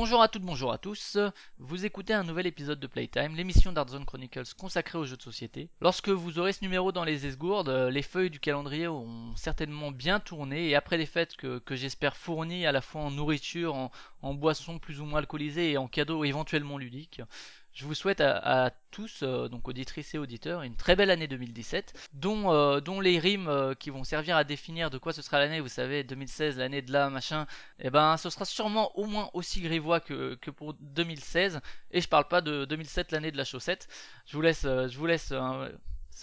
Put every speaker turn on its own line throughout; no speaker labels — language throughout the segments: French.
Bonjour à toutes, bonjour à tous. Vous écoutez un nouvel épisode de Playtime, l'émission d'Art Zone Chronicles consacrée aux jeux de société. Lorsque vous aurez ce numéro dans les esgourdes, euh, les feuilles du calendrier auront certainement bien tourné et après les fêtes que, que j'espère fournies à la fois en nourriture, en, en boissons plus ou moins alcoolisées et en cadeaux éventuellement ludiques, je vous souhaite à, tous, euh, donc auditrices et auditeurs, une très belle année 2017, dont, euh, dont les rimes euh, qui vont servir à définir de quoi ce sera l'année, vous savez, 2016, l'année de là, machin, eh ben ce sera sûrement au moins aussi grivois que, que pour 2016, et je parle pas de 2007, l'année de la chaussette. Je vous laisse, je vous laisse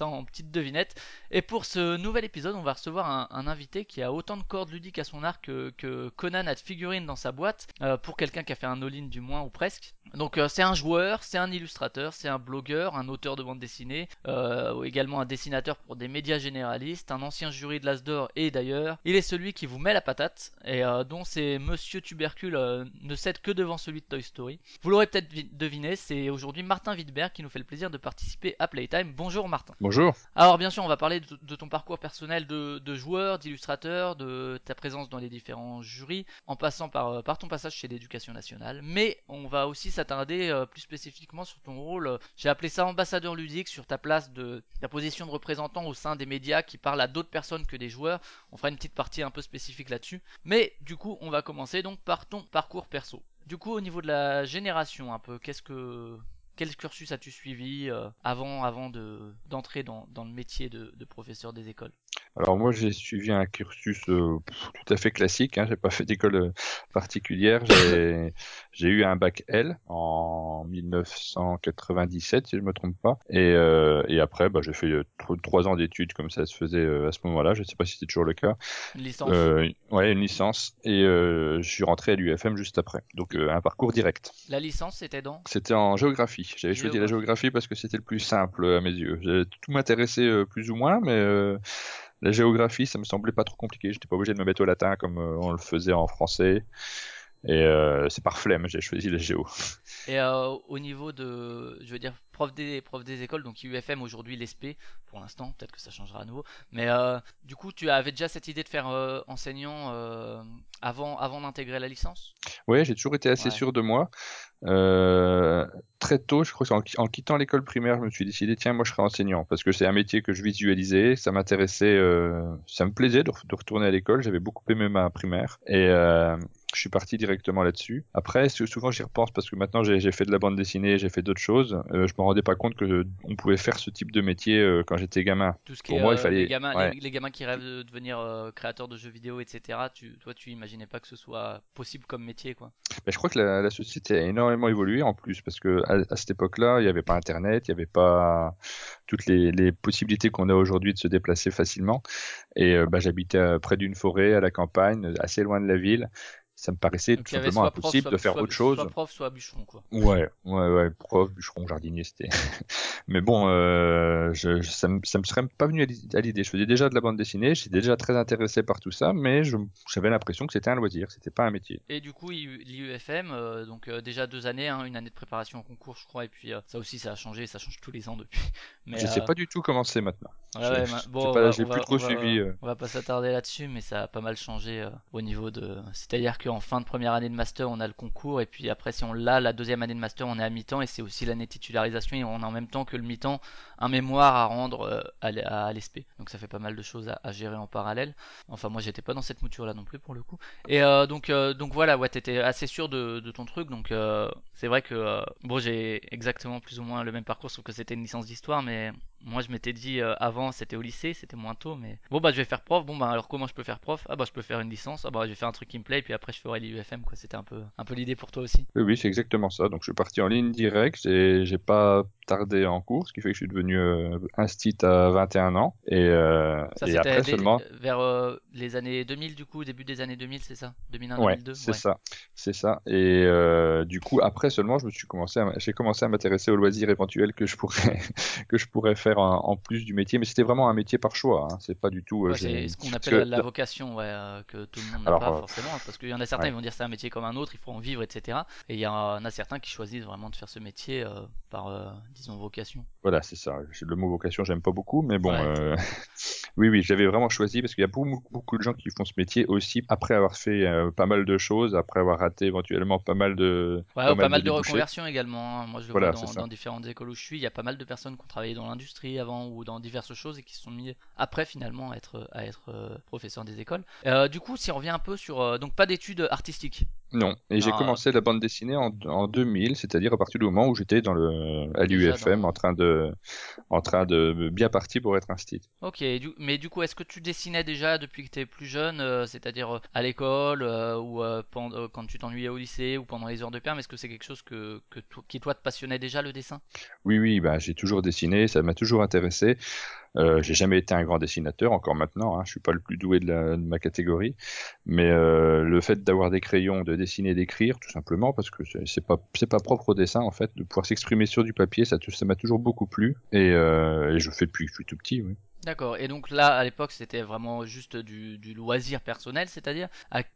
en petite devinette. Et pour ce nouvel épisode, on va recevoir un, invité qui a autant de cordes ludiques à son arc que, Conan a de figurines dans sa boîte, euh, pour quelqu'un qui a fait un all-in du moins ou presque. Donc euh, c'est un joueur, c'est un illustrateur, c'est un blogueur, un auteur de bande dessinée, euh, également un dessinateur pour des médias généralistes, un ancien jury de l'As d'Or et d'ailleurs, il est celui qui vous met la patate et euh, dont c'est Monsieur Tubercule ne cède que devant celui de Toy Story. Vous l'aurez peut-être vi- deviné, c'est aujourd'hui Martin Wittberg qui nous fait le plaisir de participer à Playtime. Bonjour Martin.
Bonjour.
Alors bien sûr, on va parler de, ton parcours personnel de, de joueur, d'illustrateur, de ta présence dans les différents jurys, en passant par, euh, par ton passage chez l'Éducation nationale. Mais on va aussi s'attarder euh, plus spécifiquement sur ton rôle, euh, j'ai appelé ça ambassadeur ludique, sur ta place de ta position de représentant au sein des médias qui parlent à d'autres personnes que des joueurs. On fera une petite partie un peu spécifique là-dessus. Mais du coup, on va commencer donc par ton parcours perso. Du coup, au niveau de la génération, un peu, qu'est-ce que quel cursus as-tu suivi euh, avant, avant de, d'entrer dans, dans le métier de, de professeur des écoles?
Alors moi j'ai suivi un cursus euh, tout à fait classique. Hein. J'ai pas fait d'école euh, particulière. J'ai eu un bac L en 1997 si je me trompe pas. Et euh, et après bah, j'ai fait euh, tro- trois ans d'études comme ça se faisait euh, à ce moment-là. Je sais pas si c'est toujours le cas.
Une licence
Euh, ouais une licence et euh, je suis rentré à l'UFM juste après. Donc euh, un parcours direct.
La licence, c'était dans?
C'était en géographie. J'avais choisi la
Géographie.
parce que c'était le plus simple à mes yeux. Tout m'intéressait plus ou moins, mais euh, la géographie, ça me semblait pas trop compliqué. J'étais pas obligé de me mettre au latin comme euh, on le faisait en français. Et euh, c'est par flemme, j'ai choisi la géo.
Et euh, au niveau de, je veux dire, prof des, prof des écoles, donc UFM aujourd'hui, l'ESP, pour l'instant, peut-être que ça changera à nouveau. Mais euh, du coup, tu avais déjà cette idée de faire euh, enseignant euh, avant, avant d'intégrer la licence?
Ouais, j'ai toujours été assez
Ouais.
sûr de moi. Très tôt, je crois qu'en qui- en quittant l'école primaire, je me suis décidé, tiens, moi je serai enseignant, parce que c'est un métier que je visualisais, ça m'intéressait, ça me plaisait de, re- de retourner à l'école, j'avais beaucoup aimé ma primaire, et je suis parti directement là-dessus. Après, sou- souvent j'y repense parce que maintenant j'ai fait de la bande dessinée, j'ai fait d'autres choses, euh, je me rendais pas compte que on pouvait faire ce type de métier euh, quand j'étais gamin.
Tout ce qui
Pour
est
moi, il
euh,
fallait-
les, gamins,
ouais.
les, les gamins qui rêvent de devenir euh, créateurs de jeux vidéo, etc. Tu, toi, tu imaginais pas que ce soit possible comme métier, quoi.
Je crois que la, la société a énormément évolué en plus parce que à, à cette époque-là, il n'y avait pas Internet, il n'y avait pas toutes les, les possibilités qu'on a aujourd'hui de se déplacer facilement. Et euh, bah, j'habitais euh, près d'une forêt, à la campagne, assez loin de la ville. Ça me paraissait
Donc,
tout simplement
soit prof,
impossible
soit-
de faire
soit-
autre chose.
Soit prof, soit bûcheron, quoi.
Ouais, ouais, ouais, prof, bûcheron, jardinier, c'était. Mais bon, euh, je, je- ça, me, ça me serait pas venu à l'i- à l'idée. Je faisais déjà de la bande dessinée, j'étais déjà très intéressé par tout ça, mais j'avais l'impression que c'était un loisir, c'était pas un métier.
Et du coup, l'IUFM, euh, donc euh, déjà deux années, hein, une année de préparation au concours, je crois, et puis ça aussi, ça a changé, ça change tous les ans depuis. Mais,
je sais pas du tout comment c'est maintenant. je-
ouais, bon, va-
j'ai plus
va-
trop
on va-
suivi, euh.
On va pas s'attarder là-dessus, mais ça a pas mal changé au niveau de. C'est-à-dire qu'en fin de première année de master, on a le concours, et puis après, si on l'a, la deuxième année de master, on est à mi-temps, et c'est aussi l'année titularisation, et on a en même temps que le mi-temps un mémoire à rendre euh, à l'ESP. Donc ça fait pas mal de choses à, gérer en parallèle. Enfin, moi, j'étais pas dans cette mouture-là non plus pour le coup. Et euh, donc, euh, donc voilà, ouais, t'étais assez sûr de, ton truc. Donc c'est vrai que bon, j'ai exactement plus ou moins le même parcours, sauf que c'était une licence d'histoire, mais moi je m'étais dit avant c'était au lycée, c'était moins tôt, mais bon bah je vais faire prof. Bon bah alors comment je peux faire prof? Ah bah je peux faire une licence. Ah bah je vais faire un truc qui me plaît et puis après je ferai l'IUFM, quoi. C'était un peu, un peu l'idée pour toi aussi.
Oui, oui, c'est exactement ça. Donc je suis parti en ligne directe et j'ai pas tardé en cours, ce qui fait que je suis devenu euh, instit à 21 ans. Et, euh,
Ça,
et après seulement.
vers euh, les années 2000, du coup, début des années 2000, c'est ça? 2001,
Ouais,
2002
c'est ça, c'est ça. Et euh, du coup, après seulement, je me suis commencé, j'ai commencé à m'intéresser aux loisirs éventuels que je pourrais que je pourrais faire en, en plus du métier. Mais c'était vraiment un métier par choix. Hein. C'est pas du tout. euh,
Ouais,
j'ai-
c'est ce qu'on appelle
que-
la vocation, euh, que tout le monde n'a pas
euh,
forcément, parce qu'il y en a certains
ouais.
ils vont dire c'est un métier comme un autre, il faut en vivre, etc. Et il y en a certains qui choisissent vraiment de faire ce métier euh, par, euh, disons, vocation.
Voilà, c'est ça. Le mot vocation, j'aime pas beaucoup, mais bon,
Ouais.
euh, oui, oui, j'avais vraiment choisi parce qu'il y a beaucoup, beaucoup de gens qui font ce métier aussi après avoir fait pas mal de choses, après avoir raté éventuellement pas mal de,
Ouais, ou pas mal de reconversions également. hein. Moi, je le
Voilà,
vois dans, différentes écoles où je suis. Il y a pas mal de personnes qui ont travaillé dans l'industrie avant ou dans diverses choses et qui se sont mis après finalement à être, à être professeurs des écoles. Du coup, si on revient un peu sur. donc, pas d'études artistiques.
Non, et j'ai
Ah.
commencé la bande dessinée en, en 2000, c'est-à-dire à partir du moment où j'étais dans le à
Déjà
l'UFM en train de en train de bien parti pour être un style.
Ok, du- mais du coup, est-ce que tu dessinais déjà depuis que tu étais plus jeune, euh, c'est-à-dire euh, à l'école euh, ou euh, euh, quand tu t'ennuyais au lycée ou pendant les heures de perm Est-ce que c'est quelque chose que, que to- qui toi te passionnait déjà le dessin?
Oui, oui, bah, j'ai toujours dessiné, ça m'a toujours intéressé. Euh, j'ai jamais été un grand dessinateur, encore maintenant, hein, je suis pas le plus doué de, la- de ma catégorie, mais euh, le fait d'avoir des crayons, de dessiner, d'écrire, tout simplement, parce que c'est pas pas propre au dessin en fait, de pouvoir s'exprimer sur du papier, ça ça m'a toujours beaucoup plu, et, euh, et je fais depuis que je suis tout petit. Oui.
D'accord, et donc là, à l'époque, c'était vraiment juste du, loisir personnel, c'est-à-dire,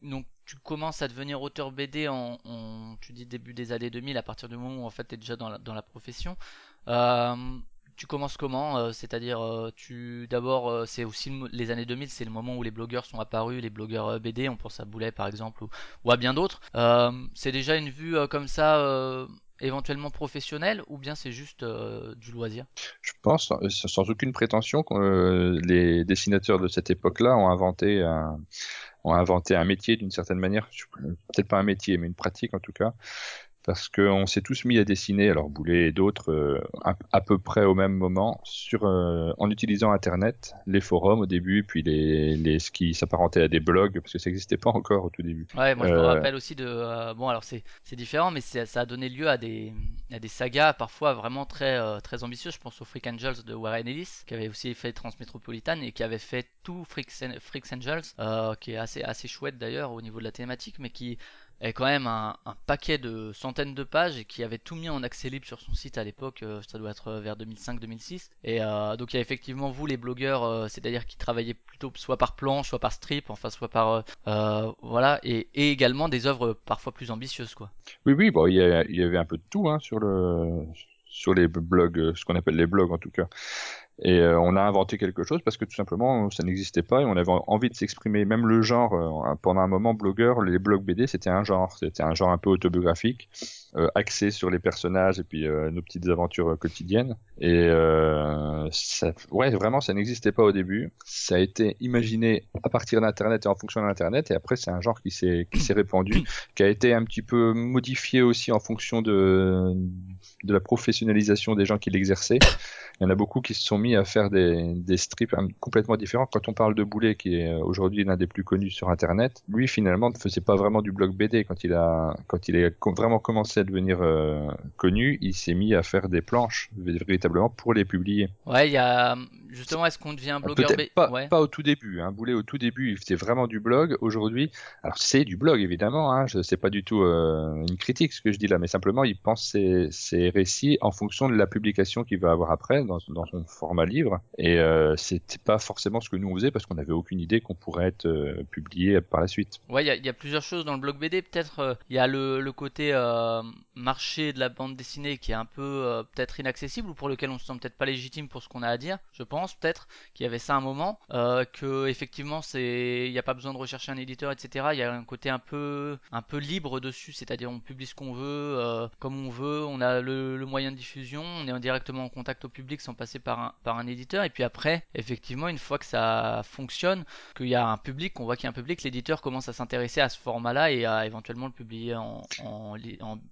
donc tu commences à devenir auteur BD en, en- tu dis début des années 2000, à partir du moment où en fait tu es déjà dans la, dans la profession. Euh, tu commences comment euh, C'est-à-dire, euh, tu d'abord, euh, c'est aussi les années 2000, c'est le moment où les blogueurs sont apparus, les blogueurs BD, on pense à Boulet par exemple, ou, à bien d'autres. C'est déjà une vue comme ça, éventuellement professionnelle, ou bien c'est juste du loisir?
Je pense, sans aucune prétention, que les dessinateurs de cette époque-là ont inventé un, ont inventé un métier d'une certaine manière, peut-être pas un métier, mais une pratique en tout cas, parce qu'on s'est tous mis à dessiner, alors Boulet et d'autres, euh, à, à peu près au même moment, sur, euh, en utilisant Internet, les forums au début, puis les, les ce qui s'apparentait à des blogs, parce que ça n'existait pas encore au tout début.
Ouais, moi je me
Euh,
rappelle aussi de. bon, alors c'est différent, mais ça a donné lieu à des, à des sagas parfois vraiment très, très ambitieuses. Je pense aux Freak Angels de Warren Ellis, qui avait aussi fait Transmétropolitan et qui avait fait tout Freaks, Freaks Angels, qui est assez, assez chouette d'ailleurs au niveau de la thématique, mais qui est quand même un, un paquet de centaines de pages et qui avait tout mis en accès libre sur son site à l'époque. euh, ça doit être vers 2005-2006. Et euh, donc il y a effectivement vous, les blogueurs, euh, c'est-à-dire qui travaillaient plutôt soit par plan, soit par strip, enfin soit par euh, euh, voilà, et, et également des œuvres parfois plus ambitieuses, quoi.
Oui, oui, bon, il y, il y avait un peu de tout hein, sur le sur les blogs, euh, ce qu'on appelle les blogs en tout cas. Et euh, on a inventé quelque chose parce que tout simplement ça n'existait pas et on avait envie de s'exprimer. Même le genre, euh, pendant un moment, blogueur, les blogs BD c'était un genre, c'était un genre un peu autobiographique, euh, axé sur les personnages et puis euh, nos petites aventures euh, quotidiennes. Et ça, ouais, vraiment, ça n'existait pas au début. Ça a été imaginé à partir d'Internet et en fonction d'Internet. Et après, c'est un genre qui s'est qui s'est répandu, qui a été un petit peu modifié aussi en fonction de de la professionnalisation des gens qui l'exerçaient. Il y en a beaucoup qui se sont mis à faire des, des strips hein, complètement différents. Quand on parle de Boulet, qui est euh, aujourd'hui l'un des plus connus sur Internet, lui finalement ne faisait pas vraiment du blog BD. Quand il a, quand il a vraiment commencé à devenir euh, connu, il s'est mis à faire des planches véritablement pour les publier.
Ouais, il y a justement, est-ce qu'on devient blogueur B
Peut-être pas,
Ouais.
pas au tout début. Hein. Boulet au tout début, il faisait vraiment du blog. Aujourd'hui, alors c'est du blog évidemment. Hein. Je sais pas du tout euh, une critique ce que je dis là, mais simplement il pense ses, récits en fonction de la publication qu'il va avoir après dans, son format livre. Et euh, c'était pas forcément ce que nous on faisait parce qu'on n'avait aucune idée qu'on pourrait être euh, publié par la suite.
Ouais, il y, a- plusieurs choses dans le blog BD. Peut-être euh, il y a le, côté euh, marché de la bande dessinée qui est un peu peut-être inaccessible ou pour lequel on se sent peut-être pas légitime pour ce qu'on a à dire. Je pense peut-être qu'il y avait ça un moment, que effectivement c'est, il n'y a pas besoin de rechercher un éditeur, etc. Il y a un côté un peu un peu libre dessus, c'est-à-dire on publie ce qu'on veut, comme on veut, on a le, le moyen de diffusion, on est directement en contact au public sans passer par un par un éditeur. Et puis après, effectivement, une fois que ça fonctionne qu'il y a un public, qu'on voit qu'il y a un public, l'éditeur commence à s'intéresser à ce format-là et à éventuellement le publier en, en,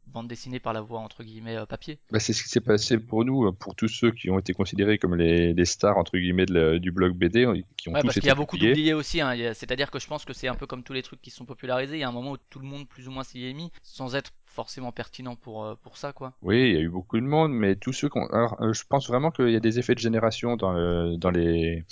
bande dessinée par la voie entre guillemets euh, papier.
Bah, c'est ce qui s'est passé pour nous, pour tous ceux qui ont été considérés comme les, les stars entre guillemets de la- du blog BD qui ont
Ouais,
tous
parce qu'il y a beaucoup
publiés.
d'oubliés aussi. hein. C'est-à-dire que je pense que c'est un peu comme tous les trucs qui sont popularisés. Il y a un moment où tout le monde plus ou moins s'y est mis, sans être forcément pertinent pour, euh, pour ça, quoi.
Oui, il y a eu beaucoup de monde, mais tous ceux qu'on. Alors, euh, je pense vraiment qu'il y a des effets de génération dans, dans les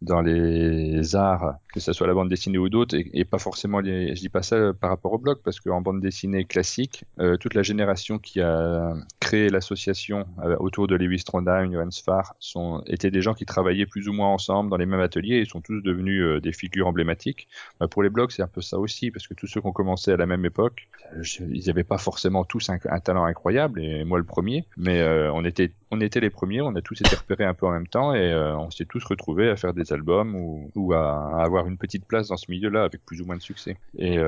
dans les arts, que ce soit la bande dessinée ou d'autres, et, pas forcément les. Je dis pas ça euh, par rapport au blog, parce qu'en bande dessinée classique, toute la génération qui a l'association euh, autour de Lewis Trondheim, Johann Sfar, sont étaient des gens qui travaillaient plus ou moins ensemble dans les mêmes ateliers et sont tous devenus euh, des figures emblématiques. Bah, pour les blogs, c'est un peu ça aussi, parce que tous ceux qui ont commencé à la même époque, euh, ils n'avaient pas forcément tous un, talent incroyable, et moi le premier, mais on était on était les premiers, on a tous été repérés un peu en même temps, et on s'est tous retrouvés à faire des albums ou, à, avoir une petite place dans ce milieu-là avec plus ou moins de succès. Et,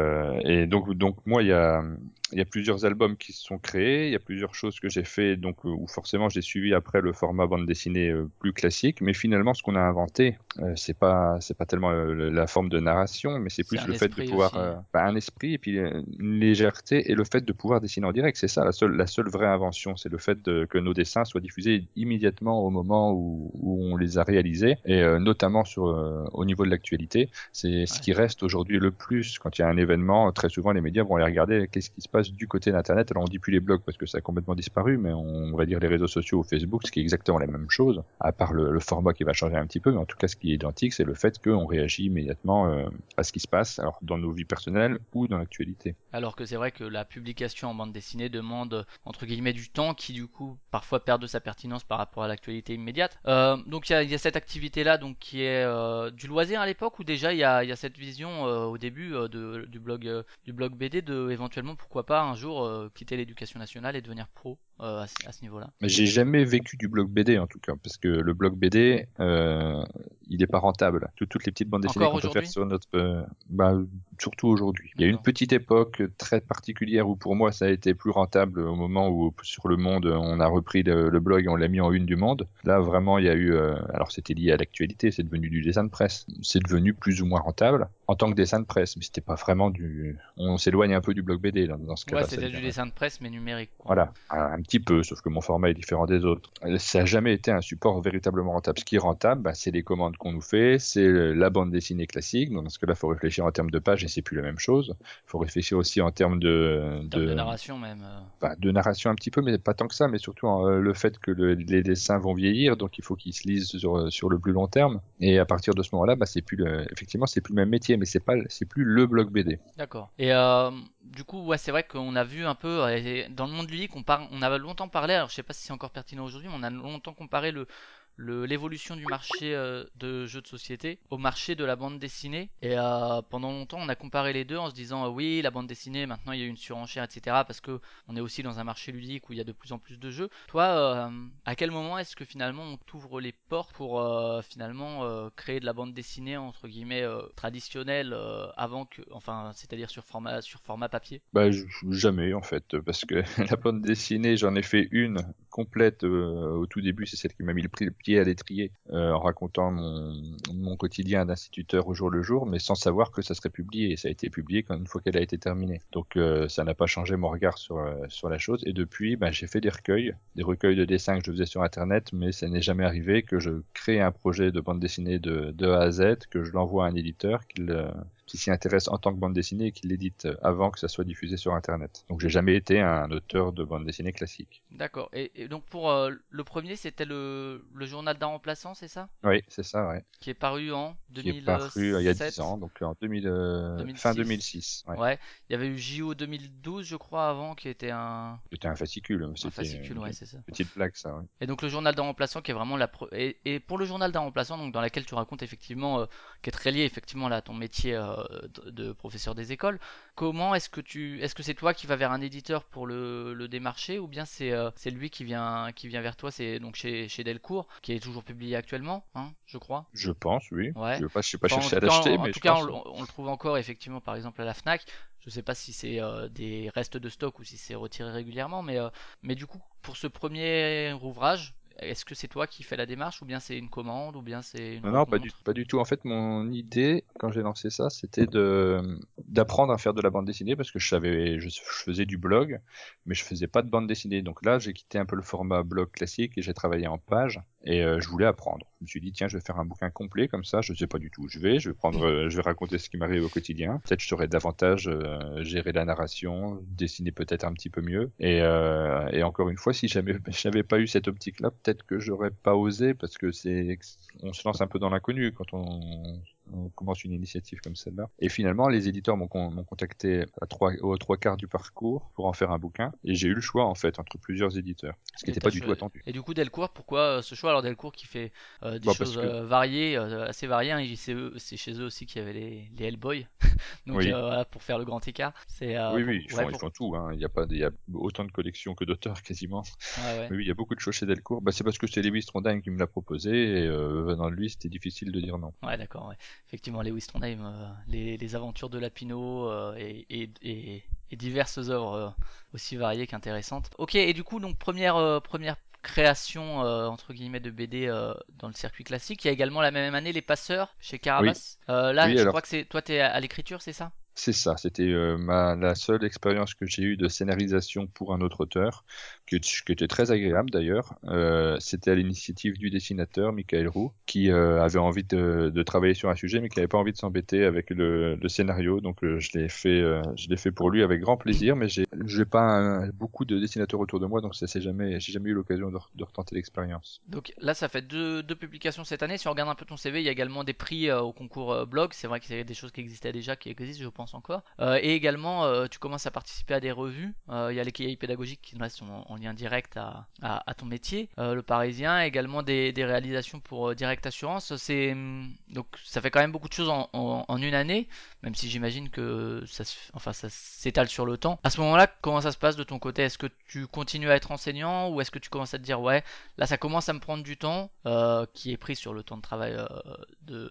et donc donc moi il y a il y a plusieurs albums qui se sont créés, il y a plusieurs choses que j'ai fait, donc euh, où forcément j'ai suivi après le format bande dessinée euh, plus classique, mais finalement ce qu'on a inventé, euh, c'est pas c'est pas tellement la forme de narration, mais c'est plus le fait de pouvoir euh, bah, un esprit et puis une légèreté et le fait de pouvoir dessiner en direct, c'est ça la seule la seule vraie invention, c'est le fait de, que nos dessins soient diffusés immédiatement au moment où, où on les a réalisés et euh, notamment sur euh, au niveau de l'actualité, c'est ce qui reste aujourd'hui le plus quand il y a un événement, très souvent les médias vont aller regarder qu'est-ce qui se passe du côté d'internet. Alors on dit plus les blogs parce que ça a complètement disparu, mais on va dire les réseaux sociaux ou Facebook, ce qui est exactement la même chose, à part le, format qui va changer un petit peu, mais en tout cas ce qui est identique, c'est le fait qu'on réagit immédiatement euh, à ce qui se passe, alors dans nos vies personnelles ou dans l'actualité.
Alors que c'est vrai que la publication en bande dessinée demande entre guillemets du temps qui du coup parfois perd de sa pertinence par rapport à l'actualité immédiate. Euh, donc il y a, cette activité là donc qui est euh, du loisir à l'époque ou déjà il y a, cette vision au début du blog du blog BD de éventuellement pourquoi pas un jour euh, quitter l'éducation nationale et devenir pro euh, à, ce- à ce niveau-là.
J'ai jamais vécu du blog BD en tout cas, parce que le blog BD, euh, il est pas rentable. Tout- toutes les petites bandes dessinées qu'on peut faire sur notre, bah, surtout aujourd'hui. Il y a une petite époque très particulière où pour moi ça a été plus rentable au moment où sur le Monde on a repris le, le blog et on l'a mis en une du Monde. Là vraiment il y a eu, alors c'était lié à l'actualité, c'est devenu du dessin de presse. C'est devenu plus ou moins rentable en tant que dessin de presse, mais c'était pas vraiment du. On s'éloigne un peu du blog BD là, dans ce cas-là.
Ouais, c'était du dessin de presse mais numérique. quoi.
voilà, un un petit peu, sauf que mon format est différent des autres. Euh, Ça n'a jamais été un support véritablement rentable. Ce qui est rentable, bah, c'est les commandes qu'on nous fait, c'est la bande dessinée classique. Donc, dans ce cas-là, il faut réfléchir en termes de pages et c'est plus la même chose. Il faut réfléchir aussi en termes de,
En termes de narration même. euh.
bah, de narration un petit peu, mais pas tant que ça, mais surtout euh, le fait que le- les dessins vont vieillir, donc il faut qu'ils se lisent sur, sur le plus long terme. Et à partir de ce moment-là, bah, c'est plus le, effectivement, c'est plus le même métier, mais c'est pas, c'est plus le blog BD.
D'accord. Et euh, du coup, ouais, c'est vrai qu'on a vu un peu euh, dans le monde ludique, on, par... on avait longtemps parlé. Alors, je sais pas si c'est encore pertinent aujourd'hui, mais on a longtemps comparé le- l'évolution du marché euh, de jeux de société au marché de la bande dessinée. Et euh, pendant longtemps, on a comparé les deux en se disant euh, oui, la bande dessinée, maintenant il y a une surenchère, etc. Parce que on est aussi dans un marché ludique où il y a de plus en plus de jeux. Toi, à quel moment est-ce que finalement on t'ouvre les portes pour finalement créer de la bande dessinée entre guillemets traditionnelle avant que, enfin, c'est-à-dire sur format sur format papier?
Bah, jamais en fait, parce que la bande dessinée, j'en ai fait une complète euh, au tout début, c'est celle qui m'a mis le pied à l'étrier euh, en racontant mon, quotidien d'instituteur au jour le jour, mais sans savoir que ça serait publié. Et ça a été publié quand une fois qu'elle a été terminée. Donc euh, ça n'a pas changé mon regard sur la chose. Et depuis, bah, j'ai fait des recueils, des recueils de dessins que je faisais sur Internet, mais ça n'est jamais arrivé que je crée un projet de bande dessinée de, de A à Z, que je l'envoie à un éditeur, qu'il qui s'y intéresse en tant que bande dessinée et qui l'édite avant que ça soit diffusé sur Internet. Donc j'ai jamais été un auteur de bande dessinée classique.
D'accord. Et, et donc pour euh, le premier, c'était le, le journal d'un remplaçant, c'est ça?
Oui, c'est ça, ouais.
Qui est paru en
Qui
2007.
est paru euh, il y a 10 ans, donc en 2000, euh,
2006.
fin 2006. Ouais.
Ouais. Il y avait eu JO 2012, je crois, avant, qui était un,
C'était un fascicule.
un fascicule, ouais, c'est ça.
petite blague, ça. Ouais.
Et donc le journal d'un remplaçant qui est vraiment la pre- et, et pour le journal d'un remplaçant donc dans laquelle tu racontes effectivement euh, qui est très lié effectivement là à ton métier euh, de, de professeur des écoles comment est-ce que tu est-ce que c'est toi qui vas vers un éditeur pour le, le démarcher ou bien c'est euh, c'est lui qui vient qui vient vers toi c'est donc chez chez Delcourt qui est toujours publié actuellement hein je crois?
Je pense, oui.
Ouais.
Je ne sais pas, pas chercher à l'acheter,
en, en
mais
tout
je
cas,
pense.
on, le- on le trouve encore effectivement, par exemple à la Fnac. Je sais pas si c'est euh, des restes de stock ou si c'est retiré régulièrement, mais euh, mais du coup, pour ce premier ouvrage, est-ce que c'est toi qui fais la démarche ou bien c'est une commande ou bien c'est une
Non, non, pas du,
rencontre?
pas du tout. En fait, mon idée, quand j'ai lancé ça, c'était de d'apprendre à faire de la bande dessinée parce que je savais, je, je faisais du blog, mais je faisais pas de bande dessinée. Donc là, j'ai quitté un peu le format blog classique et j'ai travaillé en page. Et euh, je voulais apprendre. Je me suis dit tiens, je vais faire un bouquin complet comme ça. Je sais pas du tout où je vais. Je vais prendre, euh, je vais raconter ce qui m'arrive au quotidien. Peut-être je saurais davantage euh, gérer la narration, dessiner peut-être un petit peu mieux. Et, euh, et encore une fois, si jamais je n'avais pas eu cette optique-là, peut-être que j'aurais pas osé parce que c'est, on se lance un peu dans l'inconnu quand on, on commence une initiative comme celle-là. Et finalement, les éditeurs m'ont con- m'ont contacté à trois, aux trois quarts du parcours pour en faire un bouquin. Et j'ai eu le choix, en fait, entre plusieurs éditeurs. Ce qui n'était pas du tout attendu.
Et du coup, Delcourt, pourquoi euh, ce choix? Alors, Delcourt qui fait euh, des
Bah,
choses
que-
euh, variées, euh, assez variées. hein. C'est chez eux aussi qu'il y avait les, les Hellboy. Donc,
Oui.
voilà, pour faire le grand écart. Euh,
oui,
pour-
oui, ils
ouais,
font, ils
pour-
font tout. Hein. Il y a pas, il y a autant de collections que d'auteurs quasiment.
ouais.
Mais oui, il y a beaucoup de choses chez Delcourt. Bah, c'est parce que c'est Lewis Trondheim qui me l'a proposé et venant de lui, c'était difficile de dire non.
Ouais, d'accord. Ouais. Effectivement, Lewis Trondheim, euh, les, les aventures de Lapino euh, et, et, et, et diverses œuvres euh, aussi variées qu'intéressantes. Ok, et du coup, donc première première création euh, entre guillemets de BD euh, dans le circuit classique. Il y a également la même année Les Passeurs chez Caravas. Euh, là,
Oui,
je
alors-
crois que c'est toi, t'es à, à l'écriture, c'est ça?
C'est ça, c'était ma la seule expérience que j'ai eue de scénarisation pour un autre auteur, qui, qui était très agréable d'ailleurs. Euh, c'était à l'initiative du dessinateur Michael Roux, qui euh, avait envie de, de travailler sur un sujet, mais qui n'avait pas envie de s'embêter avec le, le scénario. Donc euh, je l'ai fait, je fait pour lui avec grand plaisir. Mais j'ai, pas beaucoup de dessinateurs autour de moi, donc ça c'est jamais, eu l'occasion de, de retenter l'expérience.
Donc là, ça fait deux, deux publications cette année. Si on regarde un peu ton CV, il y a également des prix au concours blog. C'est vrai que c'est des choses qui existaient déjà, qui existent, je pense encore. Et également, tu commences à participer à des revues. Il y a l'équilibre pédagogique qui là, sont en, en direct à, ton métier, euh, le Parisien. Également des, réalisations pour euh, Direct Assurance. C'est hum, donc ça fait quand même beaucoup de choses en, une année, même si j'imagine que ça, enfin, ça s'étale sur le temps. À ce moment-là, comment ça se passe de ton côté? Est-ce que tu continues à être enseignant ou est-ce que tu commences à te dire ouais Là, ça commence à me prendre du temps, euh, qui est pris sur le temps de travail de,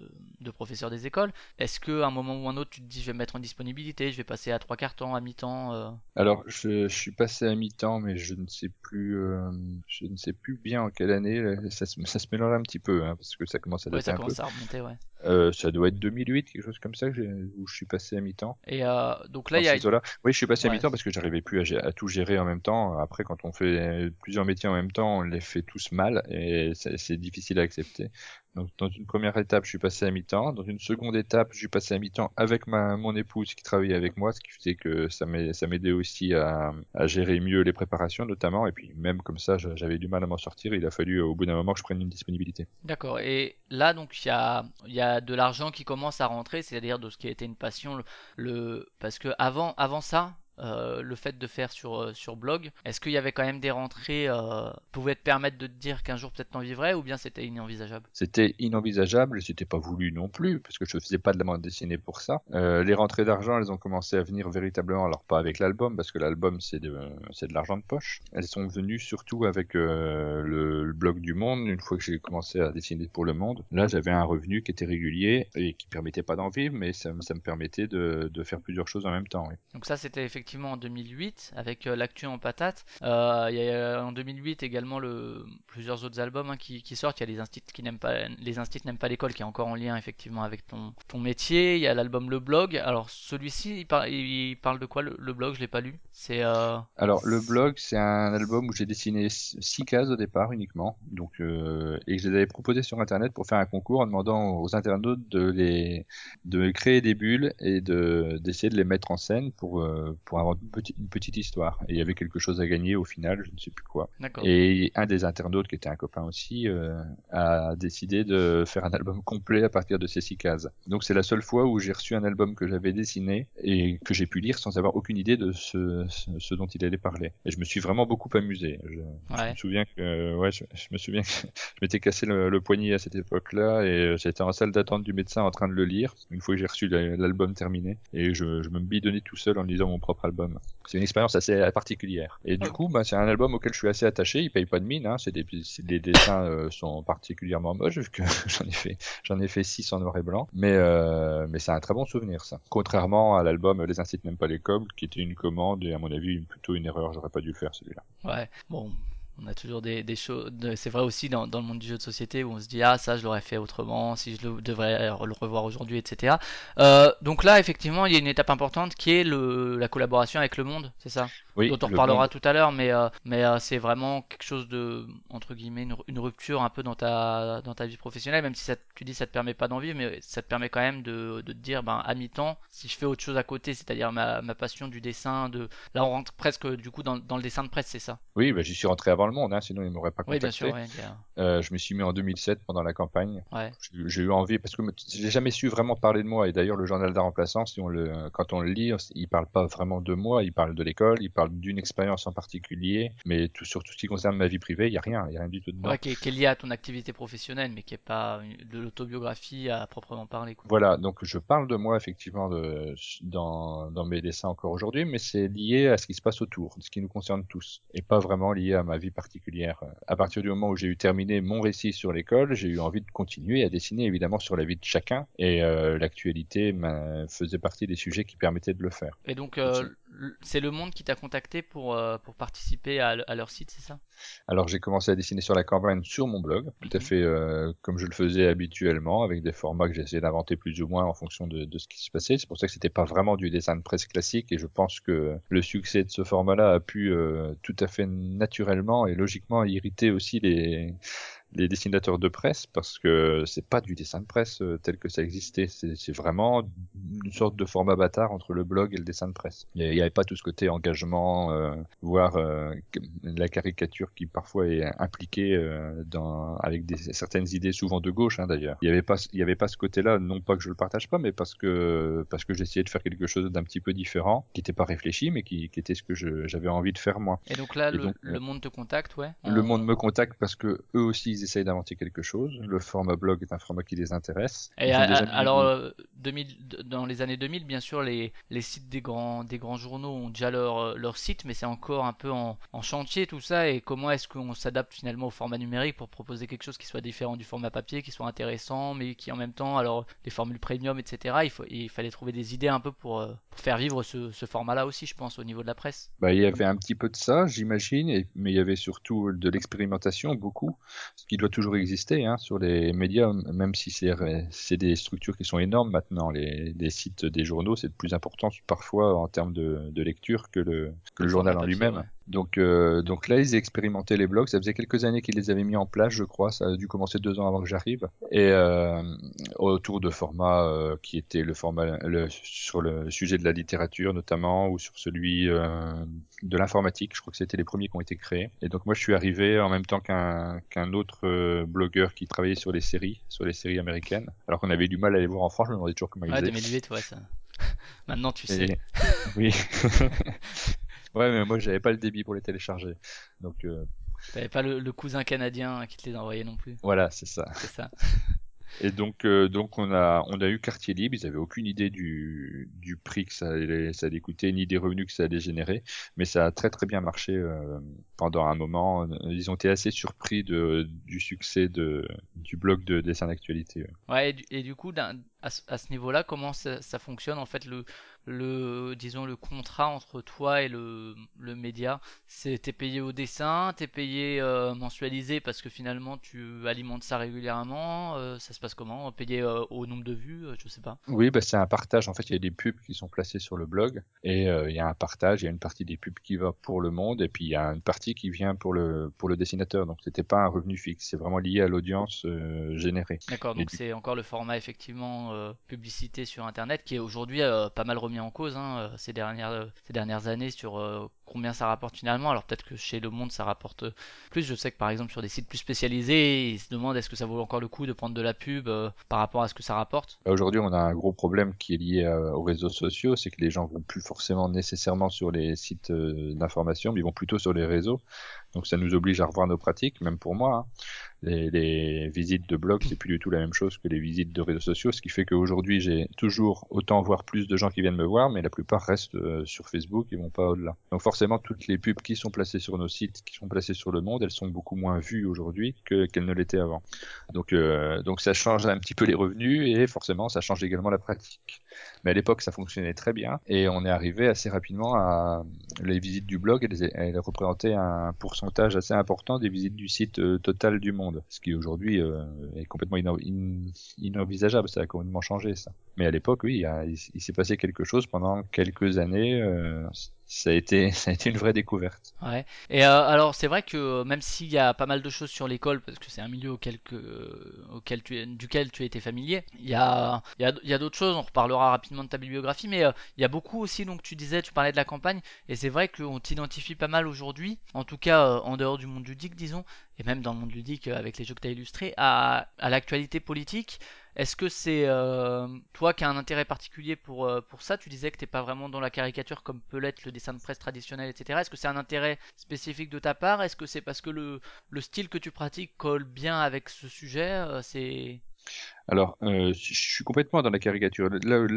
professeur des écoles? Est-ce que à un moment ou un autre, tu te dis, je vais me mettre en disponibilité, je vais passer à trois quarts temps, à mi-temps
Alors, je, je suis passé à mi-temps, mais je ne sais plus, euh, je ne sais plus bien en quelle année. Ça se, ça se mélange un petit peu, hein, parce que ça commence à
Ouais,
dater
ça
un peu.
commence à remonter, ouais.
Euh, ça doit être 2008, quelque chose comme ça, où je suis passé à mi-temps.
Et euh, donc là, il y a.
Oui, je suis passé à mi-temps parce que j'arrivais plus à, tout gérer en même temps. Après, quand on fait plusieurs métiers en même temps, on les fait tous mal et c'est difficile à accepter. Donc, dans une première étape, je suis passé à mi-temps. Dans une seconde étape, je suis passé à mi-temps avec ma, mon épouse qui travaillait avec moi, ce qui faisait que ça m'aidait aussi à, à gérer mieux les préparations, notamment. Et puis, même comme ça, j'avais du mal à m'en sortir. Il a fallu, au bout d'un moment, que je prenne une disponibilité.
D'accord. Et là, donc, il y a, il y a de l'argent qui commence à rentrer, c'est-à-dire de ce qui a été une passion. Le, parce que avant ça, euh, le fait de faire sur, euh, sur blog, est-ce qu'il y avait quand même des rentrées euh, pouvaient te permettre de te dire qu'un jour peut-être t'en vivrais ou bien c'était inenvisageable?
C'était inenvisageable et c'était pas voulu non plus parce que je faisais pas de la bande dessinée pour ça. Les rentrées d'argent, elles ont commencé à venir véritablement, alors pas avec l'album parce que l'album c'est de de l'argent de poche. Elles sont venues surtout avec le, le blog du Monde. Une fois que j'ai commencé à dessiner pour le Monde, là j'avais un revenu qui était régulier et qui permettait pas d'en vivre, mais ça, me- ça me permettait de, de faire plusieurs choses en même temps. oui.
Donc ça c'était effectivement en 2008 avec euh, l'actu en patate. Euh, il y a en 2008 également le plusieurs autres albums hein, qui, sortent. Il y a les instits qui n'aiment pas les instits n'aiment pas l'école qui est encore en lien effectivement avec ton ton métier. Il y a l'album Le Blog. Alors celui-ci il, par- il parle de quoi le, blog? Je l'ai pas lu. C'est euh,
Alors le blog, c'est un album où j'ai dessiné six cases au départ uniquement, donc euh, et que je les avais proposées sur internet pour faire un concours en demandant aux internautes de les de créer des bulles et de d'essayer de les mettre en scène pour euh, pour avoir une petite, une petite histoire. Et il y avait quelque chose à gagner au final, je ne sais plus quoi. Et un des internautes qui était un copain aussi euh, a décidé de faire un album complet à partir de ces six cases. Donc c'est la seule fois où j'ai reçu un album que j'avais dessiné et que j'ai pu lire sans avoir aucune idée de ce, ce, ce dont il allait parler. Et je me suis vraiment beaucoup amusé. Je, me souviens que ouais, je, je me souviens que je m'étais cassé le, le poignet à cette époque-là et j'étais en salle d'attente du médecin en train de le lire une fois que j'ai reçu la- l'album terminé et je, je me bidonnais tout seul en lisant mon propre album. C'est une expérience assez particulière. Et du coup, bah, c'est un album auquel je suis assez attaché. Il paye pas de mine. Hein. C'est des, les dessins euh, sont particulièrement moches vu que j'en ai fait, j'en ai fait six en noir et blanc. Mais, euh, mais c'est un très bon souvenir, ça. Contrairement à l'album Les incites n'aiment pas les cobles, qui était une commande et à mon avis plutôt une erreur. J'aurais pas dû le faire celui-là.
Ouais. Bon. On a toujours des, des choses. C'est vrai aussi dans, dans le monde du jeu de société où on se dit ah ça je l'aurais fait autrement, si je le, devrais le revoir aujourd'hui, etc. Euh, donc là effectivement il y a une étape importante qui est le, la collaboration avec le monde, c'est ça?
Oui,
dont on
le
reparlera
monde-
tout à l'heure, mais, euh, mais euh, c'est vraiment quelque chose de, entre guillemets, une, une rupture un peu dans ta, dans ta vie professionnelle, même si ça, tu dis ça te permet pas d'en vivre, mais ça te permet quand même de, de te dire, ben, à mi-temps, si je fais autre chose à côté, c'est-à-dire ma, ma passion du dessin, de, là on rentre presque du coup dans, dans le dessin de presse, c'est ça?
Oui, bah, j'y suis rentré avant le monde, hein, sinon ils m'auraient pas
Oui, bien
contacté.
sûr, ouais,
Euh, je me suis mis en 2007 pendant la campagne.
ouais.
J'ai eu envie parce que j'ai jamais su vraiment parler de moi. Et d'ailleurs, le journal d'un remplaçant, si on le, quand on le lit, il parle pas vraiment de moi. Il parle de l'école, il parle d'une expérience en particulier, mais tout, sur tout ce qui concerne ma vie privée, il y a rien, il y a rien du tout dedans.
Ouais, qui, est, qui est lié à ton activité professionnelle, mais qui est pas une- de l'autobiographie à proprement parler. Quoi.
Voilà, donc je parle de moi effectivement de, dans, dans mes dessins encore aujourd'hui, mais c'est lié à ce qui se passe autour, ce qui nous concerne tous, et pas vraiment lié à ma vie particulière. À partir du moment où j'ai eu terminé mon récit sur l'école, j'ai eu envie de continuer à dessiner évidemment sur la vie de chacun, et euh, l'actualité m'a- faisait partie des sujets qui permettaient de le faire.
Et donc, euh, c'est Le Monde qui t'a contacté pour, euh, pour participer à, à leur site, c'est ça?
Alors j'ai commencé à dessiner sur la campagne sur mon blog, tout à
Mhm.
fait euh, comme je le faisais habituellement, avec des formats que j'essayais d'inventer plus ou moins en fonction de, de ce qui se passait. C'est pour ça que c'était pas vraiment du dessin de presse classique, et je pense que le succès de ce format-là a pu euh, tout à fait naturellement et logiquement irriter aussi les les dessinateurs de presse parce que c'est pas du dessin de presse euh, tel que ça existait. C'est vraiment une sorte de format bâtard entre le blog et le dessin de presse. Il n'y avait pas tout ce côté engagement, euh, voire euh, la caricature qui parfois est impliquée euh, dans, avec des, certaines idées souvent de gauche hein, d'ailleurs. Il n'y avait pas, il y avait pas ce côté-là, non pas que je le partage pas, mais parce que parce que j'essayais de faire quelque chose d'un petit peu différent, qui n'était pas réfléchi, mais qui, qui était ce que j'avais envie de faire moi.
Et donc là,
Et
le,
donc,
le Monde te contacte, ouais
Le monde me contacte parce que eux aussi ils essayent d'inventer quelque chose. Le format blog est un format qui les intéresse.
Et à- à- alors, euh, 2000, d- dans les années 2000, bien sûr, les, les sites des grands, des grands journaux ont déjà leur, euh, leur site, mais c'est encore un peu en, en chantier tout ça. Et comment est-ce qu'on s'adapte finalement au format numérique pour proposer quelque chose qui soit différent du format papier, qui soit intéressant, mais qui en même temps, alors, les formules premium, etc. Il, faut, il fallait trouver des idées un peu pour, euh, pour faire vivre ce, ce format-là aussi, je pense, au niveau de la presse.
Bah, il y avait un petit peu de ça, j'imagine, mais il y avait surtout de l'expérimentation, beaucoup, qui doit toujours exister hein, sur les médias, même si c'est c'est des structures qui sont énormes maintenant. Les, les sites des journaux, c'est plus important parfois en termes de, de lecture que le, que
Le
journal en lui-même.
Ouais.
Donc, euh, donc là, ils expérimentaient les blogs. Ça faisait quelques années qu'ils les avaient mis en place, je crois. Ça a dû commencer deux ans avant que j'arrive. Et euh, autour de formats euh, qui étaient le format le, sur le sujet de la littérature notamment, ou sur celui euh, de l'informatique. Je crois que c'était les premiers qui ont été créés. Et donc moi, je suis arrivé en même temps qu'un qu'un autre euh, blogueur qui travaillait sur les séries, sur les séries américaines. Alors qu'on avait du mal à les voir en France. Je me demandais toujours comment ils
Ouais,
faisaient.
2008, ouais, ça. Maintenant, tu sais.
Et- Oui. ouais, mais moi, j'avais pas le débit pour les télécharger. Donc euh,
T'avais pas le, le cousin canadien qui te les envoyait non plus,
voilà, c'est ça.
c'est ça.
Et donc, euh, donc on a, on a eu quartier libre. Ils avaient aucune idée du, du prix que ça allait, ça allait coûter, ni des revenus que ça allait générer. Mais ça a très très bien marché euh, pendant un moment. Ils ont été assez surpris de, du succès de, du blog de dessin d'actualité.
Ouais, et du, et du coup, d'un- à, ce- à ce niveau-là, comment ça, ça fonctionne en fait le, le, disons, le contrat entre toi et le, le média? C'est t'es payé au dessin, t'es payé euh, mensualisé parce que finalement tu alimentes ça régulièrement, euh, ça se passe comment? Payé euh, au nombre de vues, je sais pas.
Oui, bah, c'est un partage. En fait, il y a des pubs qui sont placées sur le blog et il y a un partage. Il y a une partie des pubs qui va pour le monde et puis il y a une partie qui vient pour le pour le dessinateur. Donc, c'était pas un revenu fixe. C'est vraiment lié à l'audience générée.
D'accord, donc
du-
c'est encore le format effectivement euh, publicité sur Internet qui est aujourd'hui euh, pas mal remis en cause hein, euh, ces dernières ces dernières années sur combien ça rapporte finalement. Alors peut-être que chez Le Monde ça rapporte plus. Je sais que par exemple sur des sites plus spécialisés, ils se demandent est-ce que ça vaut encore le coup de prendre de la pub par rapport à ce que ça rapporte.
Bah, Aujourd'hui, on a un gros problème qui est lié aux réseaux sociaux, c'est que les gens vont plus forcément nécessairement sur les sites d'information, mais ils vont plutôt sur les réseaux. Donc ça nous oblige à revoir nos pratiques, même pour moi. hein. Les, visites de blog, c'est plus du tout la même chose que les visites de réseaux sociaux, ce qui fait qu'aujourd'hui, j'ai toujours autant voir plus de gens qui viennent me voir, mais la plupart restent euh, sur Facebook et vont pas au-delà. Donc forcément, toutes les pubs qui sont placées sur nos sites, qui sont placées sur le monde, elles sont beaucoup moins vues aujourd'hui que qu'elles ne l'étaient avant. Donc, euh, donc ça change un petit peu les revenus et forcément ça change également la pratique. Mais à l'époque ça fonctionnait très bien et on est arrivé assez rapidement à, les visites du blog, elles, elles représentaient un pourcentage assez important des visites du site euh, total du monde, ce qui aujourd'hui euh, est complètement in- inenvisageable. Ça a complètement changé ça. Mais à l'époque, oui, il s'est passé quelque chose pendant quelques années. euh, ça a été, ça a été une vraie découverte.
Ouais. Et euh, alors, c'est vrai que euh, même s'il y a pas mal de choses sur l'école, parce que c'est un milieu auquel, que, euh, auquel tu duquel tu été familier, il y a, il y a, y a d'autres choses. On reparlera rapidement de ta bibliographie, mais il y a beaucoup aussi. Donc, tu disais, tu parlais de la campagne, et c'est vrai qu'on t'identifie pas mal aujourd'hui, en tout cas en dehors du monde ludique, disons, et même dans le monde ludique avec les jeux que tu as illustrés, à l'actualité politique. Est-ce que c'est euh, toi qui as un intérêt particulier pour, euh, pour ça Tu disais que t'es pas vraiment dans la caricature comme peut l'être le dessin de presse traditionnel, etc. Est-ce que c'est un intérêt spécifique de ta part? Est-ce que c'est parce que le, le style que tu pratiques colle bien avec ce sujet Euh, C'est
Alors, euh, je suis complètement dans la caricature. Là,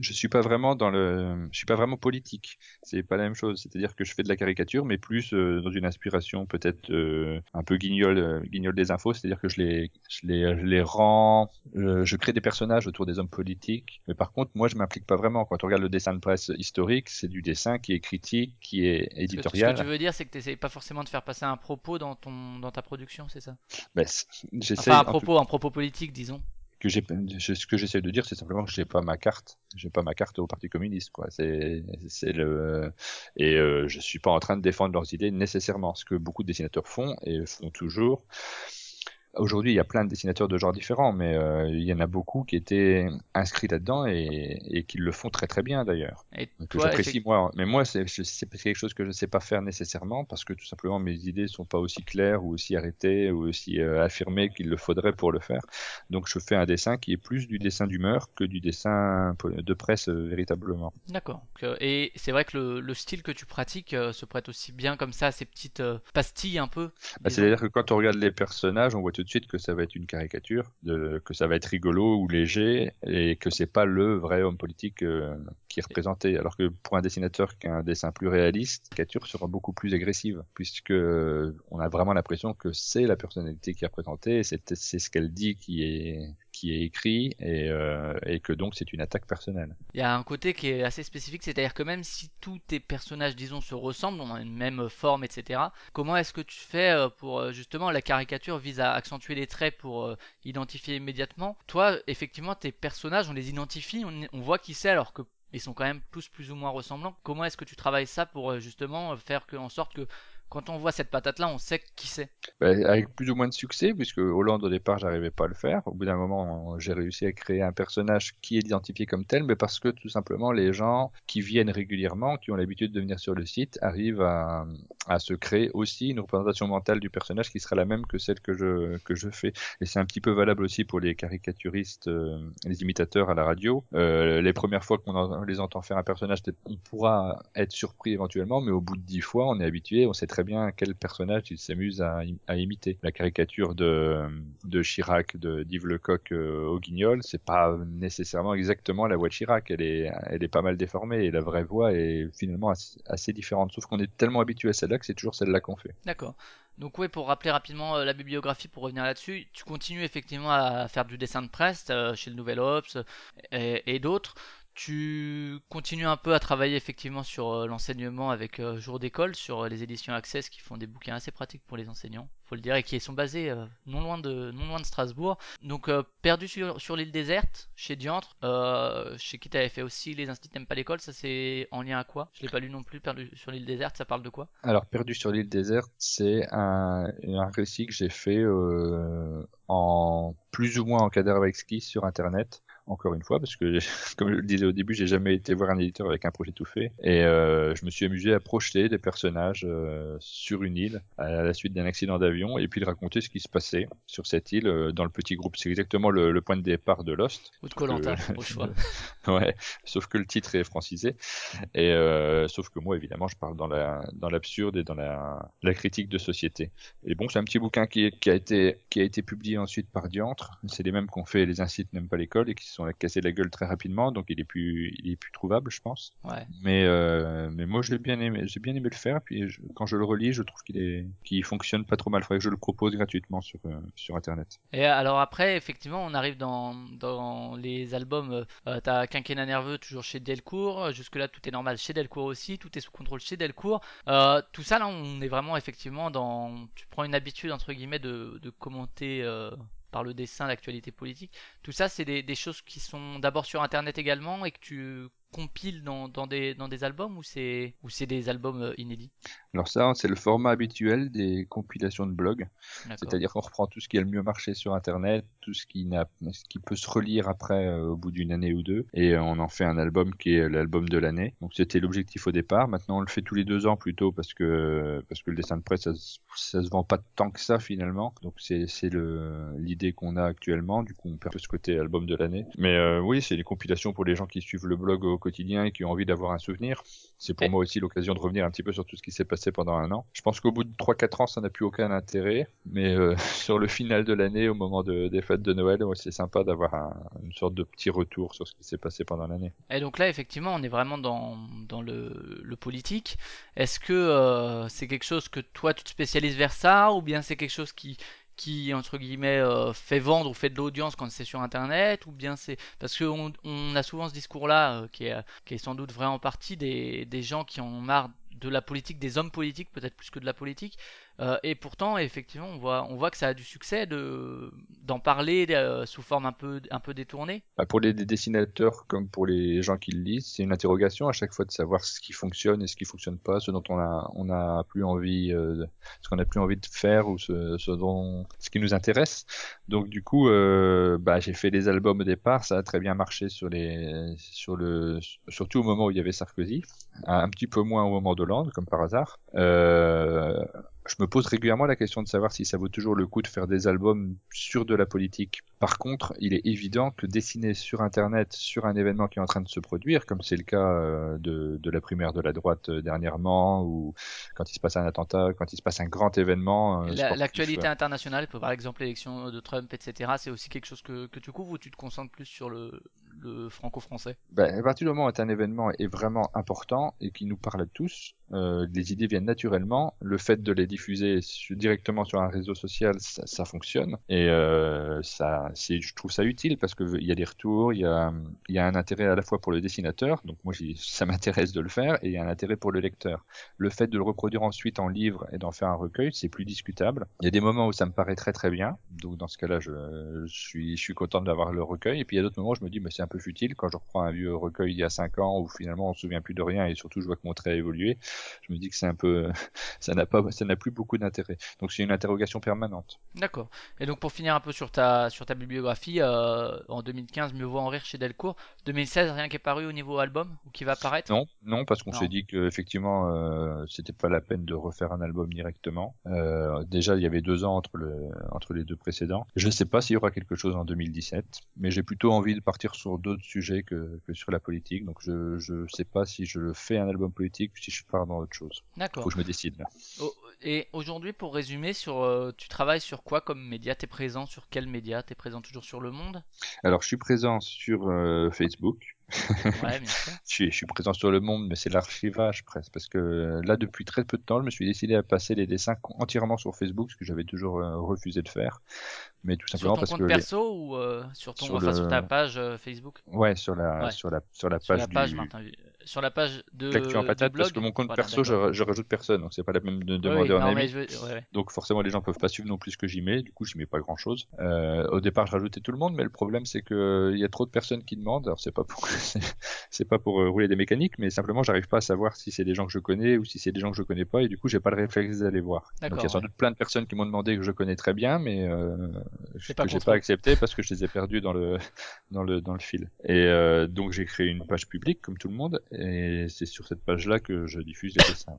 je suis pas vraiment dans le, je suis pas vraiment politique. C'est pas la même chose. C'est-à-dire que je fais de la caricature, mais plus euh, dans une inspiration peut-être euh, un peu guignol, guignol des infos. C'est-à-dire que je les, je les, je les rends, je crée des personnages autour des hommes politiques. Mais par contre, moi, je m'implique pas vraiment. Quand on regarde le dessin de presse historique, c'est du dessin qui est critique, qui est
ce que, ce
éditorial.
que tu veux dire, c'est que tu pas forcément de faire passer un propos dans ton dans ta production, c'est ça?
Ben, c'est- j'essaie
Enfin, un propos, un propos politique, disons.
Que j'ai ce que j'essaie de dire c'est simplement que j'ai pas ma carte. J'ai pas ma carte au parti communiste quoi. C'est c'est le et euh, je suis pas en train de défendre leurs idées nécessairement. Ce que beaucoup de dessinateurs font et font toujours Aujourd'hui, il y a plein de dessinateurs de genres différents, mais euh, il y en a beaucoup qui étaient inscrits là-dedans et, et qui le font très très bien d'ailleurs. Que j'apprécie moi, mais moi c'est quelque chose que je sais pas faire nécessairement parce que tout simplement mes idées sont pas aussi claires ou aussi arrêtées ou aussi euh, affirmées qu'il le faudrait pour le faire. Donc je fais un dessin qui est plus du dessin d'humeur que du dessin de presse euh, véritablement.
D'accord. Et c'est vrai que le, le style que tu pratiques se prête aussi bien comme ça à ces petites pastilles un peu.
Bah. C'est-à-dire que quand on regarde les personnages, on voit tout de suite que ça va être une caricature, de, que ça va être rigolo ou léger, et que c'est pas le vrai homme politique euh, qui est représenté. Alors que pour un dessinateur qui a un dessin plus réaliste, la caricature sera beaucoup plus agressive, puisque euh, on a vraiment l'impression que c'est la personnalité qui est représentée, c'est ce qu'elle dit qui est est écrit, et, euh, et que donc c'est une attaque personnelle.
Il y a un côté qui est assez spécifique, c'est-à-dire que même si tous tes personnages, disons, se ressemblent, on a une même forme, etc., comment est-ce que tu fais euh, pour, euh, justement, la caricature vise à accentuer les traits pour identifier immédiatement? Toi, effectivement, tes personnages, on les identifie, on, voit qui c'est, alors que ils sont quand même tous plus ou moins ressemblants. Comment est-ce que tu travailles ça pour, justement, faire en sorte que quand on voit cette patate-là, on sait qui c'est
Bah, avec plus ou moins de succès, puisque Hollande au départ, j'arrivais pas à le faire. Au bout d'un moment, j'ai réussi à créer un personnage qui est identifié comme tel, mais parce que tout simplement les gens qui viennent régulièrement, qui ont l'habitude de venir sur le site, arrivent à, se créer aussi une représentation mentale du personnage qui sera la même que celle que je que je fais. Et c'est un petit peu valable aussi pour les caricaturistes, euh, les imitateurs à la radio. Euh, les premières fois qu'on les entend faire un personnage, on pourra être surpris éventuellement, mais au bout de dix fois, on est habitué, on sait très bien quel personnage il s'amuse à, im- à imiter. La caricature de, de Chirac, de d'Yves Lecoq euh, au Guignol, c'est pas nécessairement exactement la voix de Chirac. Elle est, elle est pas mal déformée et la vraie voix est finalement assez, différente. Sauf qu'on est tellement habitué à celle-là que c'est toujours celle-là qu'on fait.
D'accord. Donc ouais, pour rappeler rapidement euh, la bibliographie, pour revenir là-dessus, tu continues effectivement à faire du dessin de presse euh, chez le Nouvel et, et d'autres. Tu continues un peu à travailler effectivement sur euh, l'enseignement avec euh, Jour d'école, sur euh, les éditions Access qui font des bouquins assez pratiques pour les enseignants, faut le dire, et qui sont basés non loin de non loin de Strasbourg. Donc perdu sur, sur l'île déserte chez Diantre, chez qui tu avais fait aussi les instituts n'aiment pas l'école, ça c'est en lien à quoi? Je l'ai pas lu non plus. Perdu sur l'île déserte, ça parle de quoi?
Alors, Perdu sur l'île déserte, c'est un, un récit que j'ai fait en plus ou moins en cadre exquis sur Internet. Encore une fois, parce que comme je le disais au début, j'ai jamais été voir un éditeur avec un projet tout fait, et euh, je me suis amusé à projeter des personnages euh, sur une île à la suite d'un accident d'avion, et puis de raconter ce qui se passait sur cette île euh, dans le petit groupe. C'est exactement le, le point de départ de Lost.
Ou de Colanta,
que-
au choix.
ouais, sauf que le titre est francisé. Et sauf que moi, évidemment, je parle dans la dans l'absurde et dans la, la critique de société. Et bon, c'est un petit bouquin qui, a été qui a été publié ensuite par Diantre. C'est les mêmes qu'on fait Les Incites n'aiment pas l'école et qui sont cassés la gueule très rapidement, donc il est plus, il est plus trouvable, je pense.
Ouais.
Mais, euh, mais moi, j'ai bien aimé, j'ai bien aimé le faire. Puis je- quand je le relis, je trouve qu'il est, qu'il fonctionne pas trop mal. Faudrait que je le propose gratuitement sur, euh, sur Internet.
Et alors après, effectivement, on arrive dans, dans les albums. euh, euh, T'as Quinquennat Nerveux toujours chez Delcourt. euh, Jusque-là, tout est normal chez Delcourt aussi. Tout est sous contrôle chez Delcourt. Tout ça, là, on est vraiment effectivement dans. Tu prends une habitude, entre guillemets, de, de commenter par le dessin l'actualité politique. Tout ça, c'est des, choses qui sont d'abord sur Internet également et que tu compiles dans, dans, des, dans des albums ou c'est ou c'est des albums euh, inédits?
Alors ça, c'est le format habituel des compilations de blogs. C'est-à-dire qu'on reprend tout ce qui a le mieux marché sur Internet, tout ce qui, n'a, ce qui peut se relire après euh, au bout d'une année ou deux, et euh, on en fait un album qui est l'album de l'année. Donc c'était l'objectif au départ. Maintenant on le fait tous les deux ans plutôt parce que parce que le dessin de presse ça, ça se vend pas tant que ça finalement. Donc c'est c'est le l'idée qu'on a actuellement. Du coup on perd ce côté album de l'année. Mais euh, oui c'est des compilations pour les gens qui suivent le blog au quotidien et qui ont envie d'avoir un souvenir. C'est pour
Et-
moi aussi l'occasion de revenir un petit peu sur tout ce qui s'est passé pendant un an. Je pense qu'au bout de 3-4 ans, ça n'a plus aucun intérêt, mais euh, sur le final de l'année, au moment de, des fêtes de Noël, c'est sympa d'avoir un- une sorte de petit retour sur ce qui s'est passé pendant l'année.
Et donc là, effectivement, on est vraiment dans, dans le, le politique. Est-ce que euh, c'est quelque chose que toi, tu te spécialises vers ça, ou bien c'est quelque chose qui, qui entre guillemets, euh, fait vendre ou fait de l'audience quand c'est sur Internet, ou bien c'est... Parce qu'on on a souvent ce discours-là, euh, qui, est, qui est sans doute vrai en partie, des, gens qui ont marre de la politique, des hommes politiques, peut-être plus que de la politique. Euh, et pourtant, effectivement, on voit, que ça a du succès de, d'en parler euh, sous forme un peu, un peu détournée.
Bah, pour les dessinateurs comme pour les gens qui le lisent, c'est une interrogation à chaque fois de savoir ce qui fonctionne et ce qui fonctionne pas, ce dont on a on a plus envie, euh, de- ce qu'on a plus envie de faire ou ce, dont ce qui nous intéresse. Donc du coup, bah, j'ai fait les albums au départ, ça a très bien marché sur les sur le surtout au moment où il y avait Sarkozy, un petit peu moins au moment d'Hollande comme par hasard. Je me pose régulièrement la question de savoir si ça vaut toujours le coup de faire des albums sur de la politique. Par contre, il est évident que dessiner sur Internet, sur un événement qui est en train de se produire, comme c'est le cas euh, de, de la primaire de la droite euh, dernièrement, ou quand il se passe un attentat, quand il se passe un grand événement. euh,
La- L'actualité internationale, par exemple l'élection de Trump, etc., c'est aussi quelque chose que, que tu couvres ou tu te concentres plus sur le, franco-français
Ben, à partir du moment où un événement est vraiment important et qui nous parle à tous, euh, les idées viennent naturellement. Le fait de les diffuser directement sur un réseau social, ça, fonctionne et euh, ça, je trouve ça utile parce que il y a des retours, il y a, y a un intérêt à la fois pour le dessinateur, donc moi ça m'intéresse de le faire, et il y a un intérêt pour le lecteur. Le fait de le reproduire ensuite en livre et d'en faire un recueil, c'est plus discutable. Il y a des moments où ça me paraît très très bien, donc dans ce cas-là, je, suis, je content d'avoir le recueil. Et puis il y a d'autres moments où je me dis, mais c'est un peu futile quand je reprends un vieux recueil il y a 5 ans où finalement on se souvient plus de rien et surtout je vois que mon trait a évolué. Je me dis que c'est un peu, ça n'a pas, ça n'a plus beaucoup d'intérêt. Donc c'est une interrogation permanente.
D'accord. Et donc pour finir un peu sur ta, sur ta bibliographie, euh, en 2015, Mieux vaut en rire chez Delcourt. 2016, rien qui est paru au niveau album ou qui va apparaître?
Non, non, parce qu'on s'est dit que effectivement, euh, c'était pas la peine de refaire un album directement. Euh, déjà, il y avait deux ans entre le, entre les deux précédents. Je ne sais pas s'il y aura quelque chose en 2017, mais j'ai plutôt envie de partir sur d'autres sujets que, que sur la politique. Donc, je, je sais pas si je fais un album politique ou si je pars dans autre chose.
D'accord.
Faut que je me décide là.
Oh, Et aujourd'hui, pour résumer, sur, euh, tu travailles sur quoi comme média? T'es présent sur quel média? T'es présent toujours sur Le Monde?
Alors, je suis présent sur euh, Facebook.
Ouais, bien sûr.
Je suis, je suis présent sur le monde, mais c'est l'archivage presque, parce que là, depuis très peu de temps, je me suis décidé à passer les dessins entièrement sur Facebook, ce que j'avais toujours euh, refusé de faire, mais tout
Sur
simplement
ton
parce
compte
que les-
perso ou euh, sur ton,
Sur
enfin, sur ta page euh, Facebook?
Ouais, sur la
Ouais.
sur la sur la
Sur
page
la page,
du
Martin, sur la page de
l'actu en patate, parce que mon compte
Voilà,
perso, je, je rajoute personne, donc c'est pas la même de
oui, non,
ami.
mais je veux- ouais, ouais.
Donc forcément les gens peuvent pas suivre non plus ce que j'y mets, du coup j'y mets pas grand chose. Euh, au départ je rajoutais tout le monde, mais le problème c'est que il y a trop de personnes qui demandent. Alors c'est pas pour c'est- pas pour euh, rouler des mécaniques, mais simplement j'arrive pas à savoir si c'est des gens que je connais ou si c'est des gens que je connais pas, et du coup j'ai pas le réflexe d'aller voir. Donc il y a sans
ouais.
doute plein de personnes qui m'ont demandé que je connais très bien, mais euh, que
pas
j'ai pas accepté parce que je les ai perdus dans le dans le dans le fil. Et euh, donc j'ai créé une page publique comme tout le monde, et c'est sur cette page-là que je diffuse les dessins.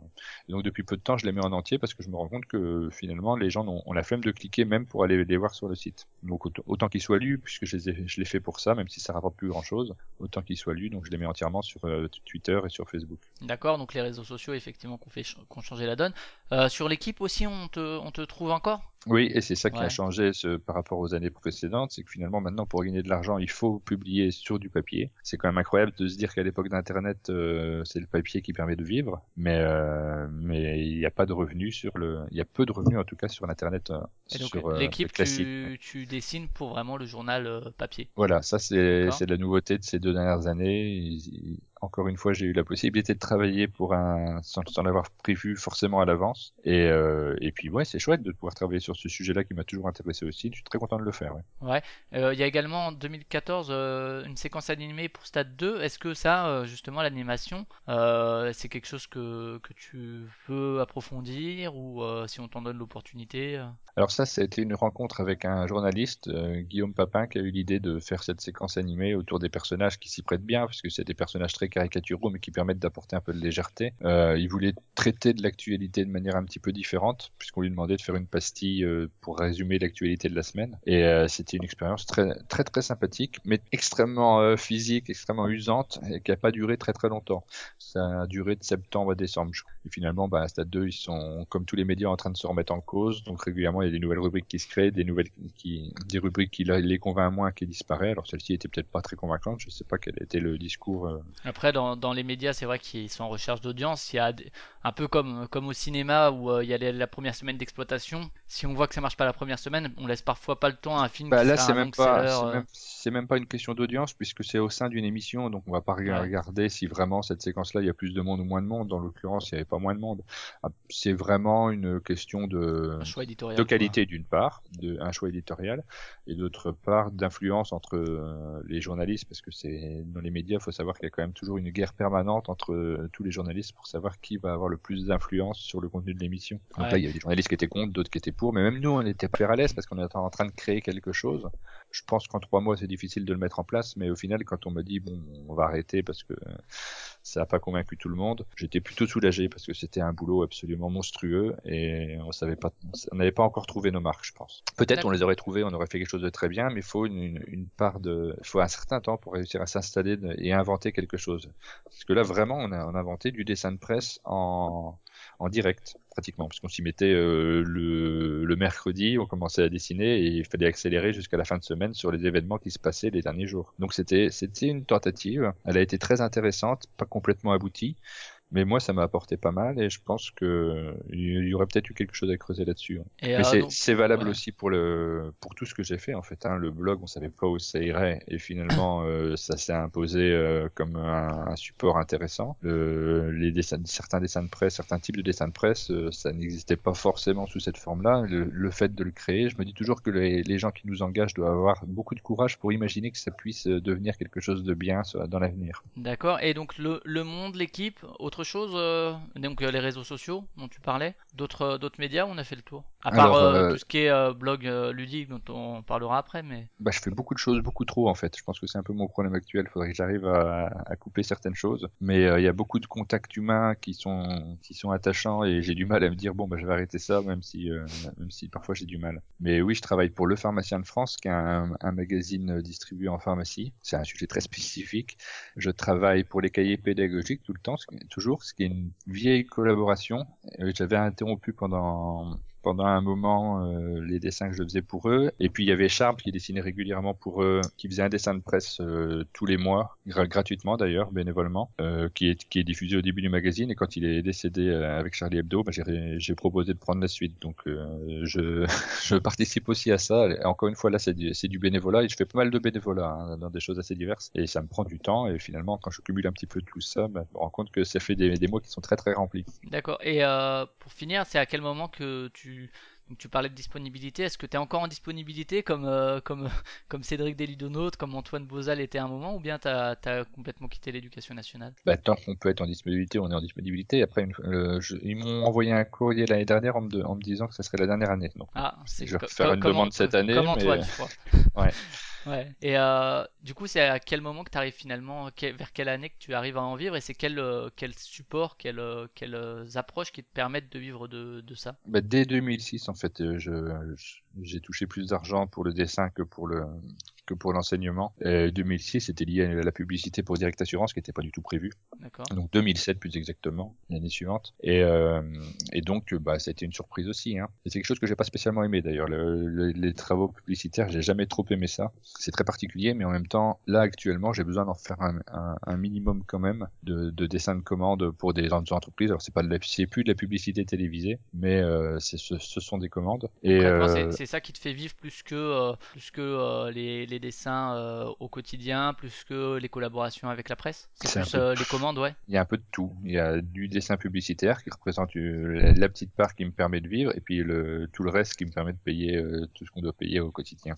Donc depuis peu de temps, je les mets en entier parce que je me rends compte que finalement les gens ont, la flemme de cliquer même pour aller les voir sur le site. Donc autant, qu'ils soient lus, puisque je les fait pour ça, même si ça rapporte plus grand-chose, autant qu'ils soient lus. Donc je les mets entièrement sur euh, Twitter et sur Facebook.
D'accord, donc les réseaux sociaux, effectivement, qu'on fait, changé la donne. Euh, sur l'équipe aussi, on te trouve encore?
Oui, et c'est ça qui
Ouais.
a changé ce, par rapport aux années précédentes, c'est que finalement maintenant pour gagner de l'argent, il faut publier sur du papier. C'est quand même incroyable de se dire qu'à l'époque d'Internet, euh, c'est le papier qui permet de vivre, mais euh, mais il n'y a pas de revenus sur le, il y a peu de revenus en tout cas sur l'Internet euh,
Et donc
sur euh,
l'équipe, tu, tu dessines pour vraiment le journal euh, papier.
Voilà, ça c'est c'est la nouveauté de ces deux dernières années. Ils- ils- encore une fois, j'ai eu la possibilité de travailler pour un sans, sans l'avoir prévu forcément à l'avance. Et euh, et puis ouais, c'est chouette de pouvoir travailler sur ce sujet-là qui m'a toujours intéressé aussi. Je suis très content de le faire. Ouais.
Euh, Il y a également en 2014 euh, une séquence animée pour Stade 2. Est-ce que ça, justement, l'animation, c'est quelque chose que, que tu veux approfondir ou si on t'en donne l'opportunité
Alors ça, été une rencontre avec un journaliste, Guillaume Papin, qui a eu l'idée de faire cette séquence animée autour des personnages qui s'y prêtent bien, parce que c'est des personnages très caricaturaux, mais qui permettent d'apporter un peu de légèreté. Euh, il voulait traiter de l'actualité de manière un petit peu différente, puisqu'on lui demandait de faire une pastille euh, pour résumer l'actualité de la semaine. Et euh, c'était une expérience très très très sympathique, mais extrêmement physique, extrêmement usante, et qui a pas duré très très longtemps. Ça a duré de septembre à décembre. Et finalement, bah, à Stade 2, ils sont, comme tous les médias, en train de se remettre en cause. Donc régulièrement, il y a des nouvelles rubriques qui se créent, des nouvelles qui, des rubriques qui les convainc moins, qui disparaissent. Alors celle-ci était peut-être pas très convaincante. Je sais pas quel était le discours.
Dans, les médias, c'est vrai qu'ils sont en recherche d'audience. Un peu comme, comme au cinéma où euh, il y a les- la première semaine d'exploitation. Si on voit que ça marche pas la première semaine, on laisse parfois pas le temps à un film
Bah
qui
là, c'est même
euh.
même, même pas une question d'audience puisque c'est au sein d'une émission, donc on va pas
Ouais.
regarder si vraiment cette séquence-là il y a plus de monde ou moins de monde. Dans l'occurrence, il y avait pas moins de monde. Ah, C'est vraiment une question de,
Un choix éditorial.
de qualité d'une part, de un choix éditorial, et d'autre part d'influence entre euh, les journalistes, parce que c'est dans les médias, il faut savoir qu'il y a quand même toujours une guerre permanente entre euh, tous les journalistes pour savoir qui va avoir le plus d'influence sur le contenu de l'émission. Donc
Ouais.
là, il y avait des journalistes qui étaient contre, d'autres qui étaient pour, mais même nous, on était pas à l'aise parce qu'on était en train de créer quelque chose. Je pense qu'en trois mois, c'est difficile de le mettre en place, mais au final, quand on m'a dit bon, on va arrêter parce que ça n'a pas convaincu tout le monde. J'étais plutôt soulagé parce que c'était un boulot absolument monstrueux et on savait pas, on n'avait pas encore trouvé nos marques, je pense. Peut-être on les aurait trouvées, on aurait fait quelque chose de très bien, mais il faut une, une, part de, faut un certain temps pour réussir à s'installer et inventer quelque chose. Parce que là, vraiment, on a, on a inventé du dessin de presse en, en direct pratiquement, parce qu'on s'y mettait euh, le, le mercredi, on commençait à dessiner et il fallait accélérer jusqu'à la fin de semaine sur les événements qui se passaient les derniers jours. Donc c'était c'était une tentative, elle a été très intéressante, pas complètement aboutie, mais moi ça m'a apporté pas mal et je pense que il y aurait peut-être eu quelque chose à creuser là-dessus. hein. Mais
euh,
c'est valable
ouais.
aussi pour le pour tout ce que j'ai fait en fait. Hein. Le blog, on savait pas où ça irait et finalement euh, ça s'est imposé euh, comme un, un support intéressant. Le, les dessins, certains dessins de presse, certains types de dessins de presse, ça n'existait pas forcément sous cette forme-là. Le, le fait de le créer, je me dis toujours que les, les gens qui nous engagent doivent avoir beaucoup de courage pour imaginer que ça puisse devenir quelque chose de bien dans l'avenir.
D'accord. Et donc le, le monde, l'équipe, autre chose, euh, donc euh, les réseaux sociaux dont tu parlais, d'autres euh, d'autres médias, on a fait le tour? À part
Alors,
tout ce qui est blog ludique dont on parlera après, mais
bah, je fais beaucoup de choses, beaucoup trop en fait. Je pense que c'est un peu mon problème actuel. Il faudrait que j'arrive à, à couper certaines choses. Mais il y a beaucoup de contacts humains qui sont qui sont attachants et j'ai du mal à me dire bon bah je vais arrêter ça même si même si parfois j'ai du mal. Mais oui, je travaille pour Le Pharmacien de France, qui est un, un magazine distribué en pharmacie. C'est un sujet très spécifique. Je travaille pour les cahiers pédagogiques tout le temps, toujours, ce qui est une vieille collaboration. Euh, J'avais interrompu pendant pendant un moment euh, les dessins que je faisais pour eux. Et puis il y avait Sharp qui dessinait régulièrement pour eux, qui faisait un dessin de presse euh, tous les mois, gra- gratuitement d'ailleurs, bénévolement, euh, qui, est, qui est diffusé au début du magazine. Et quand il est décédé euh, avec Charlie Hebdo, bah, j'ai proposé de prendre la suite. Donc euh, je, je participe aussi à ça. Et encore une fois, là c'est du, du bénévolat et je fais pas mal de bénévolat hein, dans des choses assez diverses. Et ça me prend du temps. Et finalement, quand je cumule un petit peu tout ça, bah, je me rends compte que ça fait des, des mois qui sont très très remplis.
d'accord. Et euh, pour finir, c'est à quel moment que tu donc tu parlais de disponibilité. Est-ce que tu es encore en disponibilité comme euh, comme comme Cédric Delidonaute, comme Antoine Bozal était à un moment, ou bien t'as as complètement quitté l'éducation nationale?
Bah, tant qu'on peut être en disponibilité, on est en disponibilité. Après, une, je- ils m'ont envoyé un courrier l'année dernière en me, de- en me disant que ça serait la dernière année. Donc,
Ah,
Je vais
co-
une demande
An-
cette année,
Comme
mais-
Antoine, je crois?
Ouais.
Ouais. Et euh, du coup, c'est à quel moment que tu arrives finalement, vers quelle année que tu arrives à en vivre, et c'est quel euh, quel support, quelles euh, quelles approches qui te permettent de vivre de, de ça?
bah, dès 2006, en fait, je, je- j'ai touché plus d'argent pour le dessin que pour le que pour l'enseignement. Euh, 2006, c'était lié à la publicité pour Direct Assurance qui n'était pas du tout prévue. Donc 2007 plus exactement, l'année suivante. Et, euh, et donc, bah, ça a été une surprise aussi. Hein. C'est quelque chose que j'ai pas spécialement aimé d'ailleurs. Le- le- les travaux publicitaires, j'ai jamais trop aimé ça. C'est très particulier, mais en même temps, là actuellement, j'ai besoin d'en faire un, un- un minimum quand même de, de dessins de commandes pour des entreprises. Alors c'est pas de la, c'est plus de la publicité télévisée, mais euh, ce, ce sont des commandes. Et euh,
c'est- ça qui te fait vivre plus que, euh, plus que les, les dessins euh, au quotidien, plus que les collaborations avec la presse? C'est plus euh, les commandes, ouais.
Il y a un peu de tout. Il y a du dessin publicitaire qui représente euh, la, petite part qui me permet de vivre, et puis le, tout le reste qui me permet de payer tout ce qu'on doit payer au quotidien.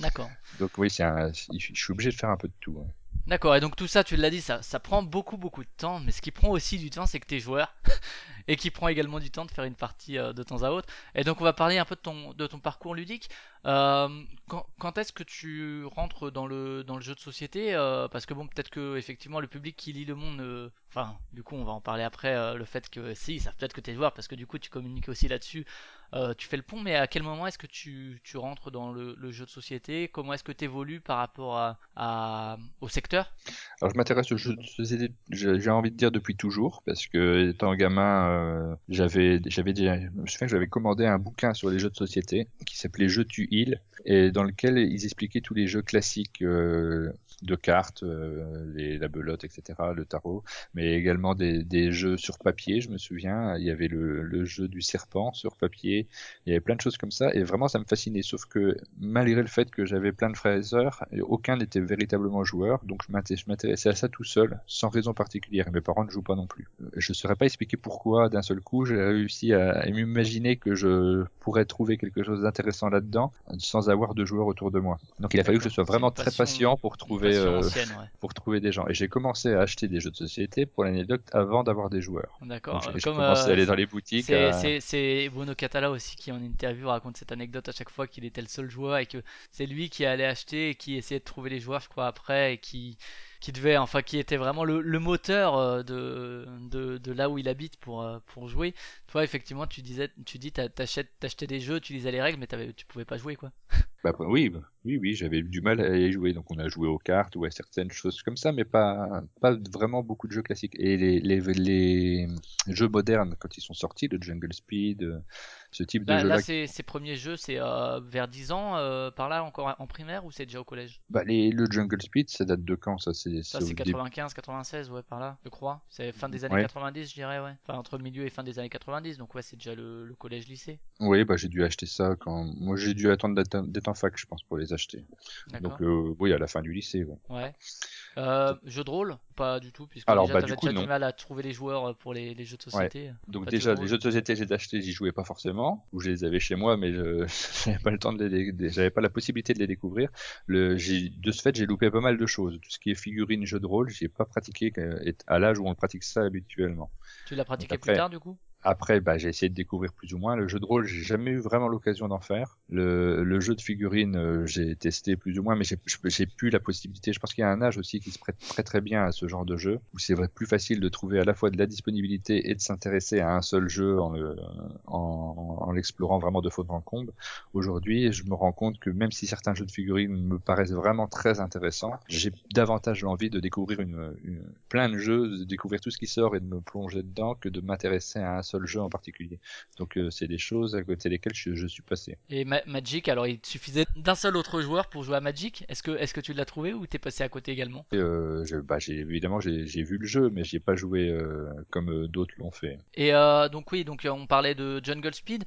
D'accord.
Donc oui, c'est un, je suis obligé de faire un peu de tout. hein.
D'accord, et donc tout ça, tu l'as dit, ça, ça prend beaucoup beaucoup de temps, mais ce qui prend aussi du temps, c'est que t'es joueur, et qui prend également du temps de faire une partie euh, de temps à autre. Et donc on va parler un peu de ton, de ton parcours ludique. Euh, quand quand est-ce que tu rentres dans le, dans le jeu de société Euh, Parce que bon, peut-être que effectivement le public qui lit le monde, enfin, du coup on va en parler après, le fait que si, ils savent peut-être que t'es joueur, parce que du coup tu communiques aussi là-dessus, Euh, tu fais le pont, mais à quel moment est-ce que tu, rentres dans le, jeu de société? Comment est-ce que tu évolues par rapport au secteur?
Alors je m'intéresse aux jeux de société, j'ai envie de dire depuis toujours, parce que étant gamin, euh, j'avais, je me souviens que j'avais commandé un bouquin sur les jeux de société qui s'appelait Jeux tu île et dans lequel ils expliquaient tous les jeux classiques euh, de cartes, euh, les, la belote, etc., le tarot, mais également des, des jeux sur papier. Je me souviens, il y avait le, le jeu du serpent sur papier, il y avait plein de choses comme ça, et vraiment ça me fascinait. Sauf que malgré le fait que j'avais plein de frères et sœurs, aucun n'était véritablement joueur, donc je m'inté- je m'intéressais à ça tout seul, sans raison particulière. Et mes parents ne jouent pas non plus. Je ne saurais pas expliquer pourquoi d'un seul coup j'ai réussi à, à m'imaginer que je pourrais trouver quelque chose d'intéressant là-dedans, sans avoir de joueurs autour de moi. Donc il a fallu que je sois vraiment très patient pour
Une
trouver euh,
ancienne, ouais.
pour trouver des gens. Et j'ai commencé à acheter des jeux de société pour l'anecdote avant d'avoir des joueurs.
D'accord.
J'ai j'ai
Comme,
commencé
euh,
à aller dans les boutiques.
C'est
à-
Bruno Catala aussi qui en interview raconte cette anecdote à chaque fois qu'il était le seul joueur et que c'est lui qui allait acheter et qui essayait de trouver les joueurs je crois après et qui qui devait enfin qui était vraiment le, le moteur euh, de, de de là où il habite pour euh, pour jouer. Toi effectivement tu disais tu dis t'achètes t'achetais des jeux tu lisais les règles mais tu pouvais pas jouer quoi.
Bah, oui, oui, oui, j'avais du mal à y jouer. Donc on a joué aux cartes ou à certaines choses comme ça, mais pas, pas vraiment beaucoup de jeux classiques. Et les, les, les jeux modernes, quand ils sont sortis, le Jungle Speed, euh, ce type de
Là,
jeu-là,
là ces, ces premiers jeux c'est euh, vers 10 ans euh, par là encore en primaire ou c'est déjà au collège?
Bah, les, le Jungle Speed, ça date de quand ça? C'est
Ça
c'est
c'est
au début-
95, 96, ouais, par là, je crois. C'est fin des années
Ouais.
90, je dirais, ouais. Enfin, entre le milieu et fin des années 90, donc ouais, c'est déjà le, le collège-lycée.
Oui, bah, j'ai dû acheter ça quand. Moi, j'ai dû attendre d'être d'être en fac, je pense, pour les acheter. Donc, euh, oui, à la fin du lycée. ouais.
Ouais. Euh, jeu de rôle? Pas du tout, puisque
Alors,
déjà
bah, du coup,
déjà
non.
du mal à trouver les joueurs pour les, les jeux de société.
Donc
Pas de
déjà, les jeux de société, j'ai acheté, j'y jouais pas forcément, ou je les avais chez moi, mais je j'avais pas le temps de les, j'avais pas la possibilité de les découvrir. Le, j'ai, de ce fait, j'ai loupé pas mal de choses. Tout ce qui est figurines, jeux de rôle, j'y ai pas pratiqué euh, à l'âge où on pratique ça habituellement.
Tu l'as pratiqué
après-
plus tard, du coup?
Après, bah, j'ai essayé de découvrir plus ou moins. Le jeu de rôle, j'ai jamais eu vraiment l'occasion d'en faire. Le, jeu de figurines, euh, j'ai testé plus ou moins, mais j'ai plus la possibilité. Je pense qu'il y a un âge aussi qui se prête très très bien à ce genre de jeu, où c'est plus facile de trouver à la fois de la disponibilité et de s'intéresser à un seul jeu en le- en, l'explorant vraiment de fond en comble. Aujourd'hui, je me rends compte que même si certains jeux de figurines me paraissent vraiment très intéressants, j'ai davantage l'envie de découvrir une, une- plein de jeux, de découvrir tout ce qui sort et de me plonger dedans que de m'intéresser à un seul jeu en particulier. Donc euh, c'est des choses à côté desquelles je, je suis passé.
Et Ma- Magic, alors il suffisait d'un seul autre joueur pour jouer à Magic? Est-ce que, est-ce que tu l'as trouvé ou t'es passé à côté également?
Euh, je- bah, j'ai évidemment j'ai j'ai vu le jeu, mais j'y ai pas joué euh, comme d'autres l'ont fait.
Et donc oui, donc on parlait de Jungle Speed.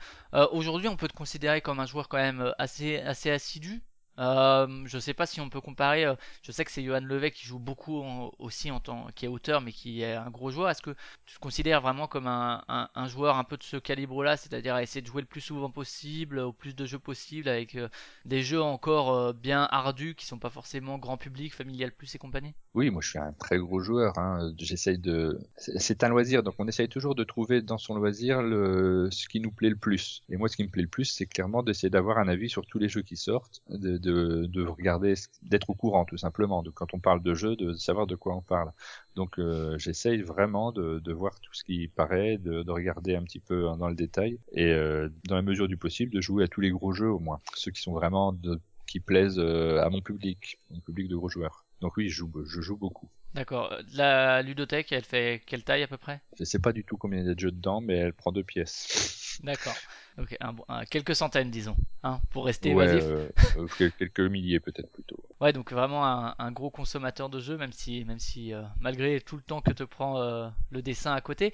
Aujourd'hui, on peut te considérer comme un joueur quand même assez assez assidu? Euh, je sais pas si on peut comparer. je sais que c'est Johan Levet qui joue beaucoup aussi en tant qui mais qui est un gros joueur. Est-ce que tu te considères vraiment comme un, joueur un peu de ce calibre-là, c'est-à-dire à essayer de jouer le plus souvent possible, au plus de jeux possible, avec des jeux encore bien ardus qui sont pas forcément grand public, familial plus et compagnie?
Oui, moi je suis un très gros joueur. Hein. J'essaye de. C'est un loisir, donc on essaye toujours de trouver dans son loisir ce qui nous plaît le plus. Et moi, ce qui me plaît le plus, c'est clairement d'essayer d'avoir un avis sur tous les jeux qui sortent, de regarder, d'être au courant tout simplement. De quand on parle de jeux, de savoir de quoi on parle. Donc euh, j'essaye vraiment de, voir tout ce qui paraît, de, de regarder un petit peu dans le détail et euh, dans la mesure du possible de jouer à tous les gros jeux au moins, ceux qui sont vraiment qui plaisent euh, à mon public, mon public de gros joueurs. Donc oui, je joue beaucoup.
D'accord. Euh, La ludothèque, elle fait quelle taille à peu près?
Je sais pas du tout combien il y a de jeux dedans, mais elle prend deux pièces.
D'accord. Ok, un, bon- un- quelques centaines, disons, hein, pour rester
Ouais,
évasif.
euh, euh, quel- quelques milliers peut-être plutôt.
Ouais, donc vraiment un, un gros consommateur de jeux, même si, même si euh, malgré tout le temps que te prend euh, le dessin à côté,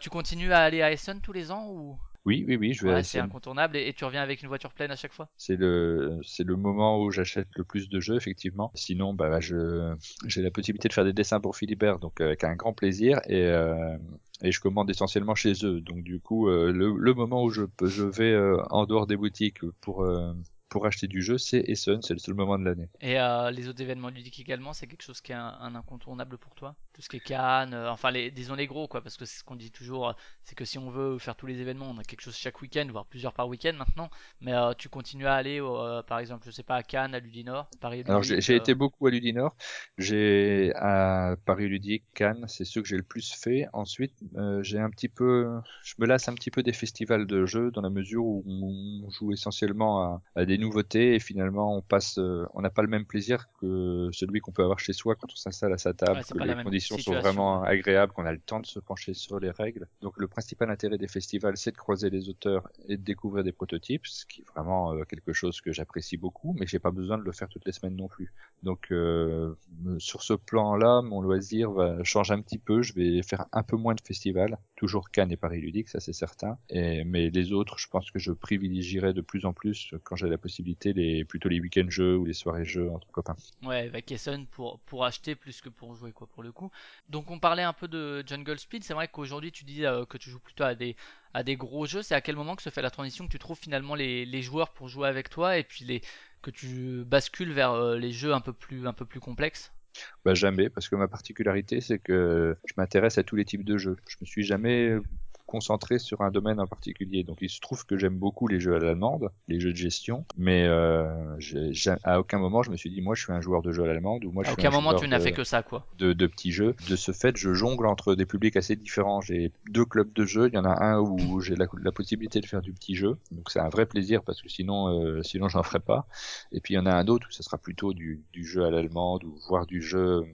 tu continues à aller à Essen tous les ans ou?
Oui, oui, oui, je vais à
ouais, c'est incontournable et, et tu reviens avec une voiture pleine à chaque fois?
C'est le, c'est le moment où j'achète le plus de jeux, effectivement. Sinon, bah, je, j'ai la possibilité de faire des dessins pour Philibert, donc euh, avec un grand plaisir, et, euh, et je commande essentiellement chez eux. Donc du coup, euh, le, le moment où je, peux- je vais euh, en dehors des boutiques pour, euh, pour acheter du jeu, c'est Essen, c'est le seul moment de l'année.
Et euh, les autres événements ludiques également, c'est quelque chose qui est un, un incontournable pour toi? Tout ce qui est Cannes, euh, enfin les, disons les gros quoi, parce que c'est ce qu'on dit toujours, c'est que si on veut faire tous les événements, on a quelque chose chaque week-end, voire plusieurs par week-end maintenant, mais euh, tu continues à aller, euh, par exemple, je sais pas, à Cannes, à Ludinor, Paris
Alors j'ai
Ludique,
j'ai
euh,
été beaucoup à Ludinor, j'ai à Paris Ludique, Cannes, c'est ceux que j'ai le plus fait. Ensuite, j'ai un petit peu, je me lasse un petit peu des festivals de jeux dans la mesure où on joue essentiellement à, à des nouveautés et finalement on passe, on n'a pas le même plaisir que celui qu'on peut avoir chez soi quand on s'installe à sa table,
Ouais,
que les conditions sont
situation,
vraiment agréables, qu'on a le temps de se pencher sur les règles. Donc le principal intérêt des festivals, c'est de croiser les auteurs et de découvrir des prototypes, ce qui est vraiment euh, quelque chose que j'apprécie beaucoup, mais j'ai pas besoin de le faire toutes les semaines non plus. Donc euh, me- sur ce plan-là, mon loisir va changer un petit peu. Je vais faire un peu moins de festivals, toujours Cannes et Paris Ludique, ça c'est certain. Et, mais les autres, je pense que je privilégierai de plus en plus quand j'ai la possibilité, les plutôt les week-ends jeux ou les soirées jeux entre copains.
Ouais, Essen pour, pour acheter plus que pour jouer, quoi, pour le coup. Donc, on parlait un peu de Jungle Speed. C'est vrai qu'aujourd'hui, tu dis euh, que tu joues plutôt à des, à des gros jeux. C'est à quel moment que se fait la transition que tu trouves finalement les, joueurs pour jouer avec toi et puis les, que tu bascules vers euh, les jeux un peu plus, un peu plus complexes?
Bah jamais, parce que ma particularité, c'est que je m'intéresse à tous les types de jeux. Je me suis jamais concentré sur un domaine en particulier. Donc il se trouve que j'aime beaucoup les jeux à l'allemande, les jeux de gestion, mais euh, à aucun moment je me suis dit moi je suis un joueur de jeux à l'allemande ou moi je
À
suis
aucun
un
moment, tu n'as fait que ça, quoi.
de, de petits jeux. De ce fait, je jongle entre des publics assez différents. J'ai deux clubs de jeux. Il y en a un où j'ai la, la possibilité de faire du petit jeu. Donc c'est un vrai plaisir parce que sinon, euh, sinon j'en ferais pas. Et puis il y en a un autre où ce sera plutôt du, du jeu à l'allemande ou voire du jeu euh,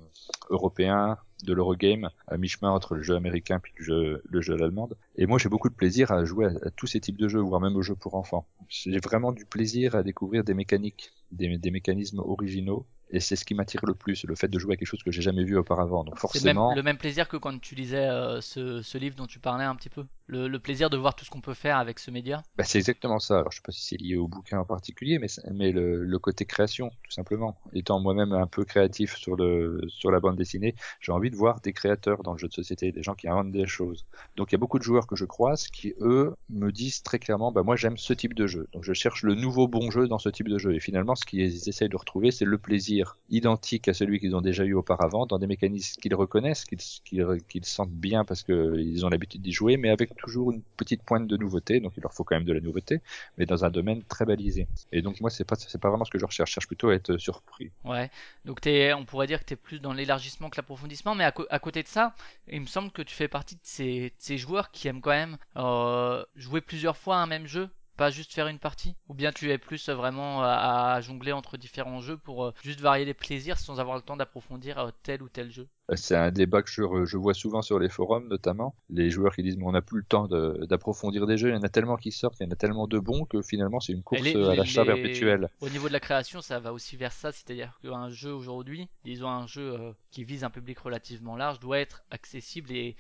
européen de l'Eurogame, à mi-chemin entre le jeu américain puis le jeu, le jeu à l'allemande. Et moi, j'ai beaucoup de plaisir à jouer à, à tous ces types de jeux, voire même aux jeux pour enfants. J'ai vraiment du plaisir à découvrir des mécaniques, des, des mécanismes originaux. Et c'est ce qui m'attire le plus, le fait de jouer à quelque chose que j'ai jamais vu auparavant. Donc
C'est même,
forcément,
le même plaisir que quand tu lisais euh, ce, ce livre dont tu parlais un petit peu. Le, le plaisir de voir tout ce qu'on peut faire avec ce média.
bah, c'est exactement ça. Alors je sais pas si c'est lié au bouquin en particulier, mais, mais le, le côté création, tout simplement. Étant moi-même un peu créatif sur le sur la bande dessinée, j'ai envie de voir des créateurs dans le jeu de société, des gens qui inventent des choses. Donc il y a beaucoup de joueurs que je croise qui eux me disent très clairement, bah moi j'aime ce type de jeu. Donc je cherche le nouveau bon jeu dans ce type de jeu. Et finalement, ce qu'ils essayent de retrouver, c'est le plaisir identique à celui qu'ils ont déjà eu auparavant, dans des mécanismes qu'ils reconnaissent, qu'ils sentent bien parce qu'ils ont l'habitude d'y jouer, mais avec toujours une petite pointe de nouveauté. Donc il leur faut quand même de la nouveauté, mais dans un domaine très balisé. Et donc moi, c'est pas pas vraiment ce que je recherche. Je cherche plutôt à être surpris.
Ouais, donc t'es, on pourrait dire que tu es plus dans l'élargissement que l'approfondissement, mais à, côté de ça, il me semble que tu fais partie de ces, de ces joueurs qui aiment quand même euh, jouer plusieurs fois un même jeu, pas juste faire une partie, ou bien tu es plus euh, vraiment à, à jongler entre différents jeux pour euh, juste varier les plaisirs sans avoir le temps d'approfondir euh, tel ou tel jeu?
C'est un débat que je, vois souvent sur les forums, notamment. Les joueurs qui disent, mais on n'a plus le temps de- d'approfondir des jeux. Il y en a tellement qui sortent, il y en a tellement de bons que finalement c'est une course
les-
à l'achat
les-
perpétuel.
Au niveau de la création, ça va aussi vers ça, c'est-à-dire qu'un jeu aujourd'hui, disons un jeu qui vise un public relativement large, doit être accessible et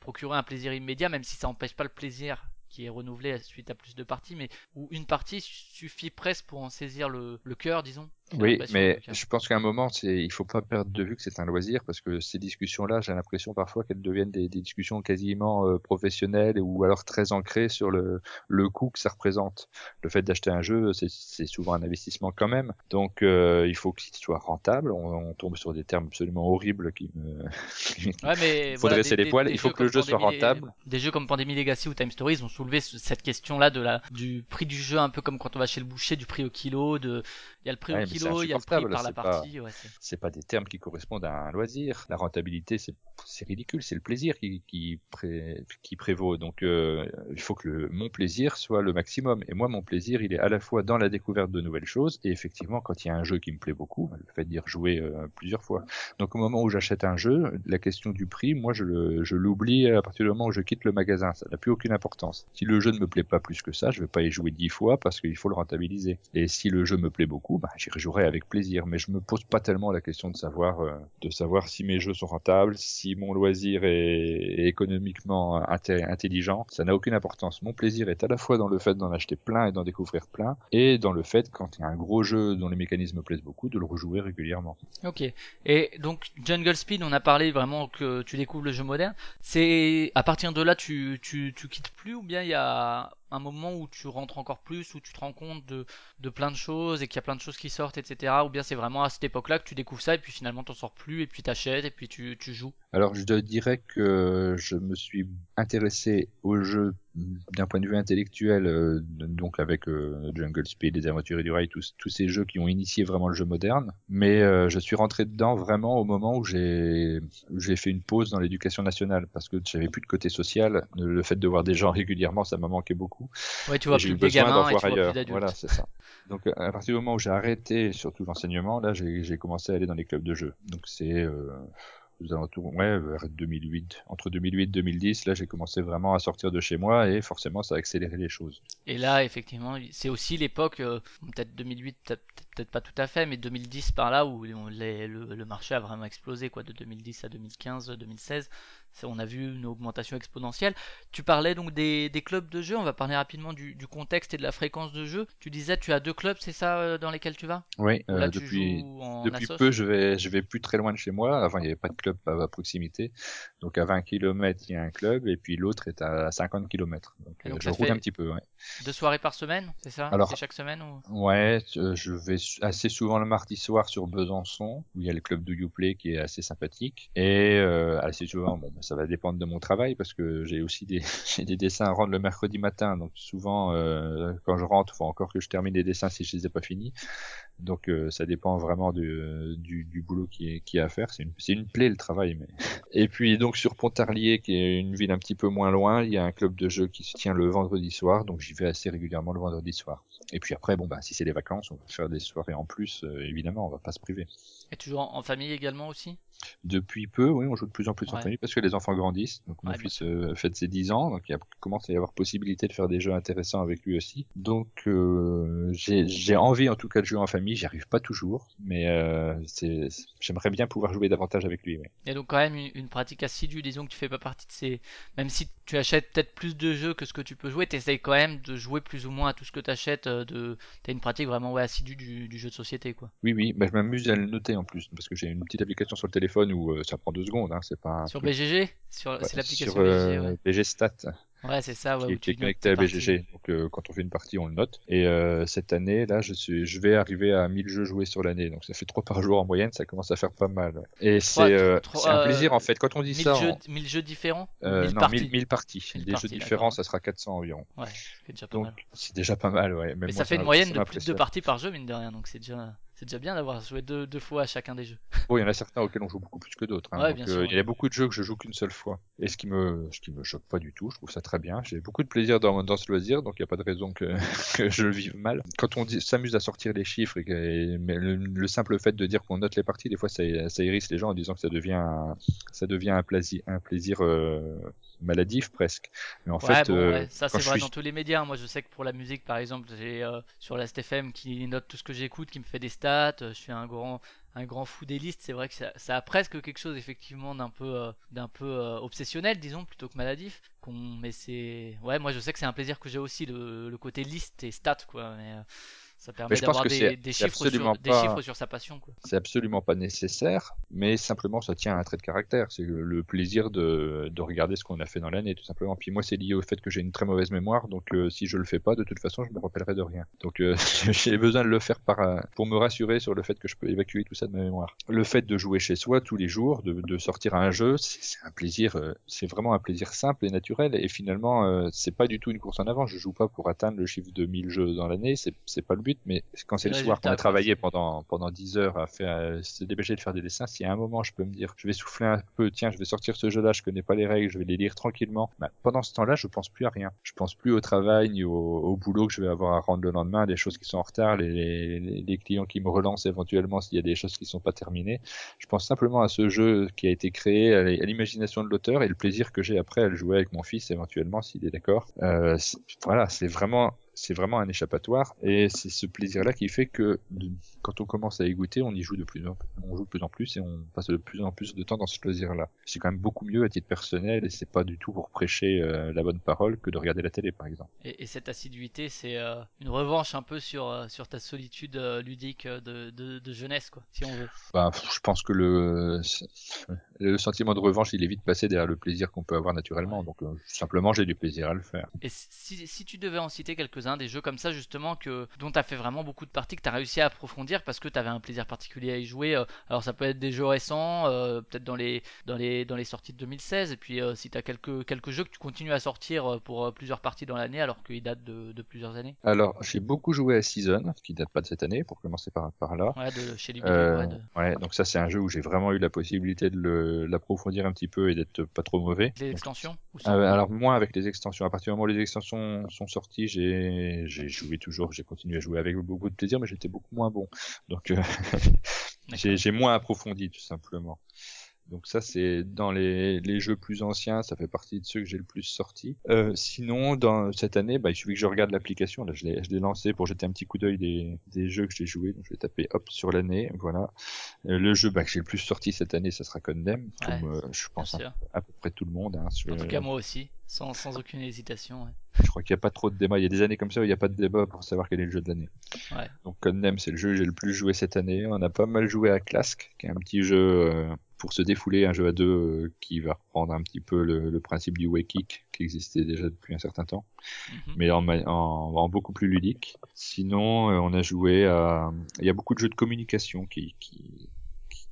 procurer un plaisir immédiat, même si ça n'empêche pas le plaisir qui est renouvelé suite à plus de parties, mais où une partie suffit presque pour en saisir le, le cœur, disons.
Oui, mais je pense qu'à un moment, c'est, il faut pas perdre de vue que c'est un loisir parce que ces discussions-là, j'ai l'impression parfois qu'elles deviennent des, des discussions quasiment euh, professionnelles ou alors très ancrées sur le, le coût que ça représente. Le fait d'acheter un jeu, c'est, c'est souvent un investissement quand même. Donc, euh, il faut qu'il soit rentable. On, on tombe sur des termes absolument horribles qui me,
Ouais, mais
Il faut
voilà,
dresser les poils, il faut que le jeu soit rentable.
Des jeux comme Pandémie Legacy ou Time Stories ont soulevé ce- cette question-là de la du prix du jeu, un peu comme quand on va chez le boucher, du prix au kilo. De, y a le prix
Ouais,
au kilo, il y a le prix par la
c'est pas-
partie. Ouais, c'est-
pas des termes qui correspondent à un loisir. La rentabilité, c'est c'est ridicule, c'est le plaisir qui qui, pré- qui prévaut. Donc euh, il faut que le, mon plaisir soit le maximum. Et moi, mon plaisir, il est à la fois dans la découverte de nouvelles choses et effectivement quand il y a un jeu qui me plaît beaucoup, le fait d'y rejouer euh, plusieurs fois. Donc au moment où j'achète un jeu, la question du prix, moi je le je l'oublie à partir du moment où je quitte le magasin. Ça n'a plus aucune importance. Si le jeu ne me plaît pas plus que ça, je vais pas y jouer dix fois parce qu'il faut le rentabiliser. Et si le jeu me plaît beaucoup, bah, j'y rejouerai avec plaisir. Mais je me pose pas tellement la question de savoir, euh, de savoir si mes jeux sont rentables, si mon loisir est, économiquement inté- intelligent. Ça n'a aucune importance. Mon plaisir est à la fois dans le fait d'en acheter plein et d'en découvrir plein, et dans le fait, quand il y a un gros jeu dont les mécanismes me plaisent beaucoup, de le rejouer régulièrement.
Ok. Et donc Jungle Speed, on a parlé vraiment que tu découvres le jeu moderne. C'est à partir de là, tu quittes plus ou bien il y a un moment où tu rentres encore plus, où tu te rends compte de, de plein de choses et qu'il y a plein de choses qui sortent, etc. Ou bien c'est vraiment à cette époque-là que tu découvres ça et puis finalement t'en sors plus et puis t'achètes et puis tu, tu joues.
Alors je dirais que je me suis intéressé au jeu d'un point de vue intellectuel, euh, donc avec euh, Jungle Speed, Les Aventuriers du Rail, tous, tous ces jeux qui ont initié vraiment le jeu moderne. Mais euh, je suis rentré dedans vraiment au moment où j'ai fait une pause dans l'éducation nationale parce que j'avais plus de côté social. Le fait de voir des gens régulièrement, ça m'a manqué beaucoup.
Ouais, tu vois plus
eu
des
besoin d'en
gamins et tu
voir
vois plus
ailleurs. Voilà, c'est ça. Donc à partir du moment où j'ai arrêté surtout l'enseignement, là j'ai j'ai commencé à aller dans les clubs de jeux. Donc c'est aux alentours, ouais, vers 2008, entre 2008 et 2010, là j'ai commencé vraiment à sortir de chez moi et forcément ça a accéléré les choses.
Et là, effectivement, c'est aussi l'époque, euh, peut-être 2008, peut-être pas tout à fait, mais 2010 par là où on- les- le, le marché a vraiment explosé, quoi, de 2010 à 2015, 2016. On a vu une augmentation exponentielle. Tu parlais donc des, des clubs de jeu. On va parler rapidement du, du contexte et de la fréquence de jeu. Tu disais, tu as deux clubs, c'est ça, euh, dans lesquels tu vas?
Oui,
là,
euh, depuis peu je vais je vais plus très loin de chez moi. Avant il n'y avait pas de club à, à proximité, donc à 20 km il y a un club et puis l'autre est à 50 km. Donc,
Et donc,
euh,
ça
je roule un petit peu. Ouais.
Deux soirées par semaine, c'est ça?
Alors-
C'est chaque semaine ou...
Ouais, je vais assez souvent le mardi soir sur Besançon, où il y a le club de Youplay qui est assez sympathique. Et euh, assez souvent, bon, bah, ça va dépendre de mon travail parce que j'ai aussi des, dessins à rendre le mercredi matin. Donc souvent, euh, quand je rentre, faut encore que je termine les dessins si je les ai pas finis. Donc euh, ça dépend vraiment du, boulot qui est, qui à faire. C'est une, plaie le travail. Et puis donc sur Pontarlier, qui est une ville un petit peu moins loin, il y a un club de jeu qui se tient le vendredi soir. Donc j'y vais assez régulièrement le vendredi soir. Et puis après, bon bah si c'est les vacances, on va faire des soirées en plus. euh, évidemment, on va pas se priver.
Et toujours en famille également aussi?
Depuis peu, oui, on joue de plus en plus en famille parce que les enfants grandissent. Donc mon fils euh, fête ses 10 ans, donc il a, commence à y avoir possibilité de faire des jeux intéressants avec lui aussi. Donc euh, j'ai envie en tout cas de jouer en famille. J'y arrive pas toujours, mais euh, j'aimerais bien pouvoir jouer davantage avec lui. ouais.
A donc quand même une, une pratique assidue, disons que tu fais pas partie de ces... Même si tu achètes peut-être plus de jeux que ce que tu peux jouer, tu essayes quand même de jouer plus ou moins à tout ce que tu achètes. De... Tu as une pratique vraiment ouais, assidue du, du jeu de société. quoi.
Oui, oui, bah, je m'amuse à le noter en plus parce que j'ai une petite application sur le téléphone où euh, ça prend deux secondes. Hein, c'est pas
Sur BGG sur...
ouais,
C'est l'application
sur,
BGG.
euh,
Ouais,
BG Stat.
ouais c'est ça. Ouais,
qui, est- qui connecté à. BGG. Donc euh, quand on fait une partie, on le note. Et euh, cette année, là, je suis, je vais arriver à 1000 jeux joués sur l'année. Donc ça fait trois par jour en moyenne, ça commence à faire pas mal. Et c'est euh, c'est un plaisir en fait. Quand on dit
1000
ça,
jeux,
en-
1000 jeux différents ou
euh,
1000
non,
parties
1000, 1000 parties.
1000
Des
parties,
jeux différents,
d'accord.
ça sera 400 environ.
Ouais, c'est déjà pas mal.
Donc c'est déjà pas mal, ouais. Même
Mais
moi,
ça fait une moyenne de plus de
m'impressionne.
deux parties par jeu, mine de rien. Donc c'est déjà, c'est déjà bien d'avoir joué deux, deux fois à chacun des jeux.
Bon, il y en a certains auxquels on joue beaucoup plus que d'autres. Hein.
Ouais, bien
euh,
sûr,
il y a beaucoup de jeux que je joue qu'une seule fois. Et ce qui me, ce qui me choque pas du tout, je trouve ça très bien. J'ai beaucoup de plaisir dans, dans ce loisir, donc il n'y a pas de raison que, que je le vive mal. Quand on s'amuse à sortir les chiffres, et que, mais le, le simple fait de dire qu'on note les parties, des fois ça, ça hérisse les gens en disant que ça devient un, ça devient un plaisir, un plaisir euh, maladif presque. Mais en
Ouais,
fait,
bon,
euh,
ouais, ça c'est vrai
suis
dans tous les médias. Moi, je sais que pour la musique, par exemple, j'ai euh, sur la STFM qui note tout ce que j'écoute, qui me fait des stats. euh, Je suis un grand, un grand fou des listes. C'est vrai que ça, ça a presque quelque chose effectivement d'un peu, euh, d'un peu euh, obsessionnel, disons, plutôt que maladif. Qu'on, mais c'est, ouais, moi je sais que c'est un plaisir que j'ai aussi le, le côté liste et stats, quoi. Mais ça permet d'avoir des, des chiffres sur, des
pas-
chiffres sur sa passion,
c'est absolument pas nécessaire, mais simplement ça tient à un trait de caractère. C'est le plaisir de, de regarder ce qu'on a fait dans l'année, tout simplement. Puis moi, c'est lié au fait que j'ai une très mauvaise mémoire, donc euh, si je le fais pas, de toute façon, je me rappellerai de rien. Donc euh, j'ai besoin de le faire par, euh, pour me rassurer sur le fait que je peux évacuer tout ça de ma mémoire. Le fait de jouer chez soi tous les jours, de, de sortir à un jeu, c'est un plaisir, c'est vraiment un plaisir simple et naturel. Et finalement, c'est pas du tout une course en avant. Je joue pas pour atteindre le chiffre de 1000 jeux dans l'année, c'est pas le but. But, mais quand c'est le soir qu'on a travaillé pendant pendant 10 heures à faire, se dépêcher de faire des dessins, s'il y a un moment je peux me dire, je vais souffler un peu, tiens, je vais sortir ce jeu-là, je connais pas les règles, je vais les lire tranquillement. Bah, pendant ce temps-là, je pense plus à rien. Je pense plus au travail ni au, au boulot que je vais avoir à rendre le lendemain, des choses qui sont en retard, les, les, les clients qui me relancent éventuellement s'il y a des choses qui sont pas terminées. Je pense simplement à ce jeu qui a été créé, à à l'imagination de l'auteur et le plaisir que j'ai après à le jouer avec mon fils éventuellement s'il est d'accord. Euh, voilà, c'est vraiment c'est vraiment un échappatoire et c'est ce plaisir-là qui fait que de- quand on commence à y goûter, on y joue de plus en on joue de plus en plus et on passe de plus en plus de temps dans ce plaisir-là. C'est quand même beaucoup mieux à titre personnel et c'est pas du tout pour prêcher euh, la bonne parole que de regarder la télé par exemple.
Et, et cette assiduité, c'est euh, une revanche un peu sur, euh, sur ta solitude ludique de, de, de jeunesse, quoi, si on veut.
Bah, je pense que le le sentiment de revanche, il est vite passé derrière le plaisir qu'on peut avoir naturellement. Donc euh, simplement, j'ai du plaisir à le faire.
Et si, si tu devais en citer quelques-uns, des jeux comme ça justement que dont tu as fait vraiment beaucoup de parties, que tu as réussi à approfondir parce que tu avais un plaisir particulier à y jouer, euh, alors ça peut être des jeux récents, euh, peut-être dans les, dans, les, dans les sorties de 2016, et puis euh, si tu as quelques, quelques jeux que tu continues à sortir pour plusieurs parties dans l'année alors qu'ils datent de, de plusieurs années.
Alors, j'ai beaucoup joué à Season, qui date pas de cette année, pour commencer par, par là.
Ouais, de chez
Euh,
ouais, de-
ouais, donc ça c'est un jeu où j'ai vraiment eu la possibilité de le- l'approfondir un petit peu et d'être pas trop mauvais.
les extensions ou
euh, alors moins avec les extensions. À partir du moment où les extensions sont sorties, j'ai j'ai joué toujours, j'ai continué à jouer avec beaucoup de plaisir, mais j'étais beaucoup moins bon. Donc euh, j'ai moins approfondi tout simplement. Donc ça c'est dans les, les jeux plus anciens, ça fait partie de ceux que j'ai le plus sorti. Euh, sinon dans cette année, bah, il suffit que je regarde l'application. Là je l'ai je l'ai lancé pour jeter un petit coup d'œil des, des jeux que j'ai joués. Donc je vais taper hop sur l'année, voilà. Euh, le jeu bah, que j'ai le plus sorti cette année, ça sera Condemn,
Ouais,
comme euh, je pense à, peu près tout le monde. Hein, sur-
En tout cas, moi aussi, sans, sans aucune hésitation. ouais.
je crois qu'il n'y a pas trop de débat. Il y a des années comme ça où il n'y a pas de débat pour savoir quel est le jeu de l'année.
Ouais.
Donc Condemn, c'est le jeu que j'ai le plus joué cette année. On a pas mal joué à Clask, qui est un petit jeu euh, pour se défouler, un jeu à deux euh, qui va reprendre un petit peu le, le principe du way kick qui existait déjà depuis un certain temps,
Mhm.
mais en, en, en beaucoup plus ludique. Sinon, euh, on a joué à... Il y a beaucoup de jeux de communication qui... qui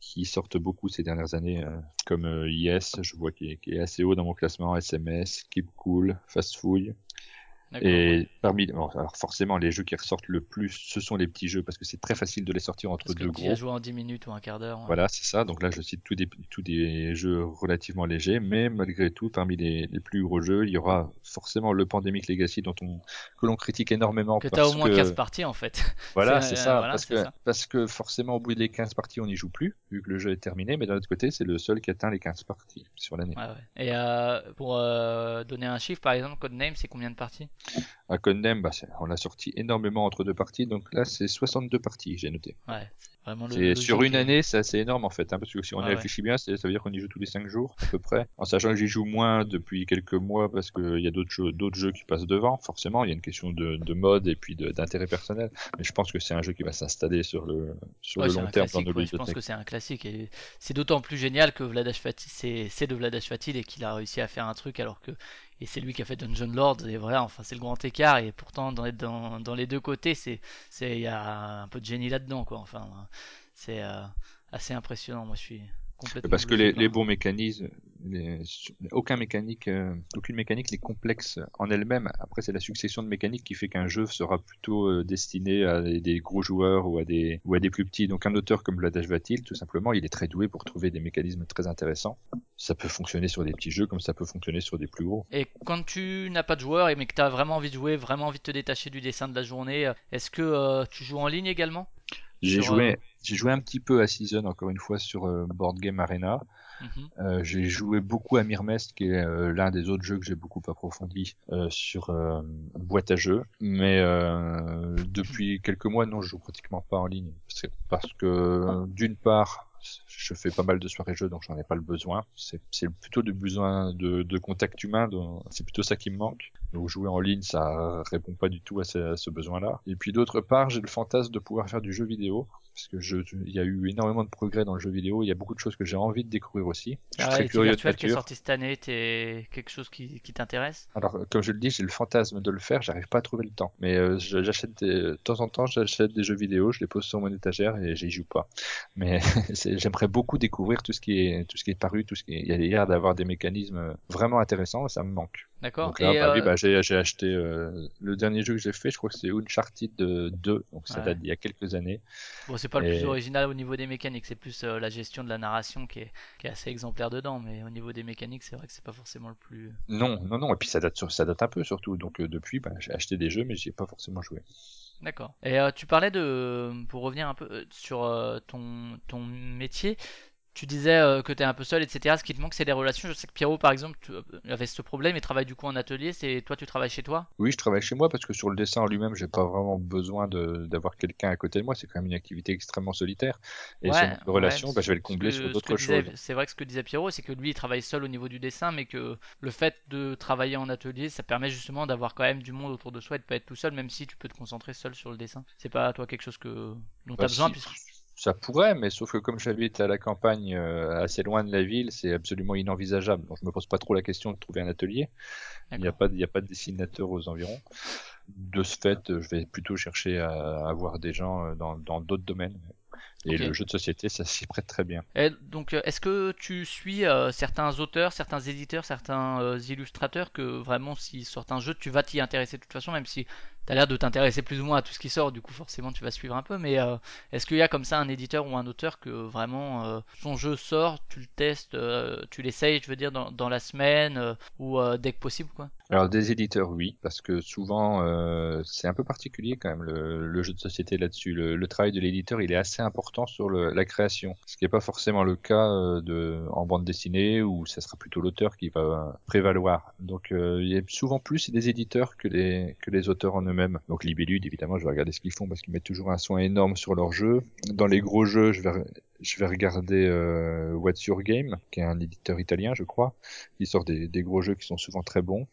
qui sortent beaucoup ces dernières années, euh, comme euh, IS, je vois qui est, qui est assez haut dans mon classement, SMS, Keep Cool, Fast
D'accord,
et parmi, bon, alors forcément, les jeux qui ressortent le plus, ce sont les petits jeux parce que c'est très facile de les sortir entre
Parce
deux
tu as
gros.
joué en 10 minutes ou un quart d'heure. ouais.
Voilà, c'est ça. Donc là, je cite tous des, tous des jeux relativement légers, mais malgré tout, parmi les, les plus gros jeux, il y aura forcément le Pandemic Legacy dont on, que l'on critique énormément
Que tu as au moins
que,
15 parties en fait.
voilà,
c'est- euh,
ça,
voilà,
parce que,
ça.
parce que forcément, au bout des 15 parties, on n'y joue plus, vu que le jeu est terminé, mais d'un autre côté, c'est le seul qui atteint les 15 parties sur l'année.
Ouais, ouais. Et euh, pour euh, donner un chiffre, par exemple, Codename, c'est combien de parties?
À Condemn, bah, on l'a sorti énormément entre deux parties, donc là, c'est 62 parties, j'ai noté.
Ouais, c'est vraiment le.
C'est sur une année, c'est assez énorme en fait, hein, parce que si on y réfléchit bien, ça veut dire qu'on y joue tous les 5 jours à peu près. En sachant que j'y joue moins depuis quelques mois parce qu'il y a d'autres jeux, qui passent devant. Forcément, il y a une question de, de mode et puis d'intérêt personnel. Mais je pense que c'est un jeu qui va s'installer sur le sur
Ouais,
le
c'est
long terme dans nos
ouais, je pense que c'est un classique et c'est d'autant plus génial que Vladash Fatih c'est de Vladash Fatih et qu'il a réussi à faire un truc alors que et c'est lui qui a fait Dungeon Lord et voilà enfin c'est le grand écart et pourtant dans dans, dans les deux côtés c'est c'est il y a un peu de génie là-dedans quoi enfin c'est euh, assez impressionnant moi je suis complètement
Parce que
bluffé
les, les bons mécanismes, les- aucun mécanique, euh, aucune mécanique n'est complexe en elle-même. Après, c'est la succession de mécaniques qui fait qu'un jeu sera plutôt euh, destiné à des, des gros joueurs ou à des ou à des plus petits. Donc, un auteur comme Vladash Vatil, tout simplement, il est très doué pour trouver des mécanismes très intéressants. Ça peut fonctionner sur des petits jeux comme ça peut fonctionner sur des plus gros.
Et quand tu n'as pas de joueur et mais que tu as vraiment envie de jouer, vraiment envie de te détacher du dessin de la journée, euh, est-ce que euh, tu joues en ligne également?
J'ai
Sur,
joué, j'ai joué un petit peu à Season encore une fois sur euh, Board Game Arena.
Mhm.
Euh, j'ai joué beaucoup à Myrmest, qui est euh, l'un des autres jeux que j'ai beaucoup approfondi sur boîte à jeux. Mais euh, depuis quelques mois, non, je joue pratiquement pas en ligne. Parce que, parce que d'une part, je fais pas mal de soirées jeux, donc j'en ai pas le besoin. C'est c'est plutôt du besoin de, de contact humain, c'est plutôt ça qui me manque. Donc jouer en ligne, ça répond pas du tout à ce, besoin-là. Et puis d'autre part, j'ai le fantasme de pouvoir faire du jeu vidéo parce que je, il y a eu énormément de progrès dans le jeu vidéo. Il y a beaucoup de choses que j'ai envie de découvrir aussi. Je suis
Ah,
très curieux de
Virtual qui est
nature.
sorti cette année, t'es quelque chose qui, qui t'intéresse?
Alors, comme je le dis, j'ai le fantasme de le faire. J'arrive pas à trouver le temps. Mais euh, j'achète des- de temps en temps, j'achète des jeux vidéo, je les pose sur mon étagère et j'y joue pas. Mais c'est- beaucoup découvrir tout ce qui est tout ce qui est paru, tout ce qui est... il y a l'air d'avoir des mécanismes vraiment intéressants. Ça me manque.
D'accord.
Donc là, oui,
euh,
bah, j'ai j'ai acheté euh, le dernier jeu que j'ai fait, je crois que c'est Uncharted 2, donc ça
Ouais.
date d'il y a quelques années.
bon, c'est pas le plus original au niveau des mécaniques, c'est plus euh, la gestion de la narration qui est, qui est assez exemplaire dedans, mais au niveau des mécaniques, c'est vrai que c'est pas forcément le plus.
Non, non, non, et puis ça date, sur- ça date un peu surtout, donc euh, depuis, bah, j'ai acheté des jeux, mais j'y ai pas forcément joué.
D'accord. Et euh, tu parlais de, pour revenir un peu euh, sur euh, ton, ton métier, tu disais euh, que tu es un peu seul, etc. Ce qui te manque, c'est des relations. Je sais que Pierrot, par exemple, tu, euh, avait ce problème, il travaille du coup en atelier. C'est toi, tu travailles chez toi?
Oui, je travaille chez moi parce que sur le dessin en lui-même, j'ai pas vraiment besoin d'avoir quelqu'un à côté de moi. C'est quand même une activité extrêmement solitaire. Et
Ouais,
relation,
ouais,
bah, je vais le combler
que-
sur d'autres choses.
C'est vrai que ce que disait Pierrot, c'est que lui, il travaille seul au niveau du dessin, mais que le fait de travailler en atelier, ça permet justement d'avoir quand même du monde autour de soi et de pas être tout seul, même si tu peux te concentrer seul sur le dessin. C'est pas toi quelque chose que dont tu
Bah,
as besoin, puisque...
ça pourrait, mais sauf que comme j'habite à la campagne, euh, assez loin de la ville, c'est absolument inenvisageable. Donc je me pose pas trop la question de trouver un atelier. Il n'y a pas, il a pas de dessinateur aux environs. De ce fait, euh, je vais plutôt chercher à avoir des gens euh, dans dans d'autres domaines. Et le jeu de société, ça s'y prête très bien.
Et donc, est-ce que tu suis euh, certains auteurs, certains éditeurs, certains euh, illustrateurs que vraiment, s'ils sortent un jeu, tu vas t'y intéresser de toute façon, même si tu as l'air de t'intéresser plus ou moins à tout ce qui sort, du coup, forcément, tu vas suivre un peu. Mais euh, est-ce qu'il y a comme ça un éditeur ou un auteur que vraiment euh, son jeu sort, tu le testes, euh, tu l'essayes, je veux dire, dans, la semaine euh, ou euh, dès que possible, quoi?
Alors des éditeurs, oui, parce que souvent euh, c'est un peu particulier quand même le, jeu de société là-dessus. Le, travail de l'éditeur, il est assez important sur la création, ce qui n'est pas forcément le cas euh, en bande dessinée où ça sera plutôt l'auteur qui va prévaloir. Donc euh, il y a souvent plus des éditeurs que les que les auteurs en Donc Libellude, évidemment, je vais regarder ce qu'ils font parce qu'ils mettent toujours un soin énorme sur leur jeu. Dans les gros jeux, je vais je vais regarder euh, What's Your Game, qui est un éditeur italien, je crois. Il sort des gros jeux qui sont souvent très bons.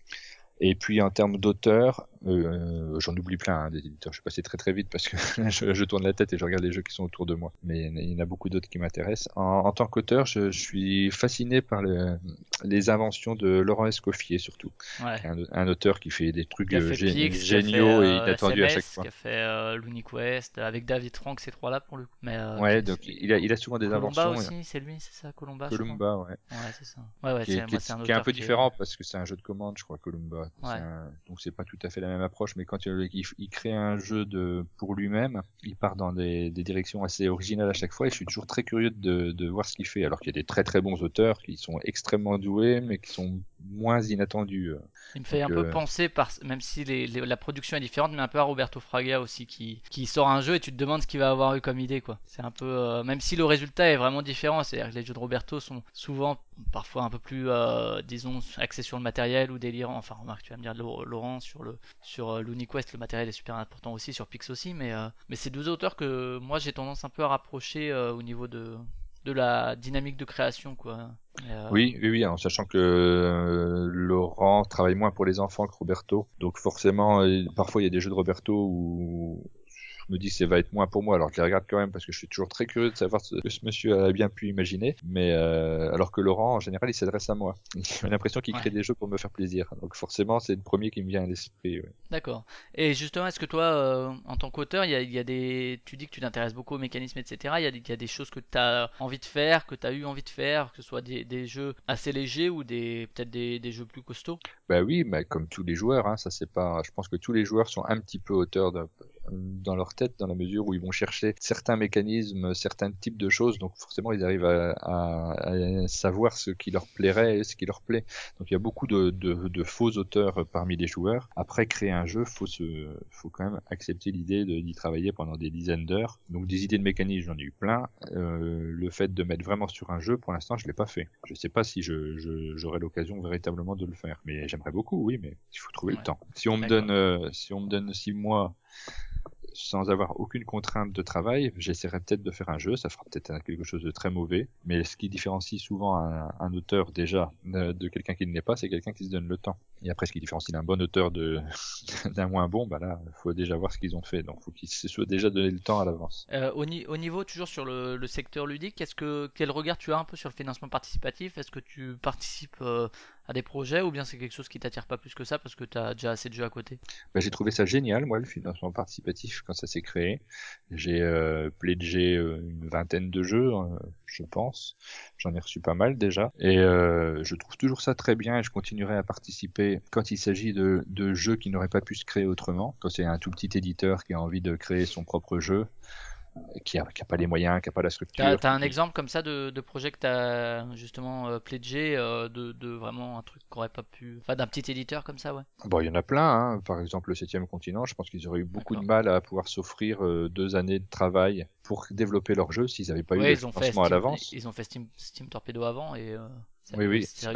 Et puis en termes d'auteur, euh, j'en oublie plein hein, des éditeurs. Je suis passé très très vite parce que je, je tourne la tête et je regarde les jeux qui sont autour de moi. Mais il y en a beaucoup d'autres qui m'intéressent. En, en tant qu'auteur, je, je suis fasciné par le- les inventions de Laurent Escoffier surtout.
Ouais.
Un, un auteur qui fait des trucs euh,
fait
gé-
Pix, qui a
géniaux
fait
et
euh,
inattendus à chaque
SMS,
fois.
qui a fait euh, Looney Quest, avec David Frank, ces trois-là pour le coup. Mais, euh,
Ouais, donc il a, il a souvent des
Columba
inventions.
aussi, c'est lui, c'est ça, Columba.
Columba, ouais.
Ouais, c'est ça. Ouais, ouais, c'est, c'est un
qui est un
auteur
peu
qui est-
différent parce que c'est un jeu de commande, je crois, Columba.
Ouais.
un- Donc c'est pas tout à fait la même approche, mais quand il, il- il crée un jeu de pour lui-même, il part dans des, des directions assez originales à chaque fois et je suis toujours très curieux de, de voir ce qu'il fait. Alors qu'il y a des très très bons auteurs qui sont extrêmement doués, mais qui sont moins inattendus.
Il me fait un peu
euh,
penser, par... même si les- les- la production est différente, mais un peu à Roberto Fraga aussi, qui, qui sort un jeu et tu te demandes ce qu'il va avoir eu comme idée, quoi. C'est un peu, euh, même si le résultat est vraiment différent, c'est-à-dire que les jeux de Roberto sont souvent, parfois un peu plus, euh, disons, axés sur le matériel ou délirants. Enfin, remarque, tu vas me dire, Lau- Laurent, sur le, sur Looney Quest, le matériel est super important aussi, sur Pix aussi, mais, euh, mais c'est deux auteurs que moi j'ai tendance un peu à rapprocher au niveau de, de la dynamique de création, quoi. Euh,
Oui, oui, oui, en sachant que euh, Laurent travaille moins pour les enfants que Roberto. Donc forcément, euh, parfois il y a des jeux de Roberto où me dis que ça va être moins pour moi. Alors je les regarde quand même parce que je suis toujours très curieux de savoir ce que ce monsieur a bien pu imaginer. Mais euh, alors que Laurent, en général, il s'adresse à moi. J'ai l'impression qu'il crée des jeux pour me faire plaisir. Donc forcément, c'est le premier qui me vient à l'esprit. ouais.
D'accord. Et justement, est-ce que toi, euh, en tant qu'auteur, il y a, y a des, tu dis que tu t'intéresses beaucoup aux mécanismes, etc. Il y a des, il y a des choses que tu as envie de faire, que tu as eu envie de faire, que ce soit des, des jeux assez légers ou des, peut-être des, des jeux plus costauds?
Bah oui, mais comme tous les joueurs, hein, ça c'est pas. Je pense que tous les joueurs sont un petit peu auteurs de- dans leur tête, dans la mesure où ils vont chercher certains mécanismes, certains types de choses. Donc forcément, ils arrivent à, à- à savoir ce qui leur plairait et ce qui leur plaît. Donc il y a beaucoup de, de- de faux auteurs parmi les joueurs. Après créer un jeu, faut se, faut quand même accepter l'idée d'y travailler pendant des dizaines d'heures. Donc des idées de mécanismes, j'en ai eu plein. Euh, le fait de mettre vraiment sur un jeu, pour l'instant, je l'ai pas fait. Je sais pas si je, j'aurai l'occasion véritablement de le faire, mais j'aimerais beaucoup, oui, mais il faut trouver
Ouais.
le temps. Si on me donne, euh, si on me donne six mois sans avoir aucune contrainte de travail, j'essaierai peut-être de faire un jeu. Ça fera peut-être quelque chose de très mauvais, mais ce qui différencie souvent un, auteur déjà de, de quelqu'un qui ne l'est pas, c'est quelqu'un qui se donne le temps. Et après, ce qui différencie d'un bon auteur d'un moins bon, bah là, faut déjà voir ce qu'ils ont fait. Donc, faut qu'ils se soient déjà donné le temps à l'avance.
Euh, au, ni- au niveau toujours sur le, secteur ludique, quel regard tu as un peu sur le financement participatif? Est-ce que tu participes euh, à des projets ou bien c'est quelque chose qui t'attire pas plus que ça parce que tu as déjà assez de jeux à côté?
Bah, j'ai trouvé ça génial, moi, le financement participatif, quand ça s'est créé. J'ai euh, pledgé euh, une vingtaine de jeux, euh, je pense. J'en ai reçu pas mal déjà. Et euh, je trouve toujours ça très bien et je continuerai à participer quand il s'agit de jeux qui n'auraient pas pu se créer autrement. Quand c'est un tout petit éditeur qui a envie de créer son propre jeu, qui a, qui a pas les moyens, qui a pas la structure.
T'as as un
qui-
exemple comme ça de, de projet que t'as justement euh, pledgé euh, de, de vraiment un truc qu'aurait pas pu. Enfin, d'un petit éditeur comme ça, ouais?
Bon, il y en a plein, hein. par exemple le septième continent, je pense qu'ils auraient eu beaucoup de mal à pouvoir s'offrir euh, deux années de travail pour développer leur jeu s'ils n'avaient pas eu
Ouais,
le financement à l'avance.
ils ont fait Steam, Steam Torpedo avant et euh,
Oui, oui,
c'est
bah,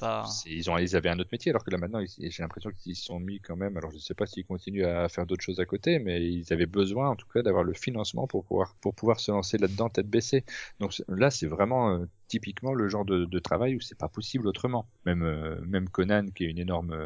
pas.
Ils, ont, ils avaient un autre métier, alors que là maintenant, j'ai l'impression qu'ils se sont mis quand même. Alors je sais pas s'ils continuent à faire d'autres choses à côté, mais ils avaient besoin en tout cas d'avoir le financement pour pouvoir pour pouvoir se lancer là-dedans tête baissée. Donc là, c'est vraiment euh, typiquement le genre de, de travail où c'est pas possible autrement. Même euh, même Conan, qui est une énorme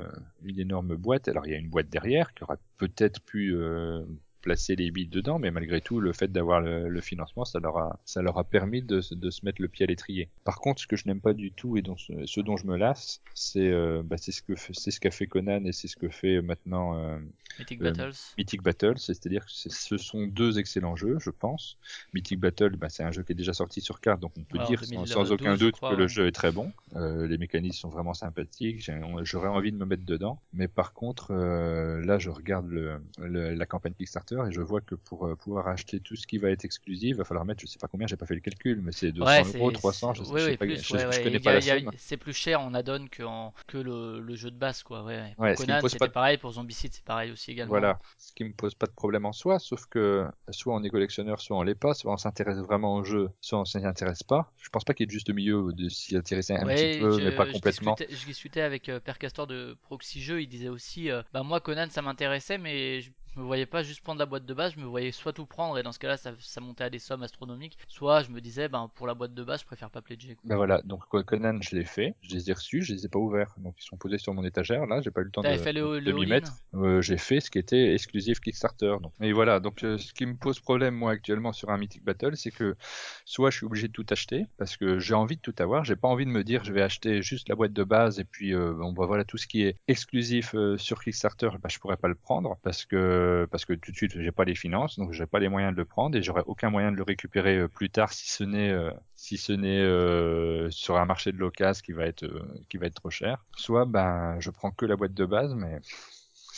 une énorme boîte. Alors il y a une boîte derrière qui aura peut-être pu euh, placer les billes dedans, mais malgré tout, le fait d'avoir le, le financement, ça leur a, ça leur a permis de, se- de se mettre le pied à l'étrier. Par contre, ce que je n'aime pas du tout et dont, ce, dont je me lasse, c'est euh, bah, c'est ce que c'est ce qu'a fait Conan et c'est ce que fait maintenant euh,
Mythic
euh,
Battles.
Mythic Battle, c'est-à-dire que ce sont deux excellents jeux, je pense. Mythic Battle, bah, c'est un jeu qui est déjà sorti sur carte, donc on peut dire sans,
2012,
sans aucun doute
crois,
que le
ouais.
jeu est très bon. Les mécanismes sont vraiment sympathiques, j'aurais envie de me mettre dedans. Mais par contre, là, je regarde le, le- la campagne Kickstarter et je vois que pour euh, pouvoir acheter tout ce qui va être exclusif, il va falloir mettre, je sais pas combien, j'ai pas fait le calcul, mais c'est 200
Ouais,
euros,
c'est-
300, je, sais- je pas,
plus,
je,
ouais,
je
ouais.
connais pas la somme.
C'est plus cher en add-on que, en- que le, le jeu de base, quoi. Ouais. Pour Conan, c'était pareil. Pour Zombicide, c'est pareil aussi également.
Voilà, ce qui me pose pas de problème en soi, sauf que soit on est collectionneur, soit on l'est pas, soit on s'intéresse vraiment au jeu, soit on s'y intéresse pas. Je pense pas qu'il y ait juste milieu de s'y intéresser un petit peu, mais pas complètement.
je discutais avec euh, Père Castor de Proxy Jeux, il disait aussi, euh, bah moi Conan ça m'intéressait, mais je me voyais pas juste prendre la boîte de base, je me voyais soit tout prendre et dans ce cas-là ça, ça montait à des sommes astronomiques, soit je me disais, ben pour la boîte de base je préfère pas pledger. quoi.
Ben voilà, donc Conan, je l'ai fait, je les ai reçus, je les ai pas ouverts, donc ils sont posés sur mon étagère, là, j'ai pas eu le temps de,
fait le,
de m'y mettre. Euh, j'ai fait ce qui était exclusif Kickstarter. Donc. Et voilà, donc euh, ce qui me pose problème moi actuellement sur un Mythic Battle, c'est que soit je suis obligé de tout acheter parce que j'ai envie de tout avoir, j'ai pas envie de me dire je vais acheter juste la boîte de base et puis euh, bon bah voilà tout ce qui est exclusif euh, sur Kickstarter, bah, je pourrais pas le prendre parce que parce que tout de suite j'ai pas les finances, donc j'ai pas les moyens de le prendre et j'aurais aucun moyen de le récupérer euh, plus tard si ce n'est euh, euh, sur un marché de l'occasion qui va être euh, qui va être trop cher. Soit ben je prends que la boîte de base, mais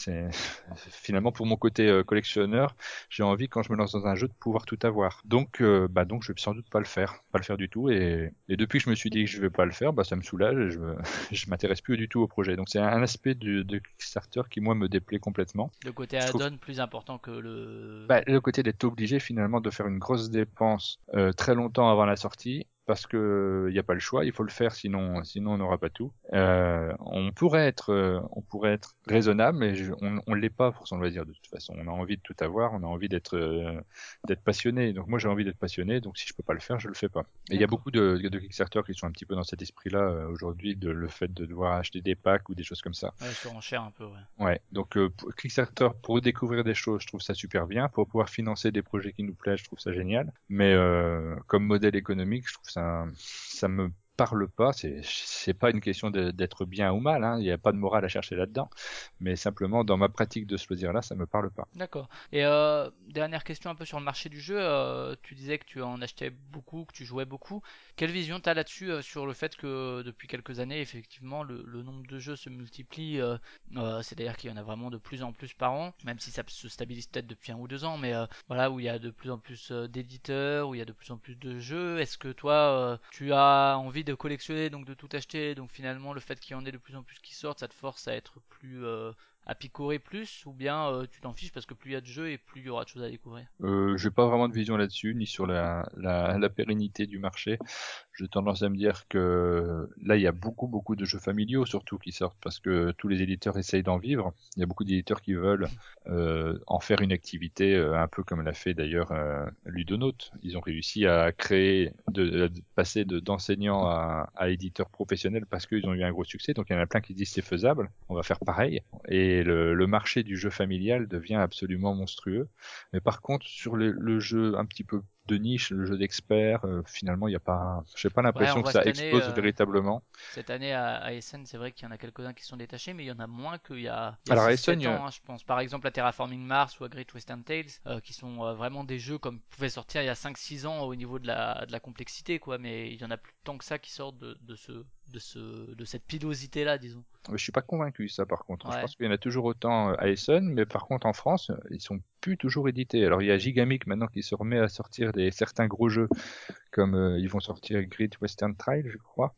c'est finalement pour mon côté euh, collectionneur, j'ai envie quand je me lance dans un jeu de pouvoir tout avoir. Donc, euh, bah donc je vais sans doute pas le faire, pas le faire du tout. Et, et depuis que je me suis dit que je vais pas le faire, bah ça me soulage et je me, je m'intéresse plus du tout au projet. Donc c'est un aspect de, de Kickstarter qui moi me déplaît complètement.
Le côté
trouve-
add-on plus important que le.
Bah, le côté d'être obligé finalement de faire une grosse dépense euh, très longtemps avant la sortie parce que il n'y a pas le choix, il faut le faire sinon sinon on n'aura pas tout. Euh, on pourrait être euh, on pourrait être raisonnable mais je- on on l'est pas pour son loisir de toute façon. On a envie de tout avoir, on a envie d'être euh, d'être passionné. Donc moi j'ai envie d'être passionné, donc si je peux pas le faire, je le fais pas. Et il y a beaucoup de, de Kickstarter qui sont un petit peu dans cet esprit-là euh, aujourd'hui de le fait de devoir acheter des packs ou des choses comme ça.
Ouais, surenchère un peu, ouais.
Ouais, donc euh, pour- Kickstarter pour découvrir des choses, je trouve ça super bien. Pour pouvoir financer des projets qui nous plaisent, je trouve ça génial. Mais euh, comme modèle économique, je trouve ça ça me parle pas. C'est pas une question d'être bien ou mal. Hein. Il n'y a pas de morale à chercher là-dedans. Mais simplement dans ma pratique de ce loisir-là, ça me parle pas.
D'accord. Et euh, dernière question un peu sur le marché du jeu. euh, tu disais que tu en achetais beaucoup, que tu jouais beaucoup. Quelle vision tu as là-dessus euh, sur le fait que depuis quelques années, effectivement, le, le nombre de jeux se multiplie C'est-à-dire qu'il y en a vraiment de plus en plus par an, même si ça se stabilise peut-être depuis un ou deux ans, mais voilà, où il y a de plus en plus d'éditeurs, où il y a de plus en plus de jeux. Est-ce que toi, tu as envie de collectionner, donc de tout acheter, donc finalement le fait qu'il y en ait de plus en plus qui sortent, ça te force à être plus euh, à picorer plus, ou bien euh, tu t'en fiches parce que plus il y a de jeux et plus il y aura de choses à découvrir.
Euh, j'ai pas vraiment de vision là-dessus, ni sur la, la, la pérennité du marché. J'ai tendance à me dire que là, il y a beaucoup, beaucoup de jeux familiaux surtout qui sortent parce que tous les éditeurs essayent d'en vivre. Il y a beaucoup d'éditeurs qui veulent euh, en faire une activité, euh, un peu comme l'a fait d'ailleurs euh, Ludonote. Ils ont réussi à créer, de, de passer de- d'enseignants à, à éditeurs professionnels parce qu'ils ont eu un gros succès. Donc il y en a plein qui disent c'est faisable, on va faire pareil. Et le, le marché du jeu familial devient absolument monstrueux. Mais par contre, sur le, le jeu un petit peu de niche, le jeu d'expert. euh, finalement, il y a pas, j'ai pas l'impression
on
que ça
année,
explose
euh,
véritablement.
Cette année à, à Essen, c'est vrai qu'il y en a quelques-uns qui sont détachés, mais il y en a moins qu'il y a, il y a
Alors, à
6-7
Essen, il y a-
ans, hein, je pense. Par exemple, à Terraforming Mars ou à Great Western Tales, euh, qui sont vraiment des jeux comme pouvaient sortir il y a 5-6 ans au niveau de la, de la complexité, quoi. Mais il y en a plus tant que ça qui sortent de, de ce, de ce, de cette pilosité-là, disons.
Je suis pas convaincu ça par contre. Je pense qu'il y en a toujours autant euh, à Essen, mais par contre en France, ils sont plus toujours édités. Alors il y a Gigamic maintenant qui se remet à sortir des certains gros jeux, comme euh, ils vont sortir Great Western Trail, je crois,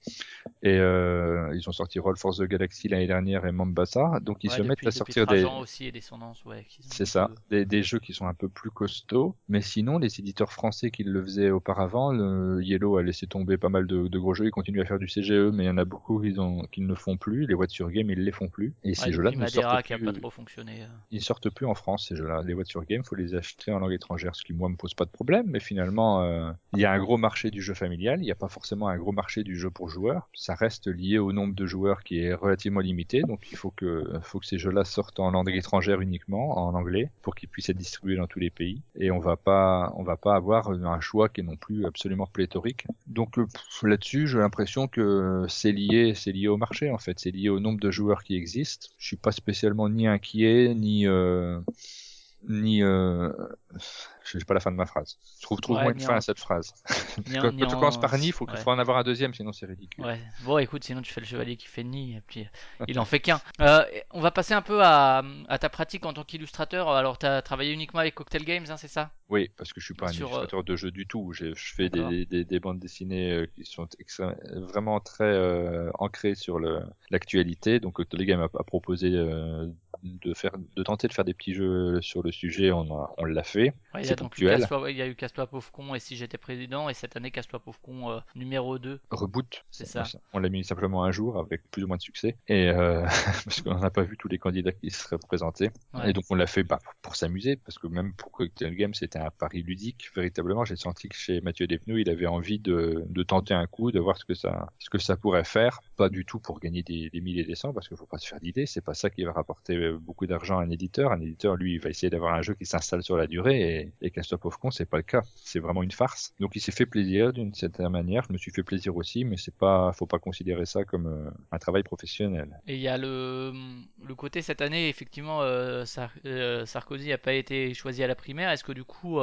et euh, ils ont sorti Roll for the Galaxy l'année dernière et Mombasa, donc ils
Ouais,
se mettent
depuis,
à
depuis
sortir des,
Trajan aussi et Descendance, ouais. qui sont
c'est ça, des, des jeux qui sont un peu plus costauds. Mais sinon, les éditeurs français qui le faisaient auparavant, le Yellow a laissé tomber pas mal de, de gros jeux. Ils continuent à faire du CGE, mais il y en a beaucoup qui, ont, qui ne le font plus. Les Voitures Game, ils les font plus. Et
Ouais,
ces jeux-là ne sortent
qui a
plus.
pas trop fonctionné. euh.
Ils sortent plus en France ces jeux-là. Les Voitures Game, faut les acheter en langue étrangère, ce qui moi me pose pas de problème. Mais finalement, euh, il y a un gros marché du jeu familial. Il n'y a pas forcément un gros marché du jeu pour joueurs. Ça reste lié au nombre de joueurs qui est relativement limité. Donc il faut que, faut que ces jeux-là sortent en langue étrangère uniquement, en anglais, pour qu'ils puissent être distribués dans tous les pays. Et on va pas, on va pas avoir un choix qui est non plus absolument pléthorique. Donc euh, là-dessus, j'ai l'impression que c'est lié, c'est lié au marché en fait. C'est lié au nombre de joueurs qui existent. Je suis pas spécialement ni inquiet ni euh, ni euh... je sais pas la fin de ma phrase. Trouve trouve moi
Ouais,
une fin
en-
à cette phrase.
ni
quand quand tu
en-
commences par ni, il faut,
ouais.
faut en avoir un deuxième, sinon c'est ridicule.
Ouais, bon écoute, sinon tu fais le chevalier qui fait ni, et puis il en fait qu'un. Euh, on va passer un peu à, à ta pratique en tant qu'illustrateur. Alors, tu as travaillé uniquement avec Cocktail Games, hein, c'est ça?
Oui, parce que je suis pas un
Sur, euh,
illustrateur de jeux du tout. Je, je fais des, des, des bandes dessinées euh, qui sont extré- vraiment très euh, ancrées sur le- l'actualité. Donc Cocktail Game a, a proposé euh, de faire, de tenter de faire des petits jeux sur le sujet. On, a- on l'a fait.
Ouais, il y
C'est
a donc eu. Casse-toi, il y a eu Casse-toi pauvre con et si j'étais président, et cette année Casse-toi pauvre con euh, numéro 2.
Reboot.
C'est ça.
On l'a mis simplement un jour avec plus ou moins de succès. Et euh, parce qu'on n'a pas vu tous les candidats qui seraient présentés.
Ouais.
Et donc on l'a fait bah, pour s'amuser, parce que même pour Cocktail Game, c'était un pari ludique. Véritablement, j'ai senti que chez Mathieu Desveneux, il avait envie de, de tenter un coup, de voir ce que ça, ce que ça pourrait faire. Pas du tout pour gagner des, des milliers et des cents, parce qu'il faut pas se faire d'idées. C'est pas ça qui va rapporter euh, beaucoup d'argent à un éditeur. Un éditeur, lui, va essayer d'avoir un jeu qui s'installe sur la durée. Et, et Casse-toi pauvre con, c'est pas le cas. C'est vraiment une farce. Donc il s'est fait plaisir d'une certaine manière. Je me suis fait plaisir aussi, mais c'est pas, faut pas considérer ça comme euh, un travail professionnel.
Et il y a le, côté cette année, effectivement, euh, euh, Sarkozy n'a pas été choisi à la primaire. Est-ce que du coup,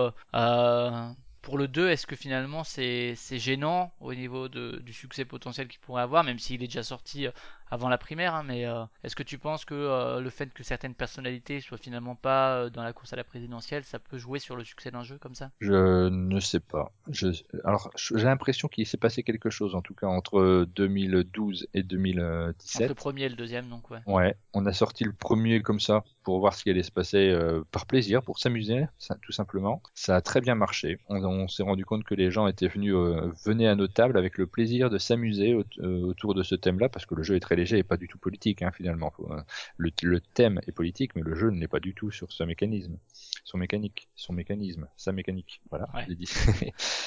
pour le 2, est-ce que finalement c'est gênant au niveau de, du succès potentiel qu'il pourrait avoir, même s'il est déjà sorti avant la primaire, hein, mais euh, est-ce que tu penses que euh, le fait que certaines personnalités soient finalement pas euh, dans la course à la présidentielle, ça peut jouer sur le succès d'un jeu comme ça?
Je ne sais pas. Je... Alors, j'ai l'impression qu'il s'est passé quelque chose, en tout cas, entre 2012 et
Entre
2017.
le premier et le deuxième, donc ouais.
Ouais, on a sorti le premier comme ça pour voir ce qui allait se passer euh, par plaisir, pour s'amuser, tout simplement. Ça a très bien marché. On, on s'est rendu compte que les gens étaient venus, euh, venaient à nos tables avec le plaisir de s'amuser au- euh, autour de ce thème-là, parce que le jeu est très léger et pas du tout politique, hein, finalement. Euh, le, le thème est politique, mais le jeu ne l'est pas du tout sur ce mécanisme, son mécanique, son mécanisme, sa mécanique. Voilà,
Ouais.
je l'ai dit.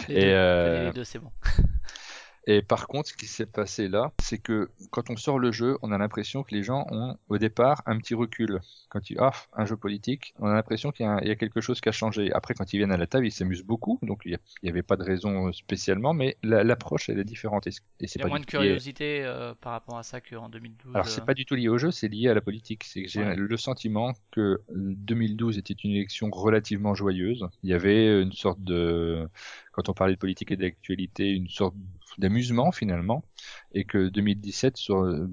Les
Et,
deux,
euh,
les deux c'est bon.
Et par contre, ce qui s'est passé là, c'est que quand on sort le jeu, on a l'impression que les gens ont au départ un petit recul. Quand ils ah un jeu politique, on a l'impression qu'il y, a y quelque chose qui a changé. Après, quand ils viennent à la table, ils s'amusent beaucoup, donc il n'y avait pas de raison spécialement, mais la- l'approche elle est différente et c- et c'est
Il y a moins de
lié-
curiosité euh, par rapport à ça qu'en 2012.
alors
euh.
c'est pas du tout lié au jeu, c'est lié à la politique. C'est que j'ai
Ouais.
le sentiment que 2012 était une élection relativement joyeuse. Il y avait une sorte de, quand on parlait de politique et d'actualité, une sorte d'amusement finalement, et que 2017, sur, euh,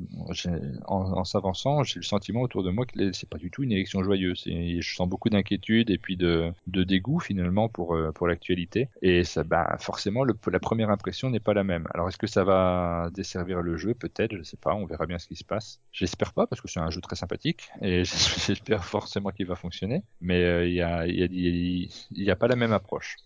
en, s'avançant, j'ai le sentiment autour de moi que c'est pas du tout une élection joyeuse. Et je sens beaucoup d'inquiétude et puis de, dégoût finalement pour euh, pour l'actualité. Et ça, bah, forcément, la première impression n'est pas la même. Alors est-ce que ça va desservir le jeu? Peut-être, je sais pas. On verra bien ce qui se passe. J'espère pas parce que c'est un jeu très sympathique et j'espère forcément qu'il va fonctionner. Mais euh, il il y a pas la même approche.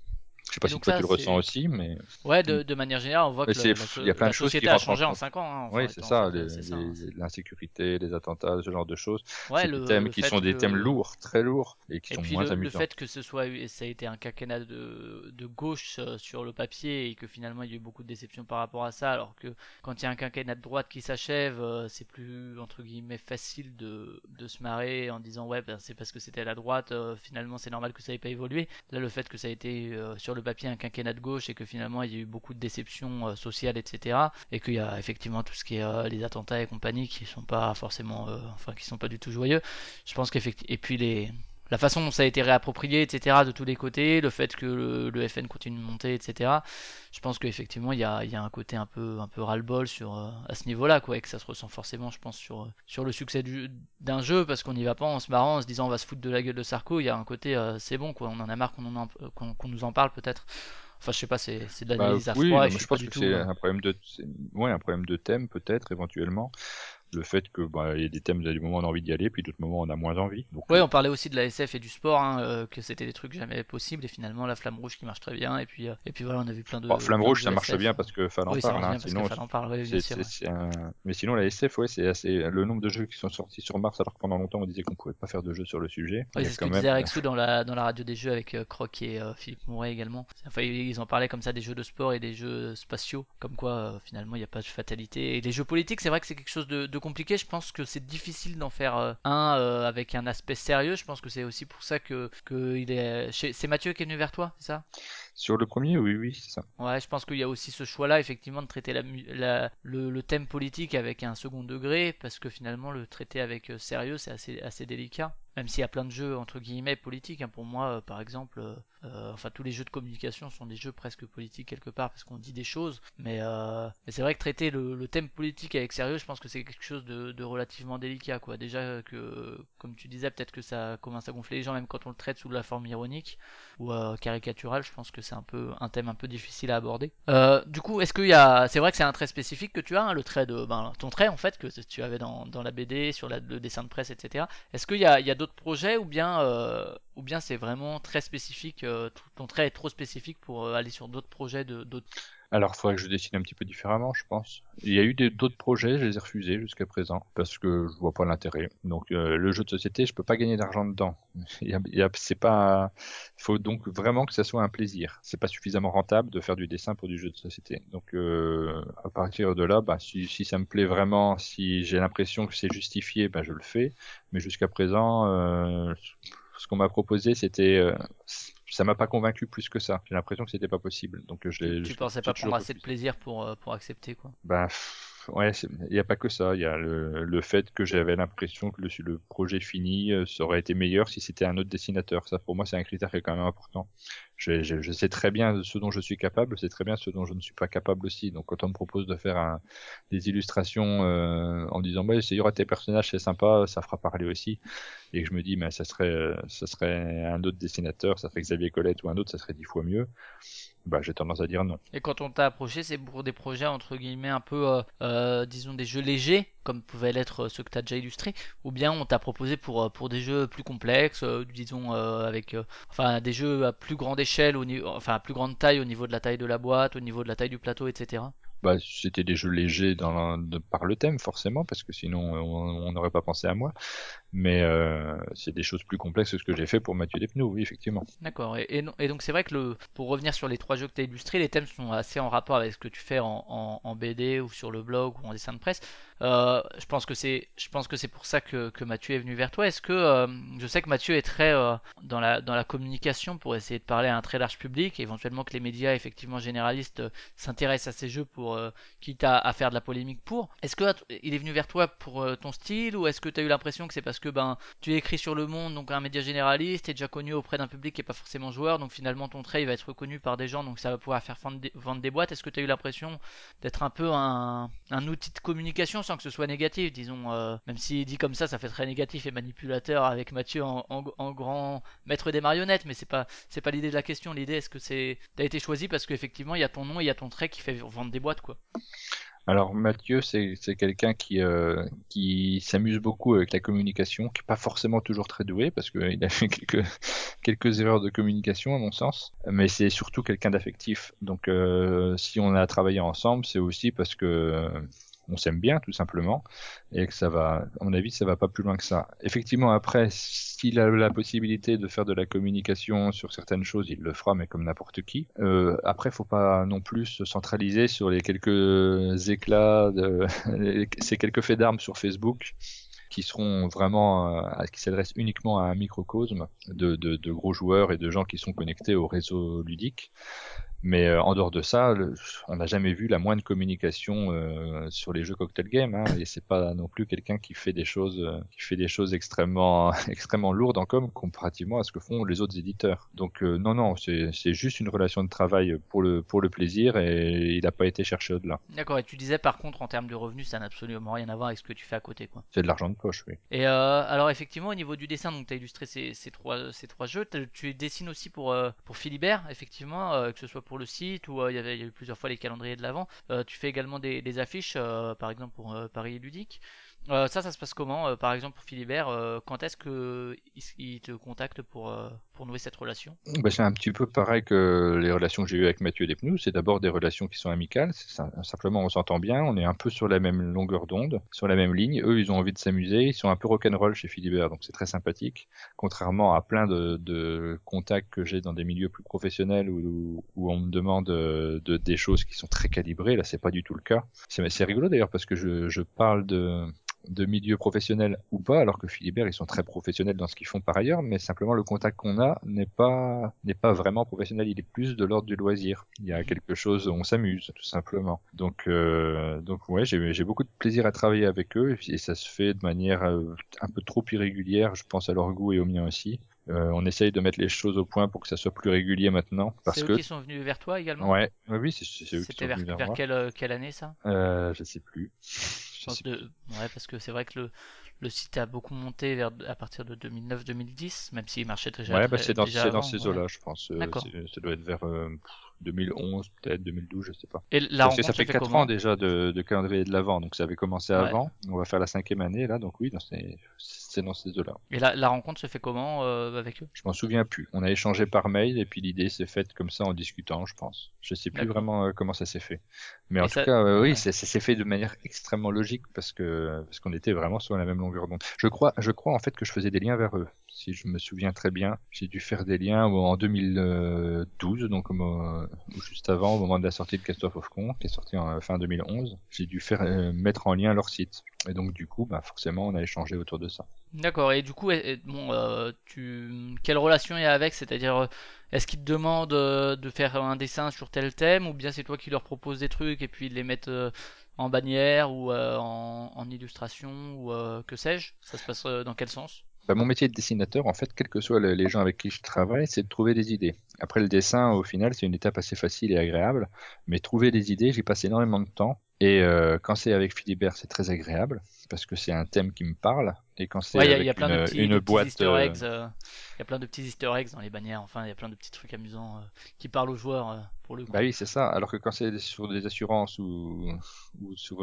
Je sais pas si
donc
toi
ça,
tu le ressens aussi, mais
Ouais, de, de manière générale, on voit que
Mais
la,
c'est-
la
y a plein
la
de choses qui
société a changé en
compte.
5 ans. hein,
oui, c'est ça, les- les-
hein.
l'insécurité, les attentats, ce genre de choses.
Ouais,
c'est
le-
des thèmes
le
qui sont des
que-
thèmes lourds, très lourds, et qui
Et
sont
puis
moins
le, le
amusants.
fait que ce soit ça a été un quinquennat de, de gauche euh, sur le papier et que finalement il y a eu beaucoup de déceptions par rapport à ça, alors que quand il y a un quinquennat de droite qui s'achève, euh, c'est plus entre guillemets facile de, de se marrer en disant ouais ben, c'est parce que c'était à la droite, euh, finalement c'est normal que ça ait pas évolué. Là le fait que ça a été sur le papier un quinquennat de gauche et que finalement il y a eu beaucoup de déceptions euh, sociales, etc. Et qu'il y a effectivement tout ce qui est euh, les attentats et compagnie qui sont pas forcément, euh, enfin qui sont pas du tout joyeux. Je pense qu'effectivement, et puis les la façon dont ça a été réapproprié, etc., de tous les côtés, le fait que le, le FN continue de monter, etc. Je pense qu'effectivement, il y a, il y a un côté un peu, un peu ras-le-bol sur, euh, à ce niveau-là, quoi, et que ça se ressent forcément, je pense, sur, sur le succès du- d'un jeu, parce qu'on n'y va pas en se marrant, en se disant on va se foutre de la gueule de Sarko. Il y a un côté, euh, c'est bon, quoi, on en a marre qu'on qu'on qu'on nous en parle, peut-être. Enfin, je sais pas, c'est de
Bah,
l'analyse à
oui,
froid, et
mais
je pas
pense
du
que c'est
euh,
un problème de, c'est- ouais, un problème de thème peut-être éventuellement. Le fait que bah, il y a des thèmes, il y a des moments on a envie d'y aller, puis d'autres moments on a moins envie. Donc
Ouais,
euh,
on parlait aussi de la SF et du sport, hein, euh, que c'était des trucs jamais possibles, et finalement la flamme rouge qui marche très bien, et puis, euh, et puis voilà, on a vu plein de.
bon, Flamme
plein de
Rouge ça marche bien parce que fallait en
Oui,
parle, hein, sinon
en bien sûr. ouais.
un... mais sinon la SF ouais c'est assez le nombre de jeux qui sont sortis sur Mars alors que pendant longtemps on disait qu'on pouvait pas faire de jeux sur le sujet. A
c'est ce que
même
disait Rexou dans la, dans la radio des jeux avec Croc et Philippe Mouret également. Enfin, ils en parlaient comme ça des jeux de sport et des jeux spatiaux, comme quoi finalement il n'y a pas de fatalité. Et les jeux politiques, c'est vrai que c'est quelque chose de, de compliqué. Je pense que c'est difficile d'en faire euh, un euh, avec un aspect sérieux. Je pense que c'est aussi pour ça que, que il est. C'est Mathieu qui est venu vers toi, c'est ça?
Sur le premier oui oui c'est ça.
Ouais, je pense qu'il y a aussi ce choix-là, effectivement, de traiter la, la- le, le thème politique avec un second degré, parce que finalement, le traiter avec euh, sérieux, c'est assez, assez délicat. Même s'il y a plein de jeux, entre guillemets, politiques. hein. Pour moi, euh, par exemple, euh, euh, enfin, tous les jeux de communication sont des jeux presque politiques quelque part, parce qu'on dit des choses. Mais, c'est vrai que traiter le, thème politique avec sérieux, je pense que c'est quelque chose de, relativement délicat, quoi. Déjà que, comme tu disais, peut-être que ça commence à gonfler les gens, même quand on le traite sous la forme ironique ou euh, caricatural, je pense que c'est un peu un thème un peu difficile à aborder. Du coup, est-ce qu'il y a, c'est vrai que c'est un trait spécifique que tu as, hein, le trait de, ben, ton trait en fait que tu avais dans, la BD, sur le dessin de presse, etc. Est-ce qu'il y a d'autres projets ou bien, euh, ou bien c'est vraiment très spécifique, euh, ton trait est trop spécifique pour euh, aller sur d'autres projets de d'autres.
Alors, il faudrait que je dessine un petit peu différemment, je pense. Il y a eu d'autres projets, je les ai refusés jusqu'à présent parce que je vois pas l'intérêt. Donc, euh, le jeu de société, je peux pas gagner d'argent dedans. Il c'est pas. Il faut donc vraiment que ça soit un plaisir. C'est pas suffisamment rentable de faire du dessin pour du jeu de société. Donc, euh, à partir de là, bah, si, ça me plaît vraiment, si j'ai l'impression que c'est justifié, bah, je le fais. Mais jusqu'à présent, euh, ce qu'on m'a proposé, c'était ça m'a pas convaincu plus que ça. J'ai l'impression que c'était pas possible. Donc je l'ai.
Tu pensais pas prendre assez de plaisir pour euh, pour accepter quoi.
Bah pff, ouais, il n'y a pas que ça. Il y a le, le fait que j'avais l'impression que le, le projet fini euh, ça aurait été meilleur si c'était un autre dessinateur. Ça pour moi c'est un critère qui est quand même important. Je, je, je sais très bien ce dont je suis capable, je sais très bien ce dont je ne suis pas capable aussi. Donc quand on me propose de faire un, des illustrations euh, en disant bah il y aura tes personnages c'est sympa, ça fera parler aussi, et que je me dis mais ça serait euh, ça serait un autre dessinateur, ça serait Xavier Colette ou un autre, ça serait dix fois mieux. Bah j'ai tendance à dire non.
Et quand on t'a approché, c'est pour des projets entre guillemets un peu, euh, euh, disons des jeux légers, comme pouvaient l'être euh, ceux que tu as déjà illustrés, ou bien on t'a proposé pour, pour des jeux plus complexes, euh, disons avec, euh, enfin des jeux à plus grande échelle, au niveau, enfin à plus grande taille au niveau de la taille de la boîte, au niveau de la taille du plateau, etc.
Bah, c'était des jeux légers dans, de- par le thème forcément parce que sinon on on n'aurait pas pensé à moi mais euh, c'est des choses plus complexes que ce que j'ai fait pour Mathieu Despnous oui effectivement
D'accord. Et, donc c'est vrai que pour revenir sur les trois jeux que tu as illustrés, les thèmes sont assez en rapport avec ce que tu fais en, BD ou sur le blog ou en dessin de presse. Euh, je pense que c'est, pour ça que, Mathieu est venu vers toi. Est-ce que euh, je sais que Mathieu est très dans la dans la communication pour essayer de parler à un très large public, éventuellement que les médias effectivement généralistes s'intéressent à ces jeux pour quitte à, à faire de la polémique pour. Est-ce que il est venu vers toi pour ton style ou est-ce que tu as eu l'impression que c'est parce que ben tu écris sur Le Monde, donc un média généraliste, et déjà connu auprès d'un public qui n'est pas forcément joueur, donc finalement ton trait il va être reconnu par des gens, donc ça va pouvoir faire vendre des, boîtes. Est-ce que tu as eu l'impression d'être un peu un, outil de communication sans que ce soit négatif, disons, euh, même si dit comme ça, ça fait très négatif et manipulateur avec Mathieu en grand maître des marionnettes, mais c'est pas c'est pas l'idée de la question. L'idée est-ce que c'est t'as été choisi parce qu'effectivement il y a ton nom et il y a ton trait qui fait vendre des boîtes quoi?
Alors Mathieu c'est quelqu'un qui euh, qui s'amuse beaucoup avec la communication qui est pas forcément toujours très doué parce qu'il a fait quelques quelques erreurs de communication à mon sens. Mais c'est surtout quelqu'un d'affectif. Donc euh, si on a travaillé ensemble c'est aussi parce que euh, on s'aime bien tout simplement et que ça va à mon avis ça va pas plus loin que ça effectivement après s'il a la possibilité de faire de la communication sur certaines choses il le fera mais comme n'importe qui euh, après faut pas non plus se centraliser sur les quelques éclats de ces quelques faits d'armes sur Facebook qui seront vraiment, euh, qui s'adressent uniquement à un microcosme de, de, de gros joueurs et de gens qui sont connectés au réseau ludique. Mais euh, en dehors de ça, le- on n'a jamais vu la moindre communication euh, sur les jeux cocktail game. Hein, et c'est pas non plus quelqu'un qui fait des choses, euh, qui fait des choses extrêmement, extrêmement lourdes en com comparativement à ce que font les autres éditeurs. Donc non, non, c'est juste une relation de travail pour le pour le plaisir et il n'a pas été cherché au-delà.
D'accord, et tu disais par contre en termes de revenus, ça n'a absolument rien à voir avec ce que tu fais à côté, quoi.
C'est de l'argent de poche, oui.
Et alors effectivement au niveau du dessin, donc tu as illustré ces, ces trois, ces trois jeux, tu dessines aussi pour, pour Philibert, effectivement, que ce soit pour le site ou euh, il y avait eu plusieurs fois les calendriers de l'avant. Euh, tu fais également des, affiches, euh, par exemple pour Paris Ludique. Ça, ça se passe comment Par exemple pour Philibert, quand est-ce que il, s- il te contacte pour, pour nouer cette relation
Bah, c'est un petit peu pareil que les relations que j'ai eues avec Mathieu Despnous. C'est d'abord des relations qui sont amicales. Simplement, on s'entend bien. On est un peu sur la même longueur d'onde, sur la même ligne. Eux, ils ont envie de s'amuser. Ils sont un peu rock'n'roll chez Philibert, donc c'est très sympathique. Contrairement à plein de, contacts que j'ai dans des milieux plus professionnels où, on me demande euh, de, des choses qui sont très calibrées. Là, c'est pas du tout le cas. C'est rigolo d'ailleurs parce que je parle de de milieux professionnels ou pas, alors que Philibert, ils sont très professionnels dans ce qu'ils font par ailleurs, mais simplement le contact qu'on a n'est pas n'est pas vraiment professionnel, il est plus de l'ordre du loisir. Il y a quelque chose, on s'amuse tout simplement. Donc euh, donc ouais, j'ai j'ai beaucoup de plaisir à travailler avec eux et ça se fait de manière euh, un peu trop irrégulière, je pense à leur goût et au mien aussi. Euh, on essaye de mettre les choses au point pour que ça soit plus régulier maintenant, parce
C'est eux
que
qui sont venus vers toi également?
Ouais, oui, c'est c'est eux qui sont
vers,
venus vers
vers
moi.
quelle, euh, quelle année ça?
Euh, je sais plus.
Je
Je
pense
sais
de... Ouais, parce que c'est vrai que le, le site a beaucoup monté vers, à partir de 2009-2010, même s'il marchait déjà,
Ouais, bah
très-
c'est dans, c'est ces
ouais.
eaux-là, je pense. Euh, c'est- ça doit être vers euh, pff, 2011, peut-être 2012, je sais pas.
Et la
Parce que ça fait
fait
4
comment
ans déjà de, de calendrier de l'avant, donc ça avait commencé
Ouais.
avant. On va faire la cinquième année là, donc oui, dans ces- c'est dans ces eaux-là.
Et la, la rencontre se fait comment euh, avec eux?
Je m'en souviens plus. On a échangé par mail et puis l'idée s'est faite comme ça en discutant, je pense. Je sais plus vraiment euh, comment ça s'est fait. Mais en tout cas, euh, oui,
ouais.
ça, ça s'est fait de manière extrêmement logique parce que parce qu'on était vraiment sur la même longueur d'onde. Je crois, je crois en fait que je faisais des liens vers eux. Si je me souviens très bien, j'ai dû faire des liens en 2012, donc juste avant, au moment de la sortie de Cast of Con, qui est sorti en fin 2011. J'ai dû faire mettre en lien leur site. Et donc du coup, bah, forcément, on a échangé autour de ça.
D'accord, et du coup, bon, euh, tu... quelle relation il y a avec? C'est-à-dire, euh, est-ce qu'ils te demandent euh, de faire un dessin sur tel thème, ou bien c'est toi qui leur proposes des trucs et puis ils les mettent en bannière ou en, illustration, ou que sais-je? Ça se passe dans quel sens?
Bah, mon métier de dessinateur, en fait, quels que soient le- les gens avec qui je travaille, c'est de trouver des idées. Après, le dessin, au final, c'est une étape assez facile et agréable, mais trouver des idées, j'y passe énormément de temps. Et euh, quand c'est avec Philibert, c'est très agréable, parce que c'est un thème qui me parle. Et quand c'est
Ouais, il y a-
avec
il y, a plein
une,
de petits,
une
de petits
boîte...
easter
euh,
euh, Il y a plein de petits easter eggs dans les bannières. Enfin, il y a plein de petits trucs amusants qui parlent aux joueurs pour le coup.
Bah oui, c'est ça. Alors que quand c'est sur des assurances ou, ou sur,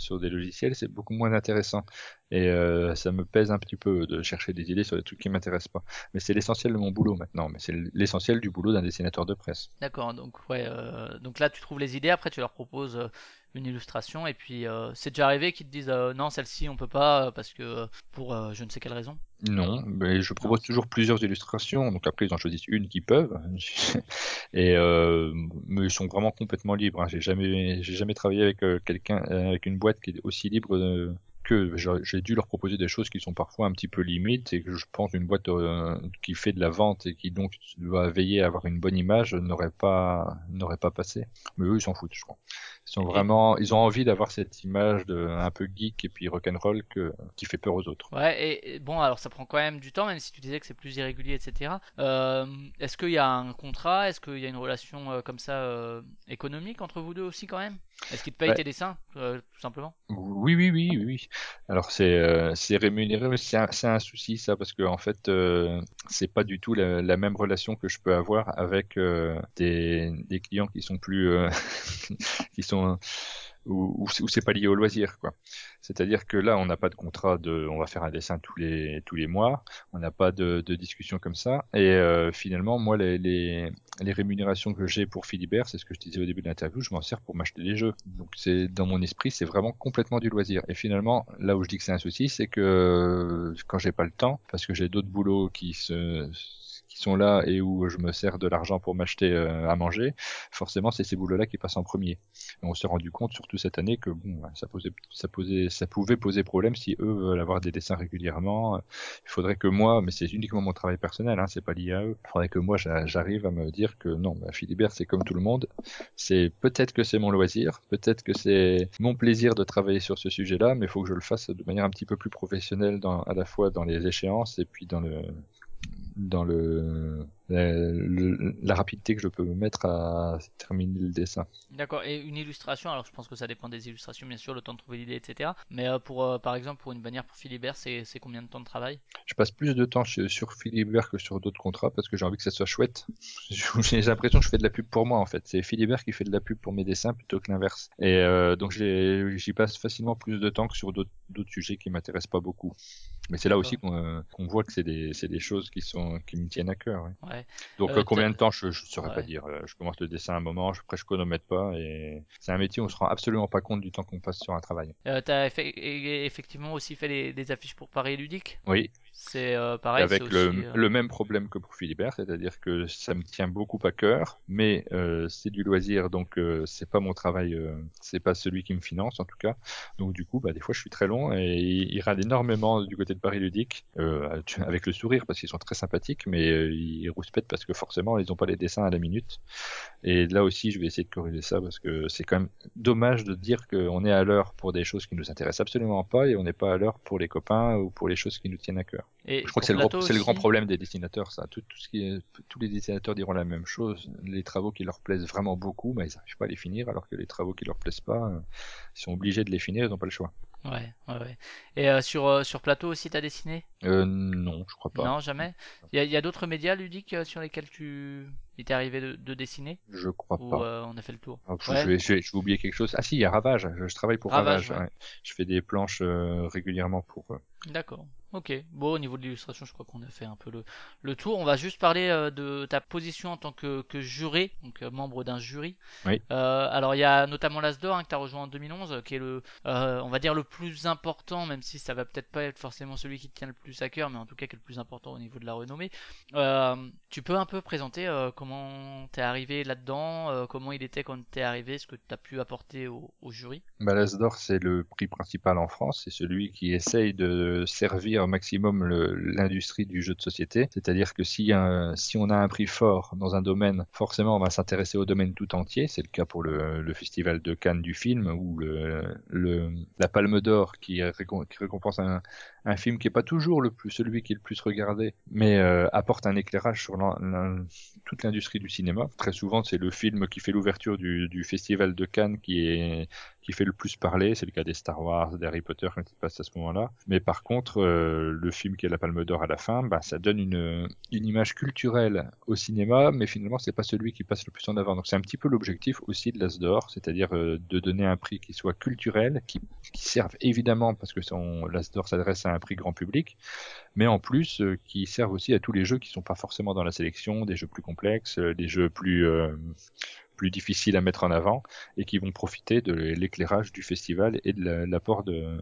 sur des logiciels, c'est beaucoup moins intéressant. Et ça me pèse un petit peu de chercher des idées sur des trucs qui m'intéressent pas. Mais c'est l'essentiel de mon boulot maintenant. Mais c'est l'essentiel du boulot d'un dessinateur de presse.
D'accord, donc ouais, euh, donc là tu trouves les idées, après tu leur proposes euh, une illustration et puis euh, c'est déjà arrivé qu'ils te disent euh, non celle-ci on peut pas parce que pour je ne sais quelle raison?
Non, mais je propose toujours plusieurs illustrations. Donc après, ils en choisissent une qu'ils peuvent. Et mais ils sont vraiment complètement libres. hein. J'ai jamais, j'ai jamais travaillé avec quelqu'un, avec une boîte qui est aussi libre que j'ai dû leur proposer des choses qui sont parfois un petit peu limites et que je pense une boîte euh, qui fait de la vente et qui donc doit veiller à avoir une bonne image n'aurait pas, n'aurait pas passé. Mais eux, ils s'en foutent, je crois. Ils sont vraiment, ils ont envie d'avoir cette image de un peu geek et puis rock'n'roll que qui fait peur aux autres.
Ouais, et, et bon alors ça prend quand même du temps, même si tu disais que c'est plus irrégulier, etc. Euh, est-ce qu'il y a un contrat, est-ce qu'il y a une relation euh, comme ça euh, économique entre vous deux aussi quand même? Est-ce qu'ils te payent
Ouais.
tes dessins, tout simplement?
Oui, oui, oui, oui, oui. Alors c'est c'est rémunéré, c'est un, un souci ça parce que en fait c'est pas du tout la, la même relation que je peux avoir avec des, des clients qui sont plus qui sont où, c'est- pas lié au loisir quoi. C'est-à-dire que là on n'a pas de contrat de on va faire un dessin tous les tous les mois, on n'a pas de, discussion comme ça et euh, finalement moi les, les les rémunérations que j'ai pour Philibert, c'est ce que je disais au début de l'interview, je m'en sers pour m'acheter des jeux. Donc c'est dans mon esprit, c'est vraiment complètement du loisir. Et finalement, là où je dis que c'est un souci, c'est que quand j'ai pas le temps, parce que j'ai d'autres boulots qui se sont là et où je me sers de l'argent pour m'acheter euh, à manger, forcément c'est ces boulots-là qui passent en premier. On s'est rendu compte, surtout cette année, que bon, ça posait, ça posait, ça pouvait poser problème si eux veulent avoir des dessins régulièrement. Il faudrait que moi, mais c'est uniquement mon travail personnel, hein, c'est pas lié à eux. Il faudrait que moi j'a- j'arrive à me dire que non, bah, Philibert c'est comme tout le monde. C'est peut-être que c'est mon loisir, peut-être que c'est mon plaisir de travailler sur ce sujet-là, mais il faut que je le fasse de manière un petit peu plus professionnelle, à la fois dans les échéances et puis dans le dans le le- la rapidité que je peux me mettre à terminer le dessin.
D'accord. Et une illustration, alors je pense que ça dépend des illustrations, bien sûr, le temps de trouver l'idée, etc. Mais euh, pour, euh, par exemple, pour une bannière pour Philibert, c'est combien de temps de travail?
Je passe plus de temps sur Philibert que sur d'autres contrats parce que j'ai envie que ça soit chouette. J'ai l'impression que je fais de la pub pour moi en fait. C'est Philibert qui fait de la pub pour mes dessins plutôt que l'inverse. Et euh, donc j'y passe facilement plus de temps que sur d'autres sujets qui m'intéressent pas beaucoup. Mais c'est là aussi qu'on euh, voit que c'est des, c'est des choses qui sont qui me tiennent à cœur. ouais.
Ouais.
Donc
Euh,
euh, combien de temps je je saurais pas dire. Euh, Je commence le dessin à un moment, je, après je chronomètre pas et c'est un métier où on se rend absolument pas compte du temps qu'on passe sur un travail.
Euh, T'as effe- effectivement aussi fait des, des affiches pour Paris Ludique?
Oui,
C'est euh, pareil,
avec le,
euh,
le même problème que pour Philibert, c'est-à-dire que ça me tient beaucoup à cœur, mais euh, c'est du loisir, donc euh, c'est pas mon travail, euh, c'est pas celui qui me finance en tout cas. Donc du coup, bah, des fois je suis très long et ils râlent énormément du côté de Paris Ludique, euh, avec le sourire parce qu'ils sont très sympathiques, mais ils rouspètent parce que forcément ils ont pas les dessins à la minute. Et là aussi, je vais essayer de corriger ça parce que c'est quand même dommage de dire qu'on est à l'heure pour des choses qui nous intéressent absolument pas et on n'est pas à l'heure pour les copains ou pour les choses qui nous tiennent à cœur.
Et
Je crois que c'est le, grand problème des dessinateurs, ça. Tout, tout ce qui est, tous les dessinateurs diront la même chose. Les travaux qui leur plaisent vraiment beaucoup, bah, ils n'arrivent pas à les finir, alors que les travaux qui leur plaisent pas, euh, ils sont obligés de les finir, ils n'ont pas le choix.
Ouais, ouais, ouais. Et euh, sur, euh, sur Plateau aussi, t'as dessiné?
Euh, non, je crois pas.
Non, jamais? Il y a, d'autres médias ludiques sur lesquels tu il t'est arrivé de, de dessiner?
Je crois
Ou
pas.
on a fait le tour?
Ah, je,
ouais.
je vais, je, vais, je vais oublier quelque chose. Ah si, il y a Ravage. Je, je travaille pour
Ravage,
Ravage.
ouais.
ouais. Je fais des planches régulièrement pour.
D'accord. Ok. Bon, au niveau de l'illustration, je crois qu'on a fait un peu le, le tour. On va juste parler euh, de ta position en tant que, que juré, donc euh, membre d'un jury.
Oui.
Euh, alors, il y a notamment l'Asdor hein, que tu as rejoint en 2011, euh, qui est le, on va dire, le plus important, même si ça va peut-être pas être forcément celui qui te tient le plus à cœur, mais en tout cas qui est le plus important au niveau de la renommée. Tu peux un peu présenter comment t'es arrivé là-dedans, comment il était quand t'es arrivé, ce que tu as pu apporter au, au jury?
Bah, L'Asdor, c'est le prix principal en France. C'est celui qui essaye de servir au maximum l'industrie du jeu de société. C'est-à-dire que si, un- si on a un prix fort dans un domaine, forcément, on va s'intéresser au domaine tout entier. C'est le cas pour le, le Festival de Cannes du film ou le, le- la Palme d'Or qui récompense un, un film qui est pas toujours le plus, celui qui est le plus regardé, mais euh, apporte un éclairage sur toute l'industrie du cinéma. Très souvent, c'est le film qui fait l'ouverture du, Festival de Cannes qui est qui fait le plus parler. C'est le cas des Star Wars, des Harry Potter quand ils passent à ce moment-là. Mais par contre, euh, le film qui a la Palme d'Or à la fin, bah, ça donne une, une image culturelle au cinéma, mais finalement, c'est pas celui qui passe le plus en avant. Donc c'est un petit peu l'objectif aussi de l'As d'Or, c'est-à-dire euh, de donner un prix qui soit culturel, qui, qui serve évidemment parce que son l'As d'Or s'adresse à un prix grand public, mais en plus euh, qui servent aussi à tous les jeux qui sont pas forcément dans la sélection, des jeux plus complexes, euh, des jeux plus euh, plus difficiles à mettre en avant et qui vont profiter de l'éclairage du festival et de la- l'apport de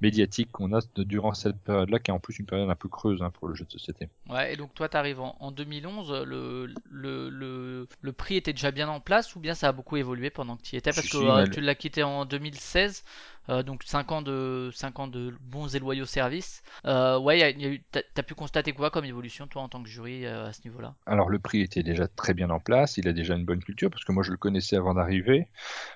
médiatique qu'on a durant cette période-là, qui est en plus une période un peu creuse hein, pour le jeu de société.
Ouais, et donc toi, t'arrives en, en 2011, le, le, le, le prix était déjà bien en place ou bien ça a beaucoup évolué pendant que tu y étais Parce
Si,
que
si,
euh, tu l'as quitté en 2016, euh, donc 5 ans, de, 5 ans de bons et loyaux services. Euh, ouais, y a- t'as pu constater quoi comme évolution, toi, en tant que jury, euh, à ce niveau-là?
Alors le prix était déjà très bien en place, il a déjà une bonne culture parce que moi je le connaissais avant d'arriver,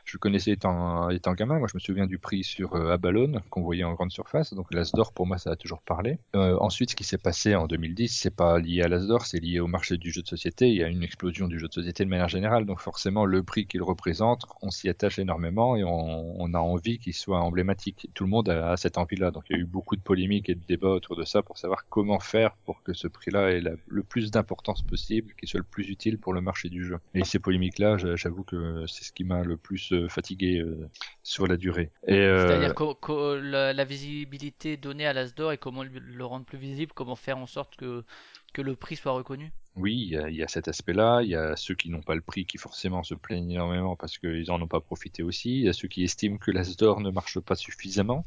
je le connaissais étant, étant gamin, moi je me souviens du prix sur euh, Abalone qu'on voyait en grande surface, donc l'Asdor pour moi ça a toujours parlé. Ensuite ce qui s'est passé en 2010 c'est pas lié à l'Asdor, c'est lié au marché du jeu de société, il y a une explosion du jeu de société de manière générale, donc forcément le prix qu'il représente, on s'y attache énormément et on a envie qu'il soit emblématique. Tout le monde a, cette envie-là, donc il y a eu beaucoup de polémiques et de débats autour de ça pour savoir comment faire pour que ce prix-là ait le plus d'importance possible, qu'il soit le plus utile pour le marché du jeu. Et ces polémiques-là, j'a- j'avoue que c'est ce qui m'a le plus euh, fatigué euh, sur la durée. Euh,
C'est-à-dire que, la, visibilité donnée à l'Asdor et comment le rendre plus visible, comment faire en sorte que, que le prix soit reconnu?
Oui, il y a, cet aspect-là. Il y a ceux qui n'ont pas le prix qui forcément se plaignent énormément parce qu'ils en ont pas profité aussi. Il y a ceux qui estiment que l'Asdor ne marche pas suffisamment.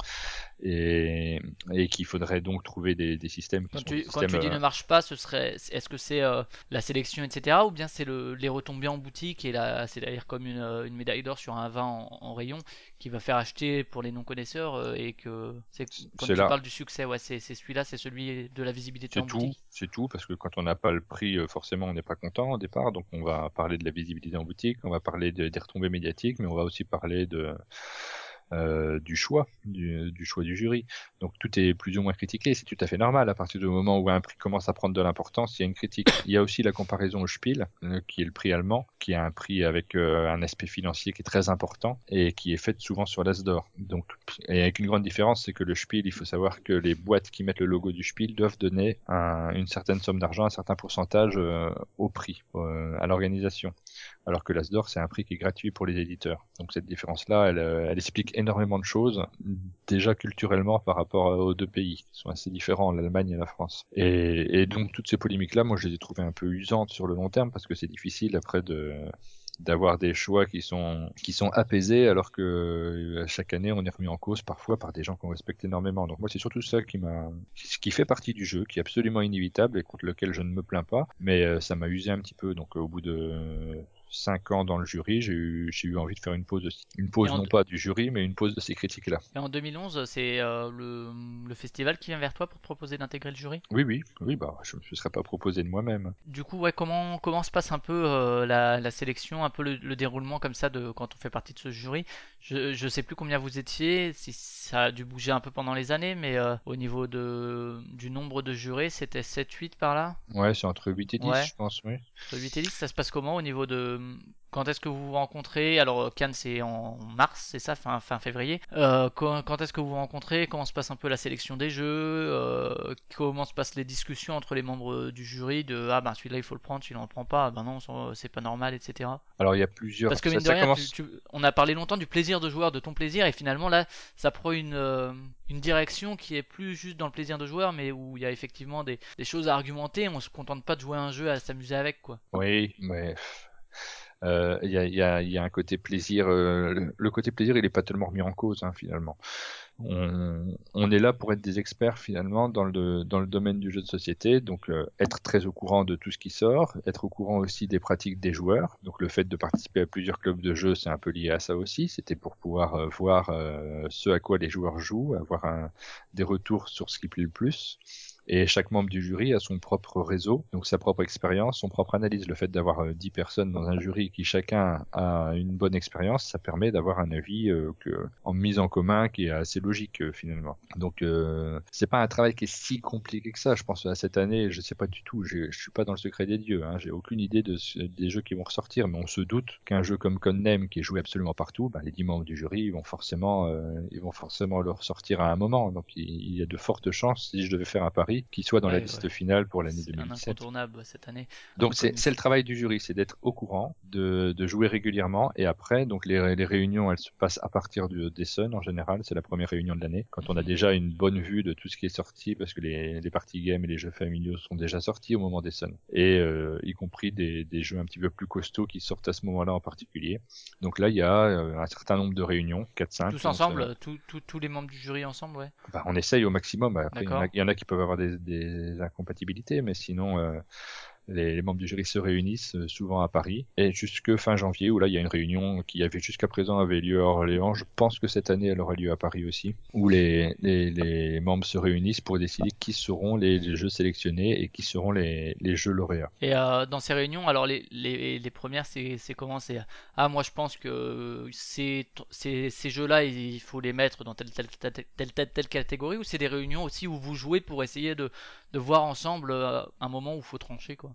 Et, et qu'il faudrait donc trouver des, des systèmes qui
Quand
sont
tu,
des
quand tu dis
euh,
ne marche pas, ce serait, est-ce que c'est euh, la sélection, etc., ou bien c'est le, les retombées en boutique et là, c'est-à-dire comme une, euh, une médaille d'or sur un vin en, en rayon qui va faire acheter pour les non-connaisseurs euh, et que c'est quand tu
là.
parles du succès, ouais, c'est c'est celui-là, c'est celui de la visibilité
C'est
en
tout,
boutique.
c'est tout, parce que quand on n'a pas le prix, forcément, on n'est pas content au départ. Donc, on va parler de la visibilité en boutique, on va parler de- des retombées médiatiques, mais on va aussi parler de euh, du choix, du, du choix du jury. Donc, tout est plus ou moins critiqué. C'est tout à fait normal. À partir du moment où un prix commence à prendre de l'importance, il y a une critique. Il y a aussi la comparaison au Spiel, euh, qui est le prix allemand, qui a un prix avec euh, un aspect financier qui est très important et qui est fait souvent sur l'As d'or. Donc, et avec une grande différence, c'est que le Spiel, il faut savoir que les boîtes qui mettent le logo du Spiel doivent donner un- une certaine somme d'argent, un certain pourcentage euh, au prix, à l'organisation. Alors que l'As d'or, c'est un prix qui est gratuit pour les éditeurs. Donc cette différence-là, elle, euh, elle explique énormément de choses, déjà culturellement par rapport aux deux pays, qui sont assez différents, l'Allemagne et la France. Et, et donc toutes ces polémiques-là, moi je les ai trouvées un peu usantes sur le long terme, parce que c'est difficile après de d'avoir des choix qui sont qui sont apaisés alors que euh, chaque année on est remis en cause parfois par des gens qu'on respecte énormément. Donc moi c'est surtout ça qui m'a qui qui fait partie du jeu, qui est absolument inévitable et contre lequel je ne me plains pas, mais euh, ça m'a usé un petit peu. Donc euh, au bout de cinq ans dans le jury, j'ai eu j'ai eu envie de faire une pause aussi. Une pause non pas du jury, mais une pause de ces critiques-là.
Et en 2011, c'est euh, le, le festival qui vient vers toi pour te proposer d'intégrer le jury?
Oui oui oui bah je me serais pas proposé de moi-même.
Du coup, ouais, comment, comment se passe un peu euh, la, la sélection, un peu le, le déroulement comme ça de quand on fait partie de ce jury? Je, je sais plus combien vous étiez, si ça a dû bouger un peu pendant les années, mais euh, au niveau de, du nombre de jurés, c'était 7-8 par là?
Ouais c'est entre 8 et 10
Ouais.
je pense oui.
Entre 8 et 10, ça se passe comment au niveau de... Quand est-ce que vous vous rencontrez? Alors, Cannes, c'est en mars, c'est ça, fin, fin février. Euh, quand quand est-ce que vous vous rencontrez? Comment se passe un peu la sélection des jeux? Euh, comment se passent les discussions entre les membres du jury de ah ben celui-là il faut le prendre, celui-là on le prend pas, ah ben non c'est pas normal, etc.
Alors il y a plusieurs
Parce que
ça,
mine de
ça
rien,
commence
tu- tu- on a parlé longtemps du plaisir de joueur, de ton plaisir, et finalement là, ça prend une, euh, une direction qui est plus juste dans le plaisir de joueur, mais où il y a effectivement des, des choses à argumenter. On se contente pas de jouer à un jeu à s'amuser avec, quoi.
Oui, mais euh, y, a, y, a, y a un côté plaisir. euh, le, le côté plaisir, il n'est pas tellement remis en cause hein, finalement. On, on est là pour être des experts finalement dans le dans le domaine du jeu de société, donc euh, être très au courant de tout ce qui sort, être au courant aussi des pratiques des joueurs. Donc le fait de participer à plusieurs clubs de jeu, c'est un peu lié à ça aussi. C'était pour pouvoir euh, voir euh, ce à quoi les joueurs jouent, avoir un, des retours sur ce qui plaît le plus. Et chaque membre du jury a son propre réseau, donc sa propre expérience, son propre analyse. Le fait d'avoir euh, 10 personnes dans un jury qui chacun a une bonne expérience, ça permet d'avoir un avis euh, que, en mise en commun qui est assez logique euh, finalement. Donc euh, c'est pas un travail qui est si compliqué que ça. Je pense à cette année, je sais pas du tout. Je suis pas dans le secret des dieux. Hein, J'ai aucune idée des jeux qui vont ressortir, mais on se doute qu'un jeu comme Codename qui est joué absolument partout, bah, les 10 membres du jury ils vont forcément euh, ils vont forcément le ressortir à un moment. Donc il y a de fortes chances si je devais faire un pari qu'il soit dans la liste
ouais.
finale pour l'année
C'est un
2017.
incontournable cette année.
Donc c'est c'est le travail du jury, c'est d'être au courant, de, de jouer régulièrement et après donc les, les réunions elles se passent à partir du, des Sun en général, c'est la première réunion de l'année quand on a déjà une bonne vue de tout ce qui est sorti parce que les, les parties games et les jeux familiaux sont déjà sortis au moment des Sun et euh, y compris des, des jeux un petit peu plus costauds qui sortent à ce moment-là en particulier. Donc là il y a euh, un certain nombre de réunions, 4-5.
Tous ensemble,
euh,
tous- les membres du jury ensemble, ouais.
bah, on essaye au maximum. Après, il y, en a,
D'accord.
il y en a qui peuvent avoir des, des incompatibilités, mais sinon, euh, les, membres du jury se réunissent euh, souvent à Paris. Et jusque fin janvier, où là, il y a une réunion qui avait jusqu'à présent avait lieu à Orléans. Je pense que cette année, elle aura lieu à Paris aussi, où les, les, membres se réunissent pour décider qui seront les, jeux sélectionnés et qui seront les, jeux lauréats.
Et euh, dans ces réunions, alors les, premières, c'est comment? C'est ah moi je pense que ces, ces, ces jeux-là, il faut les mettre dans telle, telle, telle catégorie ou c'est des réunions aussi où vous jouez pour essayer de, de voir ensemble euh, un moment où il faut trancher quoi?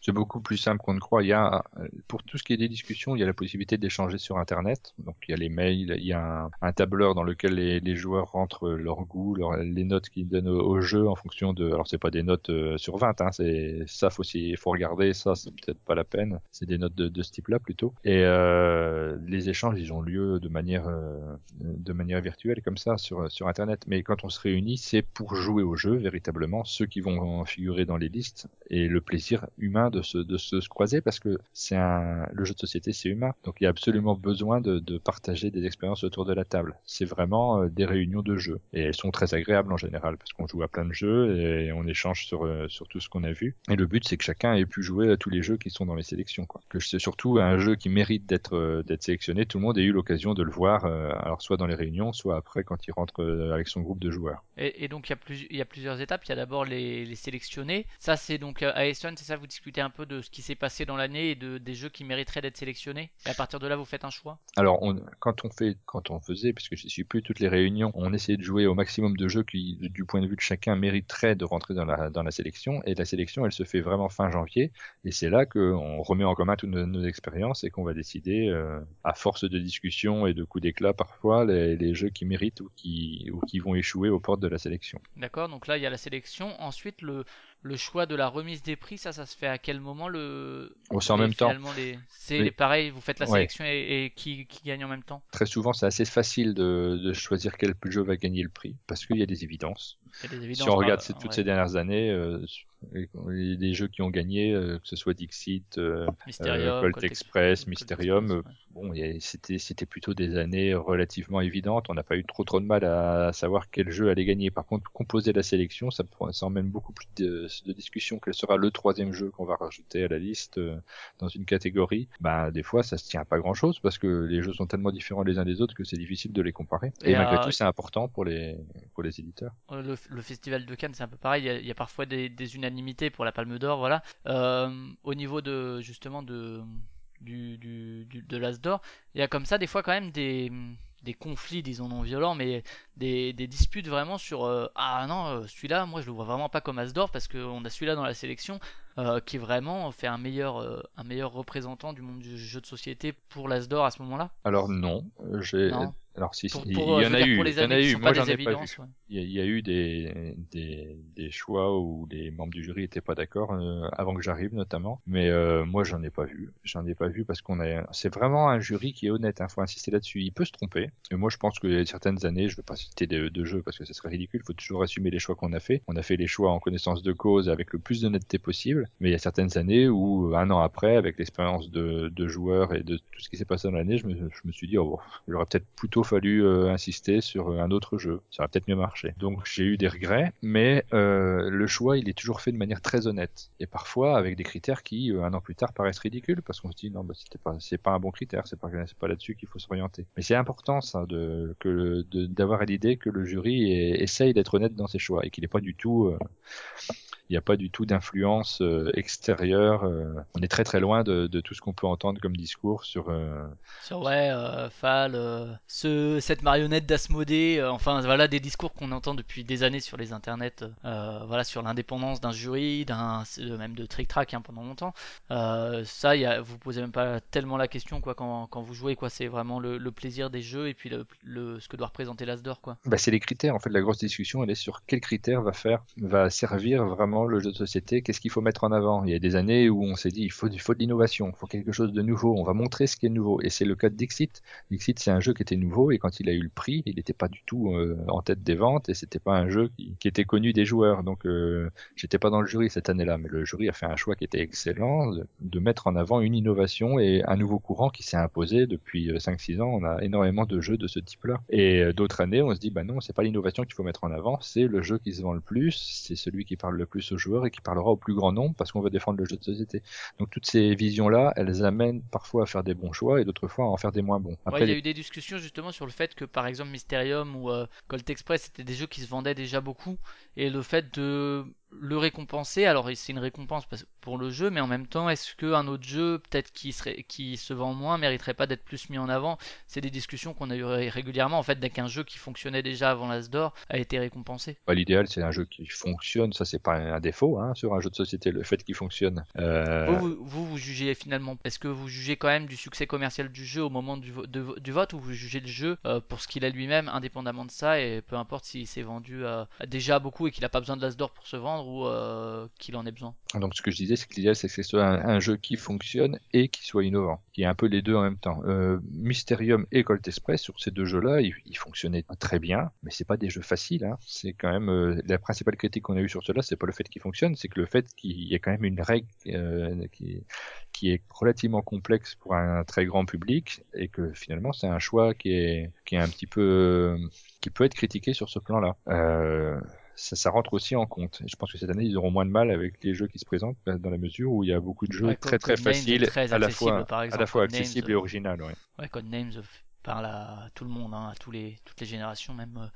C'est beaucoup plus simple qu'on ne croit. Il y a, pour tout ce qui est des discussions, il y a la possibilité d'échanger sur Internet. Donc, il y a les mails, il y a un, tableur dans lequel les, joueurs rentrent leur goût, les notes qu'ils donnent au, jeu en fonction de. Alors, c'est pas des notes euh, sur 20, hein, c'est ça, faut aussi, faut regarder. Ça, c'est peut-être pas la peine. C'est des notes de, de ce type-là plutôt. Et euh, les échanges, ils ont lieu de manière, euh, de manière virtuelle comme ça sur sur Internet. Mais quand on se réunit, c'est pour jouer au jeu véritablement, ceux qui vont figurer dans les listes et le plaisir humain humain de se, de se, se croiser parce que c'est un, le jeu de société, c'est humain. Donc il y a absolument besoin de, partager des expériences autour de la table. C'est vraiment euh, des réunions de jeux et elles sont très agréables en général parce qu'on joue à plein de jeux et on échange sur, euh, sur tout ce qu'on a vu. Et le but, c'est que chacun ait pu jouer à tous les jeux qui sont dans les sélections. Que c'est surtout un jeu qui mérite d'être euh, d'être sélectionné. Tout le monde ait eu l'occasion de le voir, alors soit dans les réunions, soit après quand il rentre avec son groupe de joueurs.
Et, donc il y, a y a plusieurs étapes. Il y a d'abord les, les sélectionnés. Ça, c'est donc à Essen, c'est ça, vous discutez un peu de ce qui s'est passé dans l'année et de, des jeux qui mériteraient d'être sélectionnés. Et à partir de là, vous faites un choix?
Alors, on, quand on fait, quand on faisait, puisque je ne suis plus toutes les réunions, on essayait de jouer au maximum de jeux qui, du point de vue de chacun, mériteraient de rentrer dans la, dans la sélection. Et la sélection, elle se fait vraiment fin janvier. Et c'est là qu'on remet en commun toutes nos, nos expériences et qu'on va décider, euh, à force de discussion et de coups d'éclat parfois, les, les jeux qui méritent ou qui, ou qui vont échouer aux portes de la sélection.
D'accord, donc là il y a la sélection. Ensuite, le, le choix de la remise des prix, ça, ça se fait à quel moment le
Oh, c'est en même temps.
les... C'est les pareils, vous faites la
Ouais.
sélection et, et qui, qui gagne en même temps
Très souvent, c'est assez facile de, de choisir quel jeu va gagner le prix parce qu'il y a des évidences.
Il y a des
Si on regarde
bah,
toutes
ouais.
ces dernières années, euh, les, les jeux qui ont gagné, euh, que ce soit Dixit, euh,
Mysterium,
euh, Colt
Colt
Express,
Colt
Mysterium,
Express,
euh,
ouais.
bon, c'était c'était plutôt des années relativement évidentes. On n'a pas eu trop trop de mal à savoir quel jeu allait gagner. Par contre, composer la sélection, ça, ça emmène beaucoup plus de, de discussion. Quel sera le troisième jeu qu'on va rajouter à la liste euh, dans une catégorie Ben des fois, ça se tient à pas grand chose parce que les jeux sont tellement différents les uns des autres que c'est difficile de les comparer. Et,
Et,
malgré tout, c'est important pour les pour les éditeurs.
Le, le festival de Cannes, c'est un peu pareil. Il y a, il y a parfois des, des unanimités pour la Palme d'Or, voilà. Euh, au niveau de justement de du, du, du- de l'As d'Or, il y a comme ça des fois quand même des des conflits, disons non violents, mais des, des disputes vraiment sur euh, ah non euh, celui-là, moi je le vois vraiment pas comme As d'Or parce qu'on a celui-là dans la sélection euh, qui vraiment fait un meilleur euh, un meilleur représentant du monde du jeu de société pour l'As d'Or à ce moment-là.
Alors non, j'ai. Alors si,
Pour,
si,
pour,
il y en
veux
a eu, il y en a eu.
sont
Moi,
pas
j'en
des
ai pas vu.
évidences. ouais.
Il y, a, il y a eu des, des, des choix où les membres du jury étaient pas d'accord euh, avant que j'arrive notamment, mais euh, moi j'en ai pas vu. J'en ai pas vu parce qu'on a, c'est vraiment un jury qui est honnête. Hein, faut insister là-dessus. Il peut se tromper. Et moi je pense a certaines années, je vais pas citer de, de jeux parce que ce serait ridicule. Faut toujours assumer les choix qu'on a fait. On a fait les choix en connaissance de cause avec le plus d'honnêteté possible. Mais il y a certaines années où un an après, avec l'expérience de, de joueurs et de tout ce qui s'est passé dans l'année, je me, je me suis dit, oh, bon, il aurait peut-être plutôt fallu euh, insister sur un autre jeu. Ça aurait peut-être mieux marché. Donc j'ai eu des regrets, mais euh, le choix, il est toujours fait de manière très honnête. Et parfois avec des critères qui, euh, un an plus tard, paraissent ridicules parce qu'on se dit, non, bah, c'est pas un bon critère, c'est pas, là-dessus qu'il faut s'orienter. Mais c'est important, ça, de, d'avoir l'idée que le jury essaye d'être honnête dans ses choix et qu'il n'est pas du tout, euh, il n'y a pas du tout d'influence euh, extérieure. euh, on est très très loin de, tout ce qu'on peut entendre comme discours sur. euh,
Sur ouais, euh, Fall, euh, ce, cette marionnette d'Asmodée, euh, enfin voilà des discours qu'on entend depuis des années sur les internets, euh, voilà sur l'indépendance d'un jury, d'un euh, même de Trick Track hein, pendant longtemps. Ça, y a, vous posez même pas tellement la question quoi quand, quand vous jouez quoi, c'est vraiment le, plaisir des jeux et puis le, ce que doit représenter l'As d'or quoi.
Bah, c'est les critères. En fait, la grosse discussion, elle est sur quel critère va faire, va servir vraiment le jeu de société. Qu'est-ce qu'il faut mettre en avant Il y a des années où on s'est dit, il faut, il faut de l'innovation, il faut quelque chose de nouveau. On va montrer ce qui est nouveau. Et c'est le cas de Dixit. Dixit, c'est un jeu qui était nouveau et quand il a eu le prix, il n'était pas du tout euh, en tête des ventes et c'était pas un jeu qui, qui était connu des joueurs. Donc, euh, j'étais pas dans le jury cette année-là, mais le jury a fait un choix qui était excellent de, de mettre en avant une innovation et un nouveau courant qui s'est imposé depuis euh, 5-6 ans. On a énormément de jeux de ce type-là. Et euh, d'autres années, on se dit, bah non, c'est pas l'innovation qu'il faut mettre en avant, c'est le jeu qui se vend le plus, c'est celui qui parle le plus aux joueurs et qui parlera au plus grand nombre parce qu'on veut défendre le jeu de société. Donc toutes ces visions-là, elles amènent parfois à faire des bons choix et d'autres fois à en faire des moins bons.
Ouais,
Après,
il y a eu des discussions justement sur le fait que par exemple Mysterium ou euh, Colt Express c'était des jeux qui se vendaient déjà beaucoup et le fait de le récompenser, alors c'est une récompense pour le jeu, mais en même temps, est-ce qu'un autre jeu, peut-être qui serait, qui se vend moins, mériterait pas d'être plus mis en avant? C'est des discussions qu'on a eu ré- régulièrement en fait dès qu'un jeu qui fonctionnait déjà avant l'As d'or a été récompensé.
bah, l'idéal, c'est un jeu qui fonctionne. Ça, c'est pas un défaut hein, sur un jeu de société, le fait qu'il fonctionne. Euh,
Vous, vous, jugez finalement, est-ce que vous jugez quand même du succès commercial du jeu au moment du, vo- de vo- du vote ou vous jugez le jeu euh, pour ce qu'il est lui-même indépendamment de ça et peu importe s'il s'est vendu euh, déjà beaucoup qu'il a pas besoin de l'As d'or pour se vendre ou euh, qu'il en ait besoin.
Donc ce que je disais, c'est que l'idéal, c'est que ce soit un, jeu qui fonctionne et qui soit innovant, qui est un peu les deux en même temps. Euh, Mysterium et Colt Express, sur ces deux jeux-là, ils, fonctionnaient très bien, mais c'est pas des jeux faciles. Hein. C'est quand même euh, la principale critique qu'on a eue sur cela, c'est pas le fait qu'ils fonctionnent, c'est que le fait qu'il y ait quand même une règle euh, qui, est relativement complexe pour un très grand public et que finalement c'est un choix qui est qui est un petit peu qui peut être critiqué sur ce plan-là. Ça, ça rentre aussi en compte. Et je pense que cette année, ils auront moins de mal avec les jeux qui se présentent euh, dans la mesure où il y a beaucoup de jeux
Ouais,
très très faciles,
très
à la fois
par
à
exemple,
la fois accessibles et
euh,
originales. Ouais.
Ouais, Codenames euh, parle à tout le monde, hein, à tous les, toutes les générations même euh,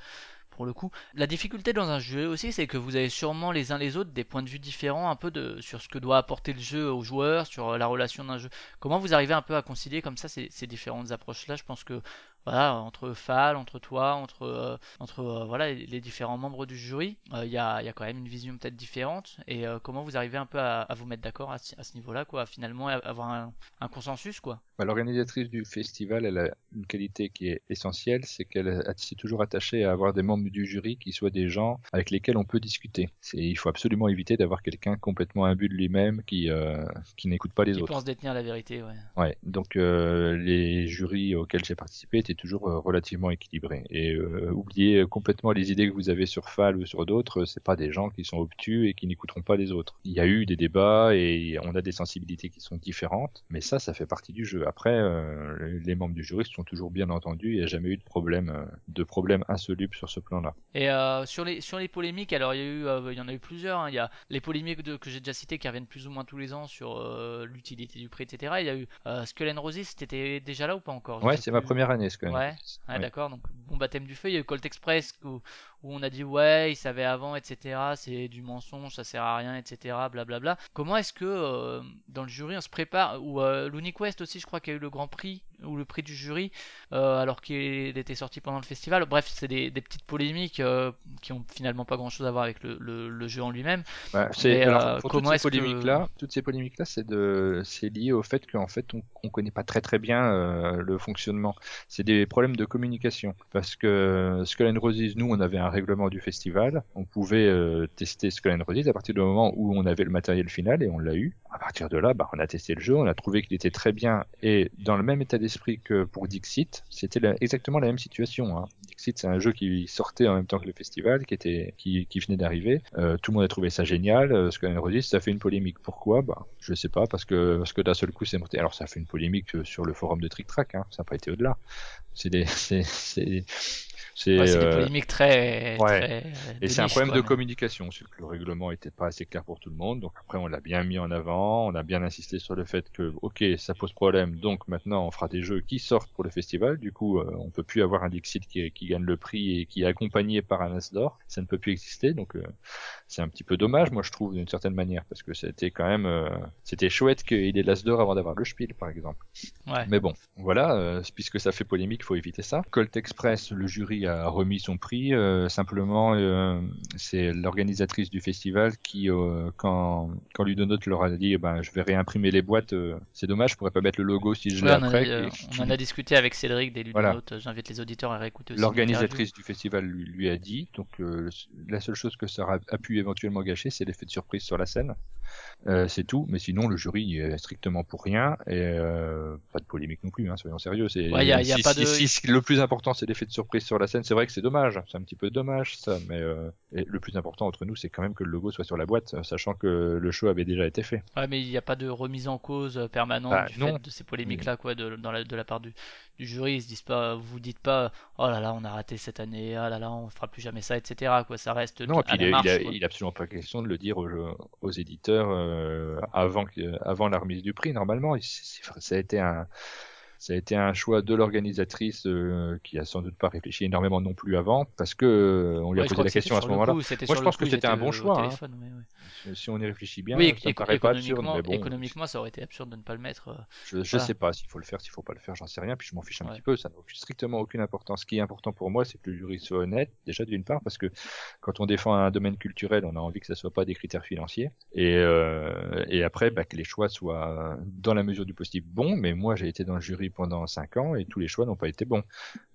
pour le coup. La difficulté dans un jeu aussi, c'est que vous avez sûrement les uns les autres des points de vue différents un peu de, sur ce que doit apporter le jeu aux joueurs, sur euh, la relation d'un jeu. Comment vous arrivez un peu à concilier comme ça ces, ces différentes approches-là? Je pense que voilà, entre Fal, entre toi, entre, euh, entre euh, voilà, les, différents membres du jury, euh, il y, a, y a quand même une vision peut-être différente. Et euh, comment vous arrivez un peu à, vous mettre d'accord à, ce- niveau-là, quoi, finalement avoir un, un consensus, quoi?
Bah, L'organisatrice du festival, elle a une qualité qui est essentielle, c'est qu'elle s'est toujours attachée à avoir des membres du jury qui soient des gens avec lesquels on peut discuter. Il faut absolument éviter d'avoir quelqu'un complètement imbu de lui-même qui, euh, qui n'écoute pas les
Qui
autres.
pense détenir la vérité, ouais.
Ouais, donc euh, les jurys auxquels j'ai participé étaient toujours euh, relativement équilibrés. Et euh, oubliez complètement les idées que vous avez sur Fal ou sur d'autres, c'est pas des gens qui sont obtus et qui n'écouteront pas les autres. Il y a eu des débats et on a des sensibilités qui sont différentes, mais ça, ça fait partie du jeu. Après, euh, les membres du jury se sont toujours bien entendus, il n'y a jamais eu de problème, euh, de problème insoluble sur ce plan-là.
Et euh, sur les sur les polémiques, alors il y a eu, il y en a eu plusieurs. hein. Il y a les polémiques de- que j'ai déjà citées qui reviennent plus ou moins tous les ans sur l'utilité du prix, etc. Il y a eu euh, Skull Roses, t'étais déjà là ou pas encore?
Ouais, c'est ma première année, même.
Ouais, Ouais,
Ouais.
d'accord, donc bon baptême du feu. Il y a eu Colt Express où, où on a dit ouais, il savait avant, etc. C'est du mensonge, ça sert à rien, etc. Blablabla. Comment est-ce que euh, dans le jury on se prépare Ou euh, l'UniQuest aussi, je crois qu'il y a eu le Grand Prix ou le prix du jury euh, alors qu'il était sorti pendant le festival. Bref, c'est des, des petites polémiques euh, qui ont finalement pas grand-chose à voir avec le, le- le jeu en lui-même.
Ouais, c'est
comment est-ce que-
là, toutes ces polémiques là, c'est de c'est lié au fait qu'en fait on, on connaît pas très très bien le fonctionnement. C'est des problèmes de communication parce que Skull and Roses, nous on avait un règlement du festival, on pouvait euh, tester Skull and Roses à partir du moment où on avait le matériel final et on l'a eu. À partir de là, bah, on a testé le jeu, on a trouvé qu'il était très bien et dans le même état d'esprit que pour Dixit, c'était exactement la même situation. Hein. Dixit, c'est un jeu qui sortait en même temps que le festival, qui était qui, venait d'arriver. Euh, tout le monde a trouvé ça génial. Skull and Roses, ça fait une polémique. Pourquoi? Bah, je sais pas, parce que parce que d'un seul coup c'est monté. Alors ça fait une polémique euh, sur le forum de Trick Track, hein. ça n'a pas été au-delà. C'est des c'est c'est
Ouais, des
euh,
polémiques très,
ouais.
très
et c'est un problème
quoi,
de communication, c'est que le règlement était pas assez clair pour tout le monde. Donc après, on l'a bien mis en avant, on a bien insisté sur le fait que, ok, ça pose problème. Donc maintenant, on fera des jeux qui sortent pour le festival. Du coup, euh, on peut plus avoir un Dixit qui, qui gagne le prix et qui est accompagné par un As d'or. Ça ne peut plus exister. Donc euh, c'est un petit peu dommage, moi je trouve, d'une certaine manière, parce que c'était quand même, euh, c'était chouette qu'il ait l'As d'or avant d'avoir le Spiel, par exemple.
Ouais.
Mais bon, voilà, euh, puisque ça fait polémique, faut éviter ça. Colt Express, le jury a remis son prix. euh, simplement, c'est l'organisatrice du festival qui, quand, quand Ludonote leur a dit, eh ben, je vais réimprimer les boîtes, c'est dommage, je pourrais pas mettre le logo si je l'ai
Ouais, on, en a,
après.
on en a discuté avec Cédric des
Voilà.
Ludonautes. J'invite les auditeurs à réécouter.
L'organisatrice du festival lui, lui a dit, donc la seule chose que ça a pu éventuellement gâcher, c'est l'effet de surprise sur la scène. Euh, c'est tout, mais sinon le jury est strictement pour rien et euh, pas de polémique non plus, hein, soyons sérieux. C'est
Ouais, y a- y a
si-
pas
si-
de-
si- si le plus important c'est l'effet de surprise sur la scène, c'est vrai que c'est dommage, c'est un petit peu dommage ça, mais euh, et le plus important entre nous, c'est quand même que le logo soit sur la boîte, sachant que le show avait déjà été fait.
Ouais, mais il n'y a pas de remise en cause permanente
Bah,
du
non.
fait de ces polémiques-là, quoi, de, dans la, de la part du, du jury. Ils se disent pas, vous dites pas, oh là là, on a raté cette année, ah là là, on fera plus jamais ça, etc. Quoi, ça reste
Non, et puis il
la
est,
marche,
il, a,
quoi.
il est absolument pas question de le dire aux, aux éditeurs avant, que- avant la remise du prix. Normalement, ça a été un, ça a été un choix de l'organisatrice euh, qui a sans doute pas réfléchi énormément non plus avant, parce que euh, on lui a posé la question à ce moment-là. Moi, je pense
coup,
que c'était un bon choix, hein.
ouais.
Si on y réfléchit bien,
Oui,
ça me
éco-
paraît pas absurde,
économiquement,
mais bon,
économiquement, ça aurait été absurde de ne pas le mettre. euh.
je,
Voilà.
sais pas s'il faut le faire, s'il faut pas le faire, j'en sais rien, puis je m'en fiche un petit peu, ça n'a strictement aucune importance. Ce qui est important pour moi, c'est que le jury soit honnête, déjà d'une part, parce que quand on défend un domaine culturel, on a envie que ça soit pas des critères financiers, et, euh, et après, bah, que les choix soient dans la mesure du possible bons, mais moi j'ai été dans le jury pendant 5 ans et tous les choix n'ont pas été bons.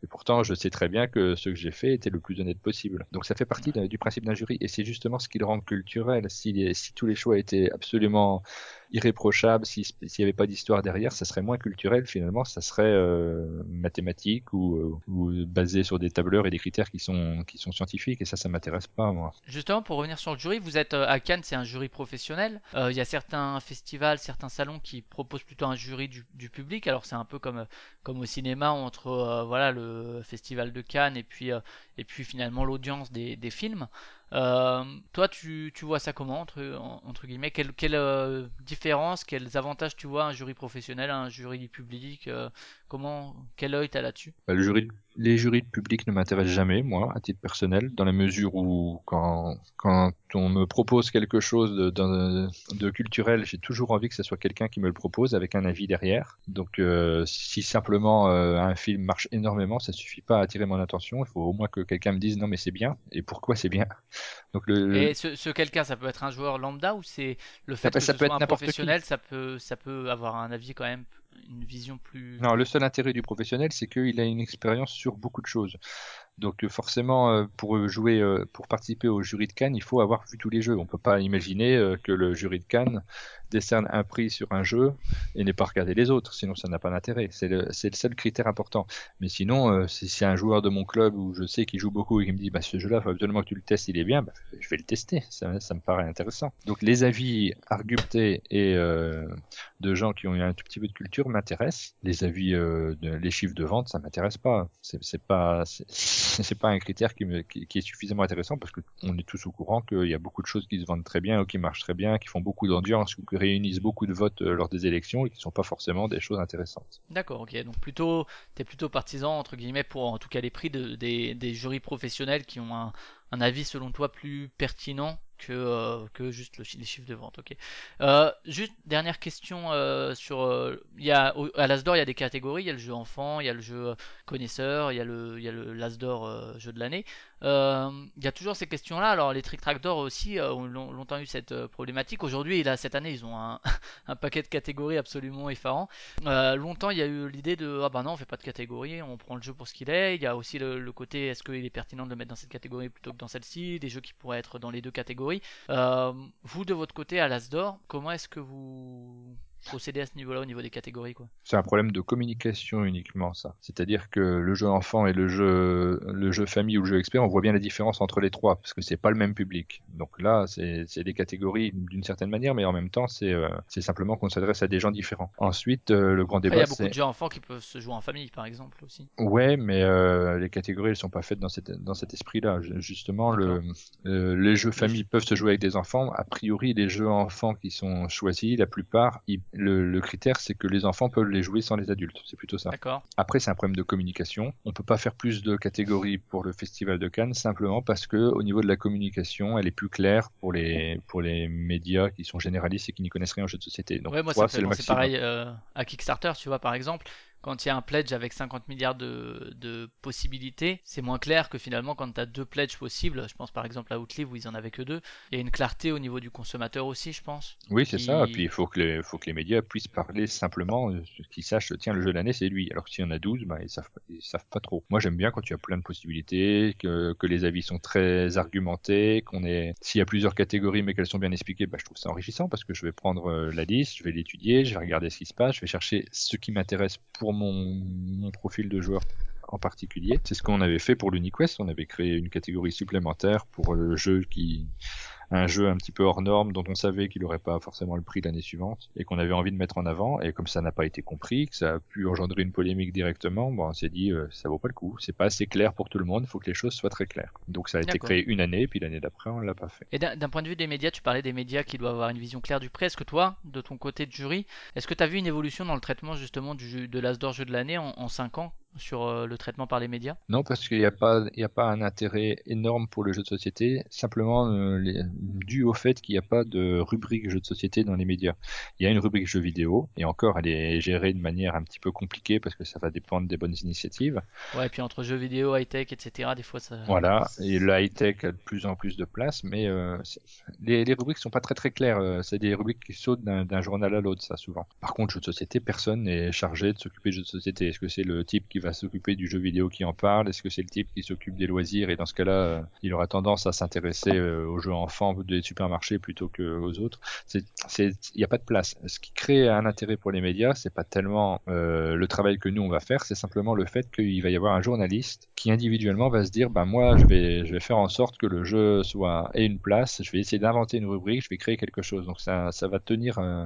Et pourtant, je sais très bien que ce que j'ai fait était le plus honnête possible. Donc ça fait partie du principe d'un jury et c'est justement ce qui le rend culturel. Si tous les choix étaient absolument irréprochables, si- s'il n'y avait pas d'histoire derrière, ça serait moins culturel finalement, ça serait euh, mathématique ou, euh, ou basé sur des tableurs et des critères qui sont, qui sont scientifiques et ça, ça m'intéresse pas moi.
Justement, pour revenir sur le jury, vous êtes euh, à Cannes, c'est un jury professionnel. Il y a certains festivals, certains salons qui proposent plutôt un jury du, public. Alors c'est un peu comme, comme au cinéma entre voilà le festival de Cannes et puis, et puis finalement l'audience des, des films. Euh, toi, tu, tu vois ça comment entre, en- entre guillemets? Quelle, quelle euh, différence, quels avantages tu vois un jury professionnel, un jury public euh, Comment, quel œil t'as là-dessus?
Bah, le jury, les jurys de public ne m'intéressent jamais, moi, à titre personnel, dans la mesure où quand, quand on me propose quelque chose de, de, de culturel, j'ai toujours envie que ce soit quelqu'un qui me le propose avec un avis derrière. Donc, euh, si simplement euh, un film marche énormément, ça suffit pas à attirer mon attention. Il faut au moins que quelqu'un me dise non mais c'est bien et pourquoi c'est bien? Donc le,
Et ce, ce quelqu'un, ça peut être un joueur lambda ou c'est le fait que
ça
ce
peut
soit
être
un
n'importe qui.
professionnel, ça peut, ça peut avoir un avis quand même, une vision plus.
Non, le seul intérêt du professionnel, c'est qu'il a une expérience sur beaucoup de choses. Donc euh, forcément, euh, pour jouer, euh, pour participer au jury de Cannes, il faut avoir vu tous les jeux. On peut pas imaginer que le jury de Cannes décerne un prix sur un jeu et n'ait pas regardé les autres, sinon ça n'a pas d'intérêt. C'est le, le seul critère important. Mais sinon, euh, si c'est un joueur de mon club où je sais qu'il joue beaucoup et qui me dit, bah ce jeu-là, faut absolument que tu le testes, il est bien, bah, je vais le tester. Ça, me paraît intéressant. Donc les avis argumentés et euh, de gens qui ont un tout petit peu de culture m'intéressent. Les avis, euh, les chiffres de vente, ça m'intéresse pas. C'est pas, c'est- pas un critère qui, me, qui, est suffisamment intéressant parce que on est tous au courant qu'il y a beaucoup de choses qui se vendent très bien ou qui marchent très bien, qui font beaucoup d'audience ou qui réunissent beaucoup de votes euh, lors des élections et qui sont pas forcément des choses intéressantes.
D'accord, ok. Donc plutôt, t'es plutôt partisan entre guillemets pour en tout cas les prix de, des, des jurys professionnels qui ont un, un avis selon toi plus pertinent que, euh, que juste les chiffres de vente. Ok. Euh, juste dernière question euh, sur, il y a à l'Asdor il y a des catégories. Il y a le jeu enfant, il y a le jeu connaisseur, il y a le, il l'Asdor jeu de l'année. Il y a toujours ces questions-là. Alors les Trick Track d'or aussi ont long- longtemps eu cette problématique. Aujourd'hui, là cette année, ils ont un, un paquet de catégories absolument effarant. Longtemps, il y a eu l'idée de ah bah non, on fait pas de catégorie, on prend le jeu pour ce qu'il est. Il y a aussi le, le côté est-ce qu'il est pertinent de le mettre dans cette catégorie plutôt que dans celle-ci, des jeux qui pourraient être dans les deux catégories. Euh, vous de votre côté à l'Asdor, comment est-ce que vous procédez à ce niveau-là au niveau des catégories quoi
C'est un problème de communication uniquement, ça. C'est-à-dire que le jeu enfant et le jeu, le jeu famille ou le jeu expert, on voit bien la différence entre les trois, parce que c'est pas le même public. Donc là, c'est des catégories d'une certaine manière, mais en même temps, c'est euh, c'est simplement qu'on s'adresse à des gens différents. Ensuite, euh, le grand
Après, il y
débat,
a beaucoup de jeux enfants qui peuvent se jouer en famille par exemple aussi.
Ouais, mais euh, les catégories elles sont pas faites dans cet dans cet esprit-là. Ju- Justement, le les jeux famille peuvent se jouer avec des enfants. A priori, les jeux enfants qui sont choisis, la plupart, ils- le, le critère c'est que les enfants peuvent les jouer sans les adultes. C'est plutôt ça.
D'accord.
Après, c'est un problème de communication. On peut pas faire plus de catégories pour le festival de Cannes simplement parce que au niveau de la communication, elle est plus claire pour les pour les médias qui sont généralistes et qui n'y connaissent rien en jeux de société. Donc
ouais, moi
c'est
pareil euh, à Kickstarter, tu vois, par exemple. Quand il y a un pledge avec 50 milliards de, de possibilités, c'est moins clair que finalement quand tu as deux pledges possibles. Je pense par exemple à Outlive où ils en avaient que deux. Il y a une clarté au niveau du consommateur aussi, je pense.
Oui, c'est
qui-
ça. Puis il faut que les, faut que les médias puissent parler simplement, euh, qu'ils sachent, tiens, le jeu de l'année, c'est lui. Alors que s'il y en a 12, bah, ils savent, ils savent pas trop. Moi, j'aime bien quand il y a plein de possibilités, que, que les avis sont très argumentés, qu'on est, s'il y a plusieurs catégories mais qu'elles sont bien expliquées, bah, je trouve ça enrichissant parce que je vais prendre euh, la liste, je vais l'étudier, je vais regarder ce qui se passe, je vais chercher ce qui m'intéresse pour mon, profil de joueur en particulier. C'est ce qu'on avait fait pour l'UniQuest. On avait créé une catégorie supplémentaire pour le jeu qui, un jeu un petit peu hors norme dont on savait qu'il n'aurait pas forcément le prix l'année suivante et qu'on avait envie de mettre en avant. Et comme ça n'a pas été compris, que ça a pu engendrer une polémique directement, bon, on s'est dit euh, ça vaut pas le coup. C'est pas assez clair pour tout le monde. Il faut que les choses soient très claires. Donc ça a été créé une année, puis l'année d'après on l'a pas fait.
Et d'un d'un point de vue des médias, tu parlais des médias qui doivent avoir une vision claire du prix. Est-ce que toi, de ton côté de jury, est-ce que tu as vu une évolution dans le traitement justement du jeu, de l'Asdor jeu de l'année en, en 5 ans? Sur euh, le traitement par les médias?
Non, parce qu'il n'y a pas, y a pas un intérêt énorme pour le jeu de société, simplement euh, les- dû au fait qu'il n'y a pas de rubrique jeu de société dans les médias. Il y a une rubrique jeux vidéo, et encore, elle est gérée de manière un petit peu compliquée parce que ça va dépendre des bonnes initiatives.
Ouais, et puis entre jeux vidéo, high-tech, etc., des fois ça.
Voilà, et le high-tech a de plus en plus de place, mais euh, les, les rubriques sont pas très très claires. C'est des rubriques qui sautent d'un journal à l'autre, ça souvent. Par contre, jeux de société, personne n'est chargé de s'occuper de jeux de société. Est-ce que c'est le type qui va s'occuper du jeu vidéo qui en parle? Est-ce que c'est le type qui s'occupe des loisirs Et dans ce cas-là, euh, il aura tendance à s'intéresser euh, aux jeux enfants des supermarchés plutôt qu'aux autres? Il n'y a pas de place. Ce qui crée un intérêt pour les médias, c'est pas tellement euh, le travail que nous on va faire, c'est simplement le fait qu'il va y avoir un journaliste qui individuellement va se dire, ben moi je vais, faire en sorte que le jeu soit ait une place. Je vais essayer d'inventer une rubrique, je vais créer quelque chose. Donc ça, ça va tenir. euh,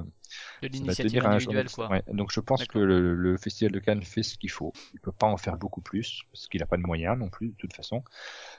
de l'initiative individuelle, quoi.
Ouais. Donc je pense que le, le Festival de Cannes fait ce qu'il faut. Il peut pas en faire beaucoup plus parce qu'il n'a pas de moyens non plus de toute façon.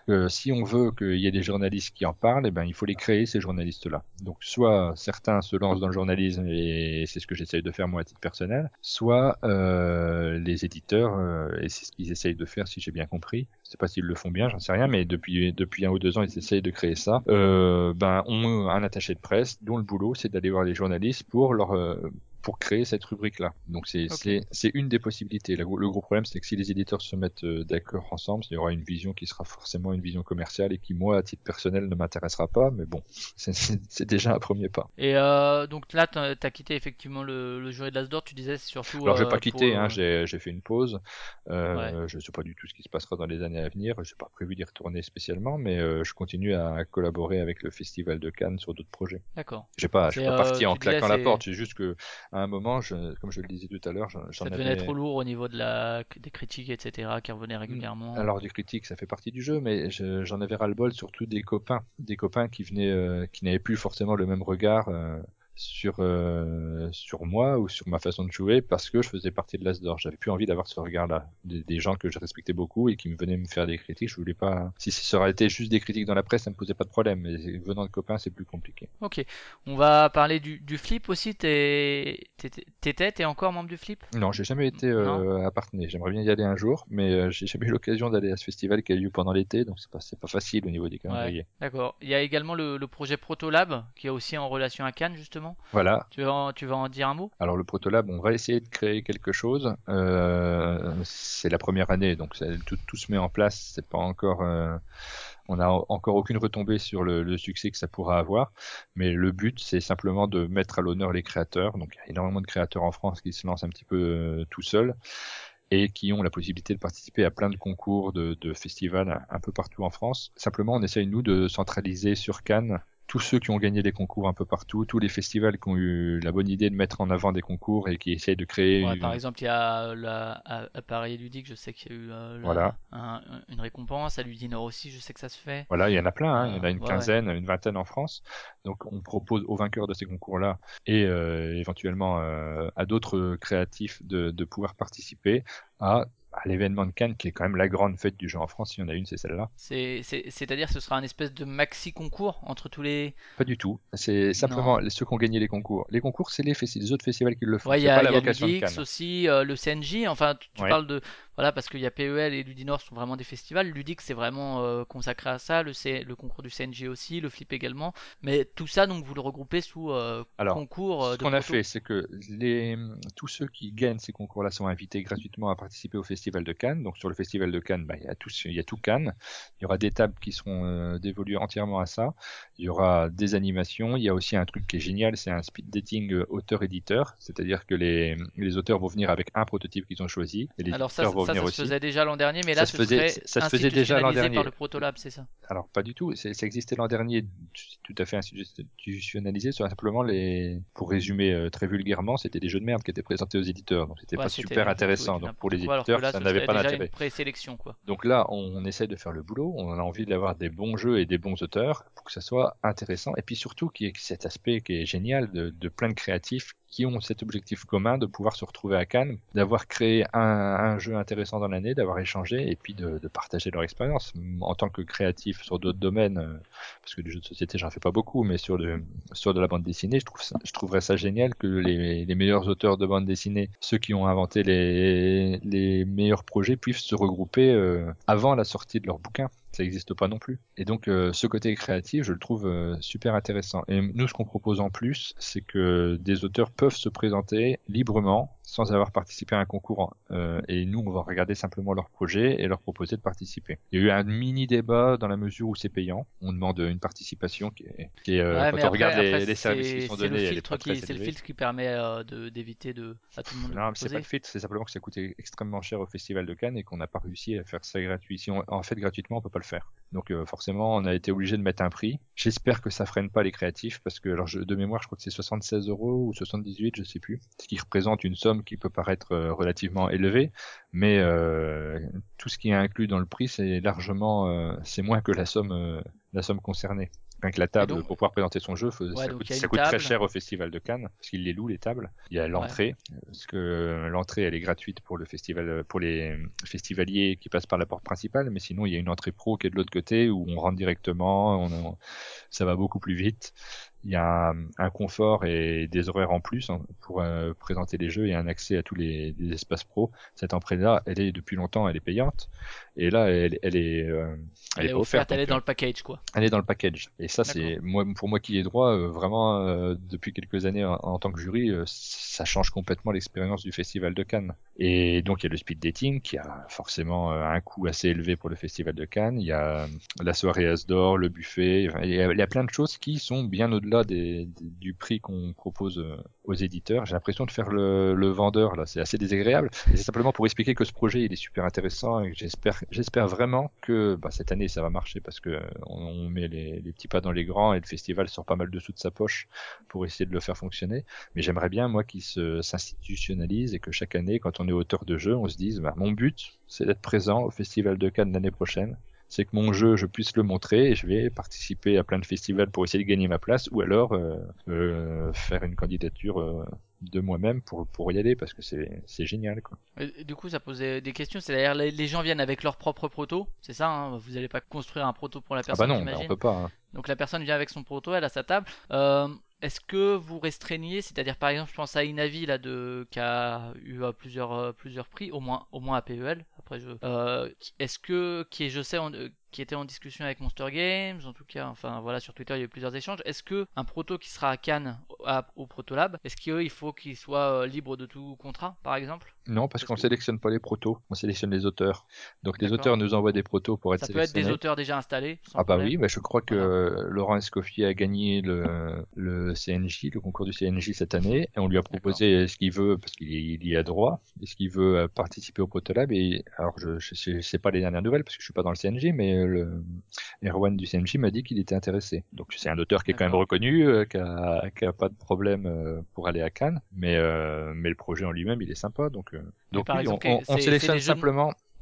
Euh, si on veut qu'il y ait des journalistes qui en parlent, eh ben il faut les créer ces journalistes-là. Donc soit certains se lancent dans le journalisme et c'est ce que j'essaye de faire moi à titre personnel, soit euh, les éditeurs euh, et c'est ce qu'ils essayent de faire si j'ai bien compris. Je sais pas s'ils le font bien, j'en sais rien, mais depuis depuis un ou deux ans ils essayent de créer ça. Euh, ben ont un attaché de presse dont le boulot c'est d'aller voir les journalistes pour leur euh, pour créer cette rubrique-là. Donc c'est
Ok.
c'est une des possibilités. Le, gros- le gros problème, c'est que si les éditeurs se mettent euh, d'accord ensemble, il y aura une vision qui sera forcément une vision commerciale et qui, moi, à titre personnel, ne m'intéressera pas. Mais bon, c'est- déjà un premier pas.
Et euh, donc là, t'as as quitté effectivement le, le jury de l'Asdor, tu disais surtout.
Alors, j'ai
euh,
pas
pour,
quitté, hein, j'ai fait une pause. Euh, Je sais pas du tout ce qui se passera dans les années à venir. J'ai pas prévu d'y retourner spécialement, mais euh, je continue à collaborer avec le Festival de Cannes sur d'autres projets.
D'accord.
Pas, je suis pas
euh,
parti en
tu
claquant la porte. C'est juste que à un moment, je, comme je le disais tout à l'heure, j'en
Ça devenait
avais.
trop lourd au niveau de la, des critiques, etc., qui revenaient régulièrement.
Alors des critiques, ça fait partie du jeu, mais je- j'en avais ras-le-bol surtout des copains, des copains qui venaient, euh, qui n'avaient plus forcément le même regard euh, sur euh, sur moi ou sur ma façon de jouer parce que je faisais partie de l'Asdor. J'avais plus envie d'avoir ce regard-là, des, des gens que je respectais beaucoup et qui me venaient me faire des critiques. Je voulais pas. Si ça aurait été juste des critiques dans la presse, ça me posait pas de problème, mais venant de copains, c'est plus compliqué.
Ok. On va parler du, du flip aussi. T'es- t'étais- t'es encore membre du flip?
Non, j'ai jamais été euh, appartené. J'aimerais bien y aller un jour, mais euh, j'ai jamais eu l'occasion d'aller à ce festival qui a lieu pendant l'été, donc c'est pas c'est pas facile au niveau des calendriers.
D'accord. Il y a également le, le projet Protolab, qui est aussi en relation à Cannes, justement.
Voilà.
Tu vas en, tu vas en dire un mot?
Alors le Protolab, on va essayer de créer quelque chose. Euh, c'est la première année, donc ça- tout, tout se met en place. C'est pas encore, euh, on n'a encore aucune retombée sur le, le succès que ça pourra avoir. Mais le but, c'est simplement de mettre à l'honneur les créateurs. Donc il y a énormément de créateurs en France qui se lancent un petit peu euh, tout seuls et qui ont la possibilité de participer à plein de concours, de, de festivals un peu partout en France. Simplement, on essaye nous de centraliser sur Cannes tous ceux qui ont gagné des concours un peu partout, tous les festivals qui ont eu la bonne idée de mettre en avant des concours et qui essayent de créer
Ouais,
une-
Par exemple, il y a la, à, à Paris Ludique, je sais qu'il y a eu euh, la-
Voilà.
un- une récompense. À Ludinor aussi, je sais que ça se fait.
Voilà, il y en a plein, hein. il y en a
Euh,
une
ouais,
quinzaine, une vingtaine en France. Donc on propose aux vainqueurs de ces concours-là et euh, éventuellement euh, à d'autres créatifs de, de pouvoir participer à, à l'événement de Cannes qui est quand même la grande fête du jeu en France. S'il y en a une, c'est celle-là.
C'est, c'est- c'est-à-dire que ce sera un espèce de maxi concours entre tous les.
Pas du tout. C'est simplement ceux qui ont gagné les concours. Les concours, c'est les, les autres festivals qui le font.
Ouais, il y
c'est
a,
pas la
il y a
vocation de Cannes.
aussi, euh, le CNJ. Enfin, tu, tu
Ouais.
parles de. Voilà, parce qu'il y a PEL et Ludinor sont vraiment des festivals. Ludix, c'est vraiment euh, consacré à ça. Le, C- le concours du CNJ aussi, le Flip également. Mais tout ça, donc, vous le regroupez sous euh,
Alors,
concours euh,
Ce qu'on a fait, c'est que les, tous ceux qui gagnent ces concours-là sont invités gratuitement à participer au Festival de Cannes. Donc sur le Festival de Cannes, bah, il, y a tout, il y a tout Cannes. Il y aura des tables qui seront euh, dévolues entièrement à ça. Il y aura des animations. Il y a aussi un truc qui est génial, c'est un speed dating auteur-éditeur. C'est-à-dire que les, les auteurs vont venir avec un prototype qu'ils ont choisi. Et les
Alors ça,
éditeurs
ça, ça
aussi.
se faisait déjà l'an dernier, mais
Ça
là,
se
ce
faisait- ça se faisait déjà l'an dernier.
par le Protolab, c'est ça
Alors pas du tout, ça existait l'an dernier, c'est tout à fait institutionnalisé, simplement les, pour résumer euh, très vulgairement, c'était des jeux de merde qui étaient présentés aux éditeurs, donc c'était
Ouais,
pas super intéressant. Donc pour les éditeurs,
là,
ça n'avait pas d'intérêt.
une présélection, quoi.
Donc là, on essaie de faire le boulot, on a envie d'avoir des bons jeux et des bons auteurs pour que ça soit intéressant, et puis surtout qu'il y ait cet aspect qui est génial de, de plein de créatifs qui ont cet objectif commun de pouvoir se retrouver à Cannes, d'avoir créé un, un jeu intéressant dans l'année, d'avoir échangé et puis de, de partager leur expérience. En tant que créatif sur d'autres domaines, euh, parce que du jeu de société, j'en fais pas beaucoup, mais sur, sur de la bande dessinée, je, trouve ça, je trouverais ça génial que les, les meilleurs auteurs de bande dessinée, ceux qui ont inventé les, les meilleurs projets, puissent se regrouper euh, avant la sortie de leur bouquin ça n'existe pas non plus. Et donc euh, ce côté créatif, je le trouve euh, super intéressant. Et nous, ce qu'on propose en plus, c'est que des auteurs peuvent se présenter librement sans avoir participé à un concours. Euh, et nous, on va regarder simplement leur projet et leur proposer de participer. Il y a eu un mini débat dans la mesure où c'est payant. On demande une participation qui est, qui est euh,
Ouais,
quand on
après-
regarde les,
après,
les services qui sont donnés,
filtre C'est le filtre qui permet euh, d'éviter de, à tout le monde de
Non, c'est pas le fait, c'est simplement que ça coûtait extrêmement cher au Festival de Cannes et qu'on n'a pas réussi à faire ça gratuit. Si on en fait gratuitement, on peut pas le faire. Donc euh, forcément, on a été obligé de mettre un prix. J'espère que ça freine pas les créatifs parce que alors je- de mémoire, je crois que c'est 76 euros ou 78, je sais plus, ce qui représente une somme qui peut paraître euh, relativement élevée, mais euh, tout ce qui est inclus dans le prix, c'est largement, euh, c'est moins que la somme, la somme concernée. Que la table
donc-
pour pouvoir présenter son jeu, faut- ça coûte, ça très cher au Festival de Cannes parce qu'ils les louent les tables. Il y a l'entrée parce que l'entrée elle est gratuite pour le festival, pour les festivaliers qui passent par la porte principale, mais sinon il y a une entrée pro qui est de l'autre côté où on rentre directement, on, on- ça va beaucoup plus vite. Il y a un, un confort et des horaires en plus hein, pour euh, présenter les jeux et un accès à tous les, les espaces pro. Cette entrée-là, elle est depuis longtemps, elle est payante et là elle, elle est, euh,
Elle est
pas
offerte, elle est dans
euh,
le package quoi.
elle est dans le package. Et ça, c'est moi pour moi qui ai droit, euh, vraiment euh, depuis quelques années en, en tant que jury, euh, ça change complètement l'expérience du festival de Cannes. Et donc il y a le speed dating qui a forcément euh, un coût assez élevé pour le festival de Cannes. Il y a euh, la soirée Asdor, le buffet. Il, y a, plein de choses qui sont bien au-delà du prix qu'on propose euh, aux éditeurs. J'ai l'impression de faire le, vendeur là, c'est assez désagréable. C'est simplement pour expliquer que ce projet il est super intéressant et j'espère vraiment que bah, cette année ça va marcher parce que on, on met les, les petits pas dans les grands et le festival sort pas mal de sous de sa poche pour essayer de le faire fonctionner. Mais j'aimerais bien moi qu'il se s'institutionnalise et que chaque année quand on est auteur de jeu, on se dise bah, mon but c'est d'être présent au festival de Cannes l'année prochaine. C'est que mon jeu, je puisse le montrer et je vais participer à plein de festivals pour essayer de gagner ma place ou alors euh, euh, faire une candidature euh, de moi-même pour, pour y aller parce que c'est c'est génial quoi.
Et- du coup, ça posait des questions. C'est-à-dire, les, les gens viennent avec leur propre proto, c'est ça hein? Vous n'allez pas construire un proto pour la
Ah
personne,
bah non, bah, on peut pas. hein.
Donc la personne vient avec son proto, elle a sa table. Est-ce que vous restreignez, c'est-à-dire par exemple, je pense à Inavi là de qui a eu euh, plusieurs euh, plusieurs prix, au moins au moins à PEL. Après je, euh, est-ce que qui est, je sais, euh, qui était en discussion avec Monster Games, en tout cas, enfin voilà sur Twitter il y a eu plusieurs échanges. Est-ce que un proto qui sera à Cannes à- au Proto Lab, est-ce qu'il faut qu'il soit euh, libre de tout contrat, par exemple?
Non, parce
Parce
qu'on
que-
sélectionne pas les protos, on sélectionne les auteurs. Donc les auteurs nous envoient des protos pour être
Ça peut être
sélectionnés.
des auteurs déjà installés. sans
Ah bah
problème.
oui, bah je crois que
Voilà.
euh, Laurent Escoffier a gagné le, le CNJ, le concours du CNJ cette année, et on lui a proposé ce qu'il veut, parce qu'il y, a droit, est-ce qu'il veut euh, participer au Protolab, et alors je, je, sais- je sais pas les dernières nouvelles, parce que je suis pas dans le CNJ, mais le Erwan du CNJ m'a dit qu'il était intéressé. Donc c'est un auteur qui est quand même reconnu, euh, qui, a, qui a pas de problème euh, pour aller à Cannes, mais, euh, mais le projet en lui-même, il est sympa, donc, oui,
exemple,
on, sélectionne
jeux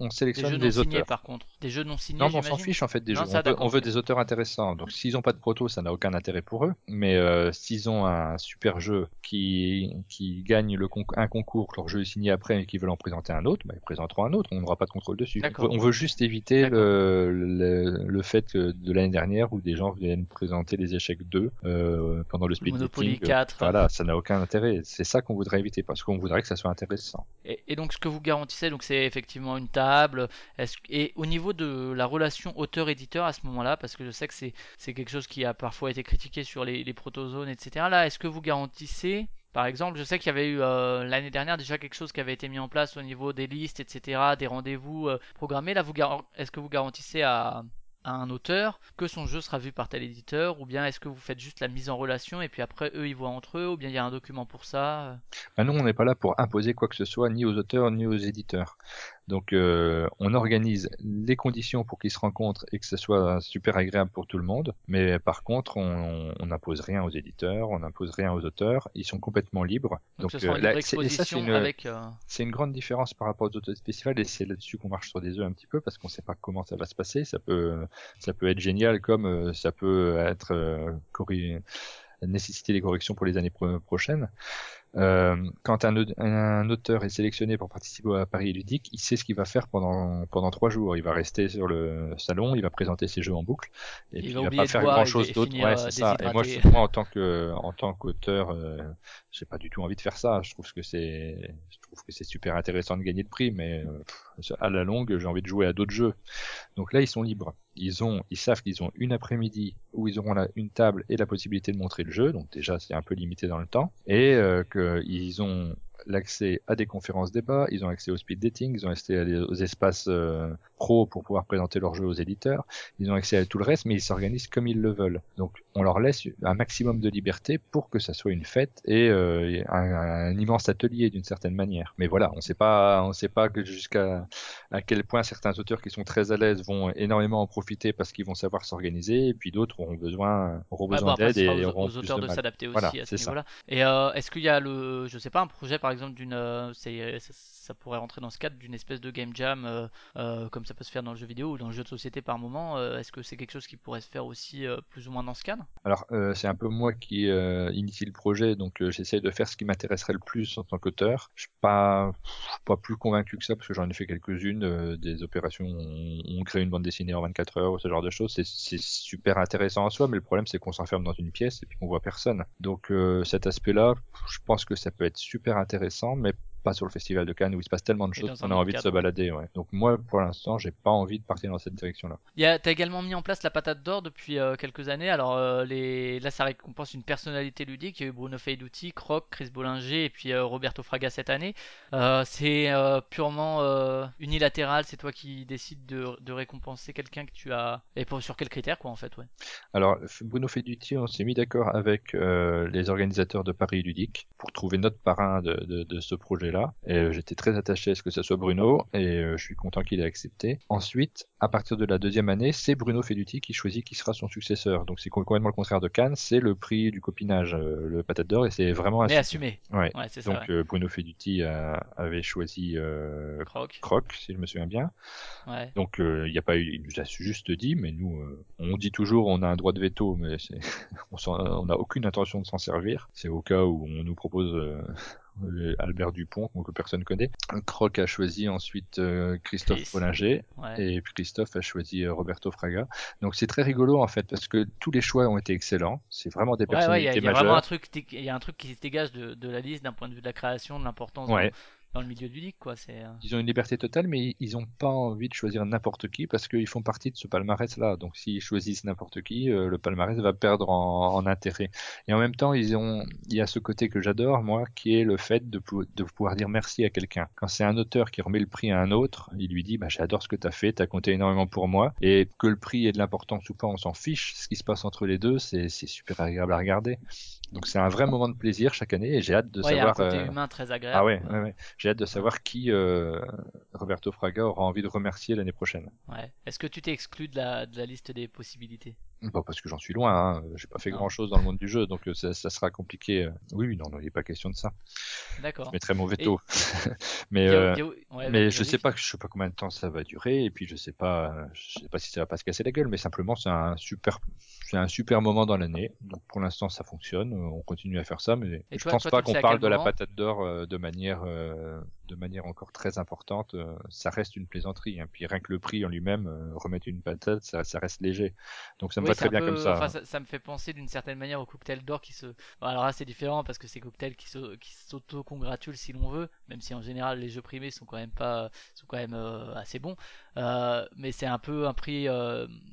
on
Des
sélectionne
jeux
des,
non signés
auteurs.
par contre. Des jeux non signés.
Non, mais on s'en fiche en fait des
Non,
jeux. on veut, on des auteurs intéressants. Donc s'ils ont pas de proto, ça n'a aucun intérêt pour eux. Mais euh, s'ils ont un super jeu qui qui gagne le conc- un concours, que leur jeu est signé après et qu'ils veulent en présenter un autre, bah, ils présenteront un autre. On n'aura pas de contrôle dessus. On veut, on veut juste éviter le, le le fait de l'année dernière où des gens viennent présenter les échecs 2 euh, pendant le speed
Monopoly
dating.
4.
Voilà, ça n'a aucun intérêt. C'est ça qu'on voudrait éviter parce qu'on voudrait que ça soit intéressant.
Et, et donc ce que vous garantissez, donc c'est effectivement une table. Et au niveau de la relation auteur-éditeur à ce moment-là, parce que je sais que c'est, quelque chose qui a parfois été critiqué sur les, les protozones, etc. Là, est-ce que vous garantissez, par exemple, je sais qu'il y avait eu euh, l'année dernière déjà quelque chose qui avait été mis en place au niveau des listes, etc., des rendez-vous euh, programmés. Là, est-ce que vous garantissez à, un auteur que son jeu sera vu par tel éditeur, ou bien est-ce que vous faites juste la mise en relation et puis après eux ils voient entre eux, ou bien il y a un document pour ça? Euh
Ah, nous, on n'est pas là pour imposer quoi que ce soit, ni aux auteurs, ni aux éditeurs. Donc, euh, on organise les conditions pour qu'ils se rencontrent et que ce soit super agréable pour tout le monde. Mais par contre, on n'impose rien aux éditeurs, on n'impose rien aux auteurs. Ils sont complètement libres.
Donc,
euh, là,
libre
c'est- une,
euh,
grande différence par rapport aux autres festivals et c'est là-dessus qu'on marche sur des œufs un petit peu parce qu'on sait pas comment ça va se passer. Ça peut, ça peut être génial comme euh, ça peut être euh, nécessiter des corrections pour les années pro- prochaines. Euh, quand un, un auteur est sélectionné pour participer à Paris ludique, il sait ce qu'il va faire pendant pendant trois jours. Il va rester sur le salon, il va présenter ses jeux en boucle, et
Il
puis
va
il va pas faire grand chose d'autre. Ouais,
euh,
c'est ça. Et moi, je, moi, en tant que en tant qu'auteur, euh, j'ai pas du tout envie de faire ça. Je trouve que c'est je que c'est super intéressant de gagner le prix, mais euh, à la longue, j'ai envie de jouer à d'autres jeux. Donc là, ils sont libres. Ils ont, ils savent qu'ils ont une après-midi où ils auront une table et la possibilité de montrer le jeu. Donc déjà, c'est un peu limité dans le temps. Et euh, qu'ils ont l'accès à des conférences débats, ils ont accès au speed dating, ils ont accès aux espaces euh, pro pour pouvoir présenter leur jeu aux éditeurs, ils ont accès à tout le reste, mais ils s'organisent comme ils le veulent. Donc on leur laisse un maximum de liberté pour que ça soit une fête et euh, un, un immense atelier d'une certaine manière. Mais voilà, on sait pas, on sait pas que jusqu'à à quel point certains auteurs qui sont très à l'aise vont énormément en profiter parce qu'ils vont savoir s'organiser, et puis d'autres auront besoin, auront besoin
bon, après,
d'aide et
aux,
auront
aux
plus
auteurs
de
de,
mal.
s'adapter aussi
Voilà,
à ce niveau-là. Et euh, est-ce qu'il y a le, je sais pas, un projet par exemple d'une, euh, ça, pourrait rentrer dans ce cadre d'une espèce de game jam, euh, euh, comme ça peut se faire dans le jeu vidéo ou dans le jeu de société par moment. euh, est-ce que c'est quelque chose qui pourrait se faire aussi plus ou moins dans ce cadre?
Alors, c'est un peu moi qui initie le projet, donc j'essaie de faire ce qui m'intéresserait le plus en tant qu'auteur. Je suis pas, pas plus convaincu que ça parce que j'en ai fait quelques-unes, des opérations, on, on crée une bande dessinée en 24 heures, ou ce genre de choses. C'est, super intéressant en soi, mais le problème c'est qu'on s'enferme dans une pièce et puis qu'on voit personne. Donc cet aspect-là, je pense que ça peut être super intéressant, mais pas sur le festival de Cannes où il se passe tellement de choses qu'on a envie de se balader. Ouais. Donc moi, pour l'instant, j'ai pas envie de partir dans cette direction-là.
Il y a, t'as également mis en place la patate d'or depuis euh, quelques années. Alors euh, les, là, ça récompense une personnalité ludique. Il y a eu Bruno Feiduti, Croc, Chris Bollinger et puis euh, Roberto Fraga cette année. Euh, c'est purement unilatéral. C'est toi qui décides de, de récompenser quelqu'un que tu as. Et pour, sur quels critères, quoi, en fait, ouais.
Alors, Bruno Feduti, on s'est mis d'accord avec les organisateurs de Paris Ludique pour trouver notre parrain de, de, de ce projet-là. Et euh, j'étais très attaché à ce que ce soit Bruno, et euh, je suis content qu'il ait accepté. Ensuite, à partir de la deuxième année, c'est Bruno Feduti qui choisit qui sera son successeur. Donc c'est complètement le contraire de Cannes, c'est le prix du copinage, euh, le patate d'or, et c'est vraiment assumé.
assumé.
Ouais.
Ouais, c'est ça.
Donc
ouais.
Bruno Feduti a- avait choisi euh,
Croc.
Croc, si je me souviens bien.
Ouais.
Donc euh, il y a pas eu, il nous a juste dit, mais nous, euh, on dit toujours on a un droit de veto, mais on n'a aucune intention de s'en servir. C'est au cas où on nous propose euh, Albert Dupont, que personne connaît. Croc a choisi ensuite euh, Christophe
Chris.
Bollinger
Ouais.
et puis Christophe a choisi euh, Roberto Fraga. Donc c'est très rigolo en fait parce que tous les choix ont été excellents. C'est vraiment des
Ouais, ouais, il y a,
personnalités
il y a vraiment un
majeures.
truc, il y a un truc qui se dégage de, de la liste d'un point de vue de la création, de l'importance
Ouais.
dans, dans le milieu ludique, quoi. Euh,
Ils ont une liberté totale, mais ils n'ont pas envie de choisir n'importe qui parce qu'ils font partie de ce palmarès-là. Donc s'ils choisissent n'importe qui, euh, le palmarès va perdre en, intérêt. Et en même temps, ils ont, il y a ce côté que j'adore, moi, qui est le fait de, de pouvoir dire merci à quelqu'un. Quand c'est un auteur qui remet le prix à un autre, il lui dit, bah, j'adore ce que tu as fait, tu as compté énormément pour moi. Et que le prix ait de l'importance ou pas, on s'en fiche. Ce qui se passe entre les deux, c'est super agréable à regarder. Donc c'est un vrai moment de plaisir chaque année et j'ai hâte de
ouais, il y a un
savoir.
côté
euh,
humain très agréable.
ah ouais,
quoi.
ouais, ouais. J'ai hâte de savoir qui euh, Roberto Fraga aura envie de remercier l'année prochaine.
Ouais. Est-ce que tu t'es exclu de la, de la liste des possibilités?
Pas parce que j'en suis loin, hein. j'ai pas fait
Non.
grand chose dans le monde du jeu, donc euh, ça, ça sera compliqué. euh. Oui, oui, non, non, il n'est pas question de ça.
D'accord.
Je mettrai mon veto. mais
Il y a-
euh,
a- ouais,
mais je sais pas, je sais pas combien de temps ça va durer, et puis je sais pas, je sais pas si ça va pas se casser la gueule, mais simplement c'est un super, c'est un super moment dans l'année. Donc pour l'instant ça fonctionne, on continue à faire ça, mais
Et
je
toi-
pense
toi,
pas qu'on parle de la patate d'or euh, de manière, euh, de manière encore très importante. euh, ça reste une plaisanterie, hein. puis rien que le prix en lui-même, euh, remettre une patate, ça, ça reste léger. Donc ça me
Oui,
va très bien
peu-
comme ça.
enfin,
hein.
ça, ça me fait penser d'une certaine manière au cocktail d'or qui se. Bon, alors là, c'est différent parce que c'est cocktail qui s'auto-congratule si l'on veut, même si en général les jeux primés sont quand même pas, sont quand même euh, assez bons. Mais c'est un peu un prix,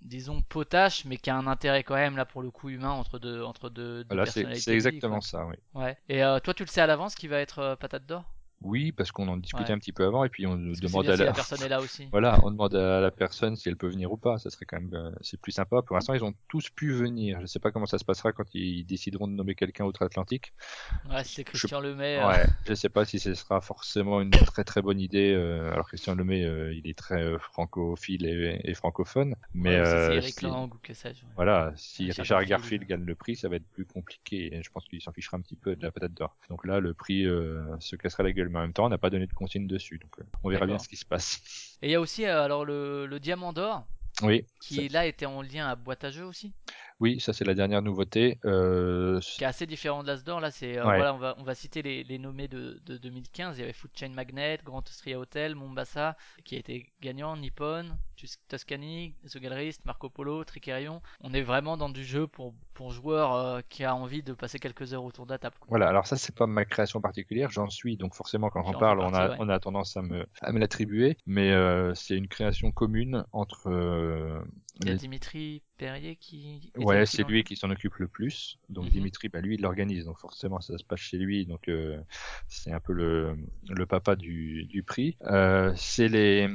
disons potache, mais qui a un intérêt quand même là pour le coup humain entre deux, entre deux, deux
Voilà, c'est exactement ça, oui.
Ouais. Et toi, tu le sais à l'avance qui va être patate d'or?
Oui, parce qu'on en discutait
Ouais.
un petit peu avant, et puis on nous
Parce que c'est
demande
bien
à
si
la...
la personne est là aussi.
Voilà, on demande à la personne si elle peut venir ou pas. Ça serait quand même, euh, c'est plus sympa. Pour l'instant, ils ont tous pu venir. Je sais pas comment ça se passera quand ils décideront de nommer quelqu'un outre-Atlantique.
Ouais, c'est Christian Lemay. euh,
Ouais, je sais pas si ce sera forcément une très très bonne idée. euh, alors Christian Lemay, euh, il est très euh, francophile et, et francophone, mais
ouais, ou si c'est
euh,
Eric
si-
Lang ou que sais-je. ouais.
voilà, si
Richard
Richard
Garfield.
Garfield gagne le prix, ça va être plus compliqué. Et je pense qu'il s'en fichera un petit peu de la patate d'or. Donc là, le prix euh, se cassera la gueule, mais en même temps, on n'a pas donné de consigne dessus. Donc euh, on verra bien ce qui se passe.
Et il y a aussi euh, alors le, le diamant d'or
Oui.
qui là était en lien à boîte à aussi?
Oui, ça c'est la dernière nouveauté. Euh,
qui est assez différent de l'Asdor. Là, c'est euh,
Ouais.
voilà, on va on va citer les, les nommés de, de 2015. Il y avait Food Chain Magnet, Grand Austria Hotel, Mombasa, qui a été gagnant, Nippon, Tus- Tuscany, The Gallerist, Marco Polo, Tricerion. On est vraiment dans du jeu pour pour joueurs euh, qui a envie de passer quelques heures autour de la table.
Voilà, alors ça c'est pas ma création particulière, j'en suis, donc forcément quand j'en parle, on a,
ouais.
on a tendance à me, à me l'attribuer, mais euh, c'est une création commune entre... euh,
Il y a Dimitri Perrier qui.
Ouais, c'est lui qui s'en occupe le plus. Donc
Mhm.
Dimitri, bah, lui, il l'organise, donc forcément ça se passe chez lui, donc euh, c'est un peu le, le papa du, du prix. Euh, c'est les...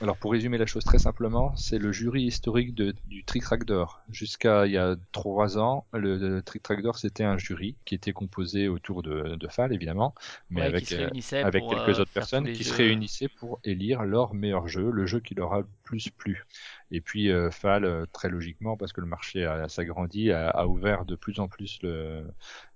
Alors pour résumer la chose très simplement, c'est le jury historique de, du Trick Track d'Or. Jusqu'à il y a trois ans, le, le Trick Track d'Or c'était un jury qui était composé autour de, de Fall évidemment, mais
ouais,
avec euh, avec quelques
euh,
autres personnes qui se
jeux.
réunissaient pour élire leur meilleur jeu, le jeu qui leur a le plus plu. Et puis euh, Fall, euh, très logiquement, parce que le marché s'agrandit, a, a ouvert de plus en plus le,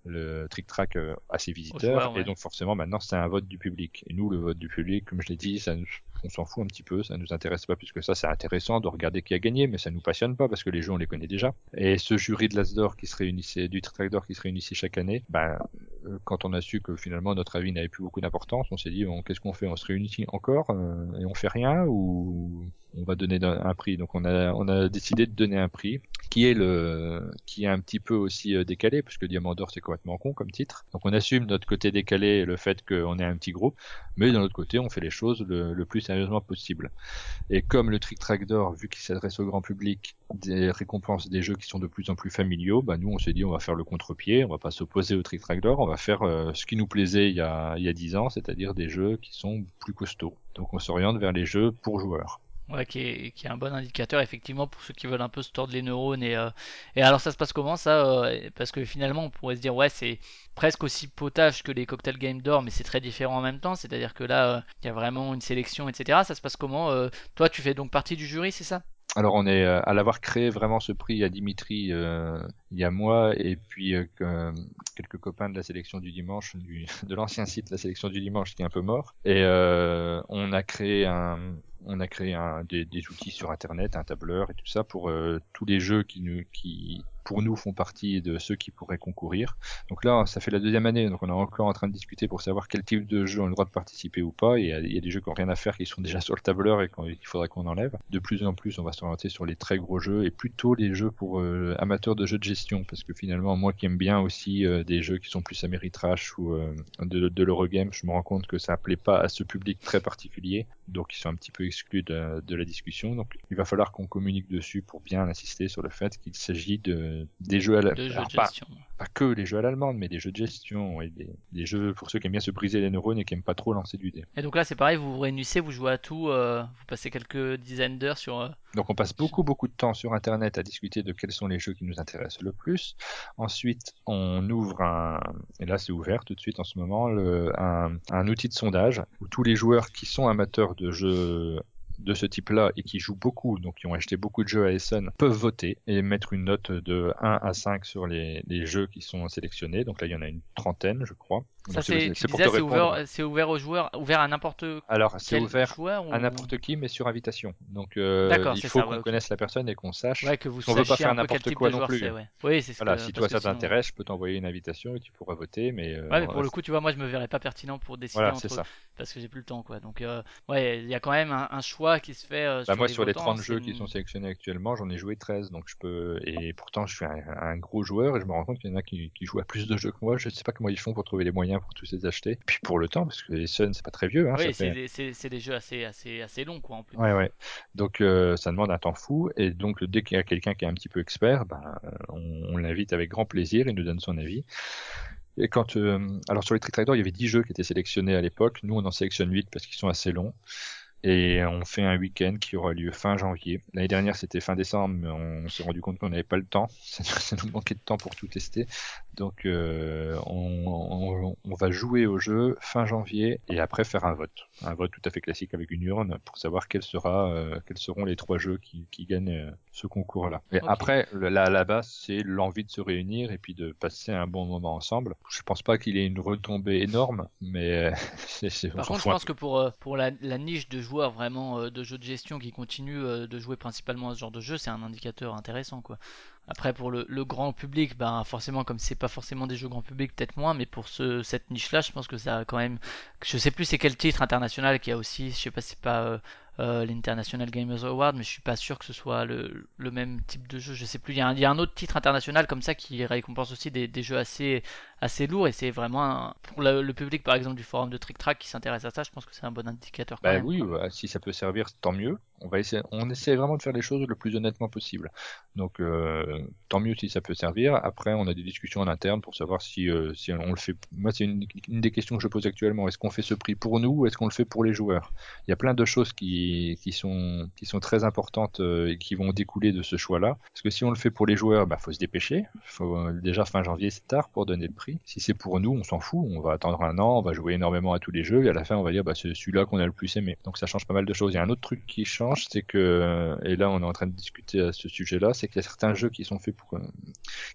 le Trick Track euh, à ses visiteurs,
ouais.
et donc forcément maintenant c'est un vote du public. Et nous, le vote du public, comme je l'ai dit, ça nous, on s'en fout un petit peu, ça nous intéresse pas plus que ça. C'est intéressant de regarder qui a gagné, mais ça nous passionne pas parce que les jeux on les connaît déjà. Et ce jury de l'Asdor qui se réunissait, du Trick Track d'Or qui se réunissait chaque année, ben euh, quand on a su que finalement notre avis n'avait plus beaucoup d'importance, on s'est dit bon, qu'est-ce qu'on fait? On se réunit encore euh, et on fait rien ou on va donner un un prix? Donc on a on a décidé de donner un prix qui est le qui est un petit peu aussi décalé parce que Diamant d'or c'est complètement comme titre. Donc on assume notre côté décalé le fait qu'on est un petit groupe, mais d'un autre côté on fait les choses le, plus sérieusement possible. Et comme le Trick Track d'or, vu qu'il s'adresse au grand public, des récompenses des jeux qui sont de plus en plus familiaux, bah nous on s'est dit on va faire le contre-pied, on va pas s'opposer au Trick Track d'or, on va faire euh, ce qui nous plaisait il y a il y a dix ans, c'est-à-dire des jeux qui sont plus costauds. Donc on s'oriente vers les jeux pour joueurs.
Qui est, un bon indicateur effectivement pour ceux qui veulent un peu se tordre les neurones et, euh, alors ça se passe comment ça euh, parce que finalement on pourrait se dire ouais c'est presque aussi potage que les cocktail game d'or mais c'est très différent en même temps c'est à dire que là euh, il y a vraiment une sélection etc ça se passe comment euh, toi tu fais donc partie du jury c'est ça?
Alors on est euh, à l'avoir créé vraiment ce prix à Dimitri euh, il y a moi et puis euh, que- quelques copains de la sélection du dimanche de l'ancien site la sélection du dimanche qui est un peu mort. Et euh, on a créé un on a créé des, outils sur internet un tableur et tout ça pour euh, tous les jeux qui nous pour nous font partie de ceux qui pourraient concourir. Donc là ça fait la deuxième année donc on est encore en train de discuter pour savoir quel type de jeux ont le droit de participer ou pas. Et il y a, il y a des jeux qui ont rien à faire qui sont déjà sur le tableur et qu'il faudrait qu'on enlève. De plus en plus on va s'orienter sur les très gros jeux et plutôt les jeux pour euh, amateurs de jeux de gestion. Parce que finalement moi qui aime bien aussi euh, des jeux qui sont plus Ameritrash ou euh, de, de l'Eurogame je me rends compte que ça plaît pas à ce public très particulier donc ils sont un petit peu exclus de, de la discussion. Donc il va falloir qu'on communique dessus pour bien insister sur le fait qu'il s'agit de des jeux à la,
de jeux de
pas,
gestion.
pas que les jeux à l'allemande mais des jeux de gestion et des, des jeux pour ceux qui aiment bien se briser les neurones et qui aiment pas trop lancer du dé
et donc là c'est pareil vous vous réunissez vous jouez à tout euh, vous passez quelques dizaines d'heures sur euh,
Donc on passe beaucoup beaucoup de temps sur internet à discuter de quels sont les jeux qui nous intéressent le plus. Ensuite, on ouvre un et là c'est ouvert tout de suite en ce moment le, un, un outil de sondage où tous les joueurs qui sont amateurs de jeux de ce type-là et qui jouent beaucoup, donc qui ont acheté beaucoup de jeux à Essen, peuvent voter et mettre une note de 1 à 5 sur les, les jeux qui sont sélectionnés. Donc là, il y en a une trentaine, je crois.
Ça c'est ouvert c'est ouvert aux joueurs ouvert à n'importe
Alors, c'est
quel
ouvert
joueur ou...
à n'importe qui, mais sur invitation. Donc, euh, il faut qu'on
ouais,
connaisse la personne et qu'on sache.
ouais que vous
on veut pas faire n'importe quoi
de
non plus.
c'est ouais oui c'est ce
Voilà,
que-
si toi ça
sinon-
t'intéresse, je peux t'envoyer une invitation et tu pourras voter, mais, euh,
mais pour le coup, tu vois, moi, je me verrais pas pertinent pour décider
voilà,
entre
c'est ça.
parce que j'ai plus le temps, quoi. Donc, euh, ouais, il y a quand même un, un choix qui se fait
Bah, moi, sur les
votants,
30
c'est
jeux qui sont sélectionnés actuellement, j'en ai joué 13, donc je peux, et pourtant, je suis un, gros joueur et je me rends compte qu'il y en a qui, qui jouent à plus de jeux que moi. Je sais pas comment ils font pour trouver les moyens pour tous les acheter. Et puis pour le temps, parce que les Sun, c'est pas très vieux, hein,
Oui, c'est
fait-
des, jeux assez, assez, assez longs, quoi, en plus.
Ouais, ouais. Donc euh, ça demande un temps fou et donc dès qu'il y a quelqu'un qui est un petit peu expert, ben, on, on l'invite avec grand plaisir, il nous donne son avis. Et quand euh, alors sur les Trick Track Door, il y avait 10 jeux qui étaient sélectionnés à l'époque. Nous on en sélectionne 8 parce qu'ils sont assez longs. Et on fait un week-end qui aura lieu fin janvier. L'année dernière c'était fin décembre, mais on s'est rendu compte qu'on n'avait pas le temps. Ça, ça nous manquait de temps pour tout tester. Donc euh, on, on- on va jouer au jeu fin janvier et après faire un vote. Un vote tout à fait classique avec une urne pour savoir quel sera, euh, quels seront les trois jeux qui, qui gagnent euh, ce concours-là. Et après, la base, c'est l'envie de se réunir et puis de passer un bon moment ensemble. Je pense pas qu'il ait une retombée énorme, mais euh, c'est,
Par contre, je pense que pour, pour la, la niche de joueurs vraiment euh, de jeux de gestion qui continuent euh, de jouer principalement à ce genre de jeu, c'est un indicateur intéressant, quoi. Après, pour le, le grand public, ben forcément, comme c'est pas forcément des jeux grand public, peut-être moins, mais pour ce, cette niche-là, je pense que ça a quand même. Je sais plus c'est quel titre international qui a aussi, je sais pas si c'est pas euh, euh, l'International Gamers Award, mais je suis pas sûr que ce soit le, le même type de jeu. Je sais plus. Il y, a un, il y a un autre titre international comme ça qui récompense aussi des, des jeux assez, assez lourds, et c'est vraiment un- pour le, le public, par exemple, du forum de Trick Track qui s'intéresse à ça, je pense que c'est un bon indicateur. Quand
Bah
même,
oui, bah, si ça peut servir, tant mieux. On essaie vraiment de faire les choses le plus honnêtement possible. Donc euh, tant mieux si ça peut servir. Après, on a des discussions en interne pour savoir si euh, on le fait. Moi, c'est une, des questions que je pose actuellement. Est-ce qu'on fait ce prix pour nous ou est-ce qu'on le fait pour les joueurs? Il y a plein de choses qui sont très importantes euh, et qui vont découler de ce choix-là. Parce que si on le fait pour les joueurs, bah faut se dépêcher. Déjà fin janvier, c'est tard pour donner le prix. Si c'est pour nous, on s'en fout. On va attendre un an, on va jouer énormément à tous les jeux et à la fin, on va dire bah c'est celui-là qu'on a le plus aimé. Donc ça change pas mal de choses. Il y a un autre truc qui change, c'est que et là on est en train de discuter à ce sujet-là, c'est qu'il y a certains jeux qui sont faits pour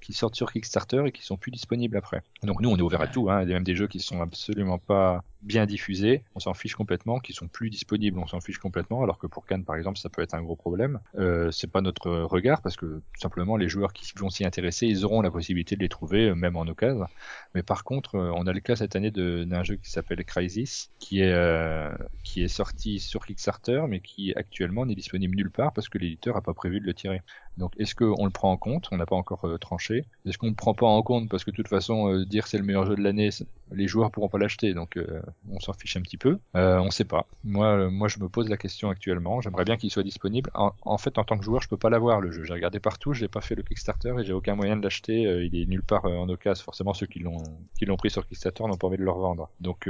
qui sortent sur Kickstarter et qui sont plus disponibles après. Donc nous on est ouvert à tout. Hein. Il y a même des jeux qui sont absolument pas bien diffusés, on s'en fiche complètement, qui sont plus disponibles, on s'en fiche complètement, alors que pour Cannes par exemple ça peut être un gros problème. Euh, c'est pas notre regard parce que tout simplement les joueurs qui vont s'y intéresser, ils auront la possibilité de les trouver euh, même en occasion. Mais par contre, euh, on a le cas cette année d'un jeu qui s'appelle Crysis, qui est qui est sorti sur Kickstarter, mais qui actuellement n'est disponible nulle part parce que l'éditeur a pas prévu de le tirer. Donc est-ce qu'on le prend en compte? On n'a pas encore euh, tranché. Est-ce qu'on ne prend pas en compte? Parce que de toute façon euh, dire c'est le meilleur jeu de l'année, les joueurs pourront pas l'acheter, donc euh, on s'en fiche un petit peu. Euh, on sait pas. Moi, je me pose la question actuellement. J'aimerais bien qu'il soit disponible. En, fait, en tant que joueur, je peux pas l'avoir le jeu. J'ai regardé partout, j'ai pas fait le Kickstarter et j'ai aucun moyen de l'acheter. Il est nulle part en occasion. Forcément, ceux qui l'ont pris sur Kickstarter n'ont pas envie de le revendre. Donc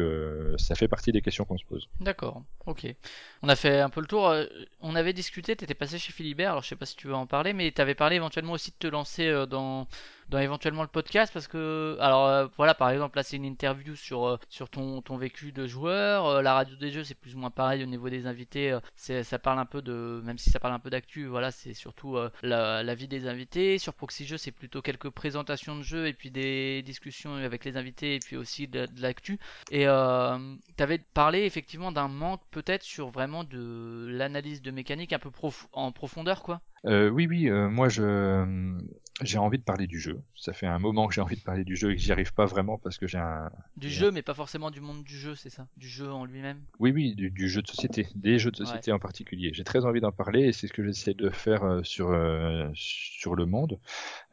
ça fait partie des questions qu'on se pose.
D'accord, ok. On a fait un peu le tour. On avait discuté, t'étais passé chez Philibert, alors je sais pas si tu veux en parler, mais t'avais parlé éventuellement aussi de te lancer euh, dans, dans éventuellement le podcast parce que, alors euh, voilà, par exemple, là c'est une interview sur, euh, sur ton, ton vécu de joueur. euh, la radio des jeux, c'est plus ou moins pareil au niveau des invités. c'est, ça parle un peu de, même si ça parle un peu d'actu, voilà, c'est surtout la, la vie des invités. Sur Proxy Jeux, c'est plutôt quelques présentations de jeux et puis des discussions avec les invités et puis aussi de, de l'actu. Et tu avais parlé effectivement d'un manque peut-être sur vraiment de l'analyse de mécanique un peu en profondeur quoi.
Oui, oui, moi je j'ai envie de parler du jeu. Ça fait un moment que j'ai envie de parler du jeu et que j'y arrive pas vraiment parce que j'ai un
Du jeu mais pas forcément du monde du jeu, c'est ça? Du jeu en lui-même?
Oui, oui, du, du jeu de société, des jeux de société en particulier. J'ai très envie d'en parler et c'est ce que j'essaie de faire euh, sur euh, sur le monde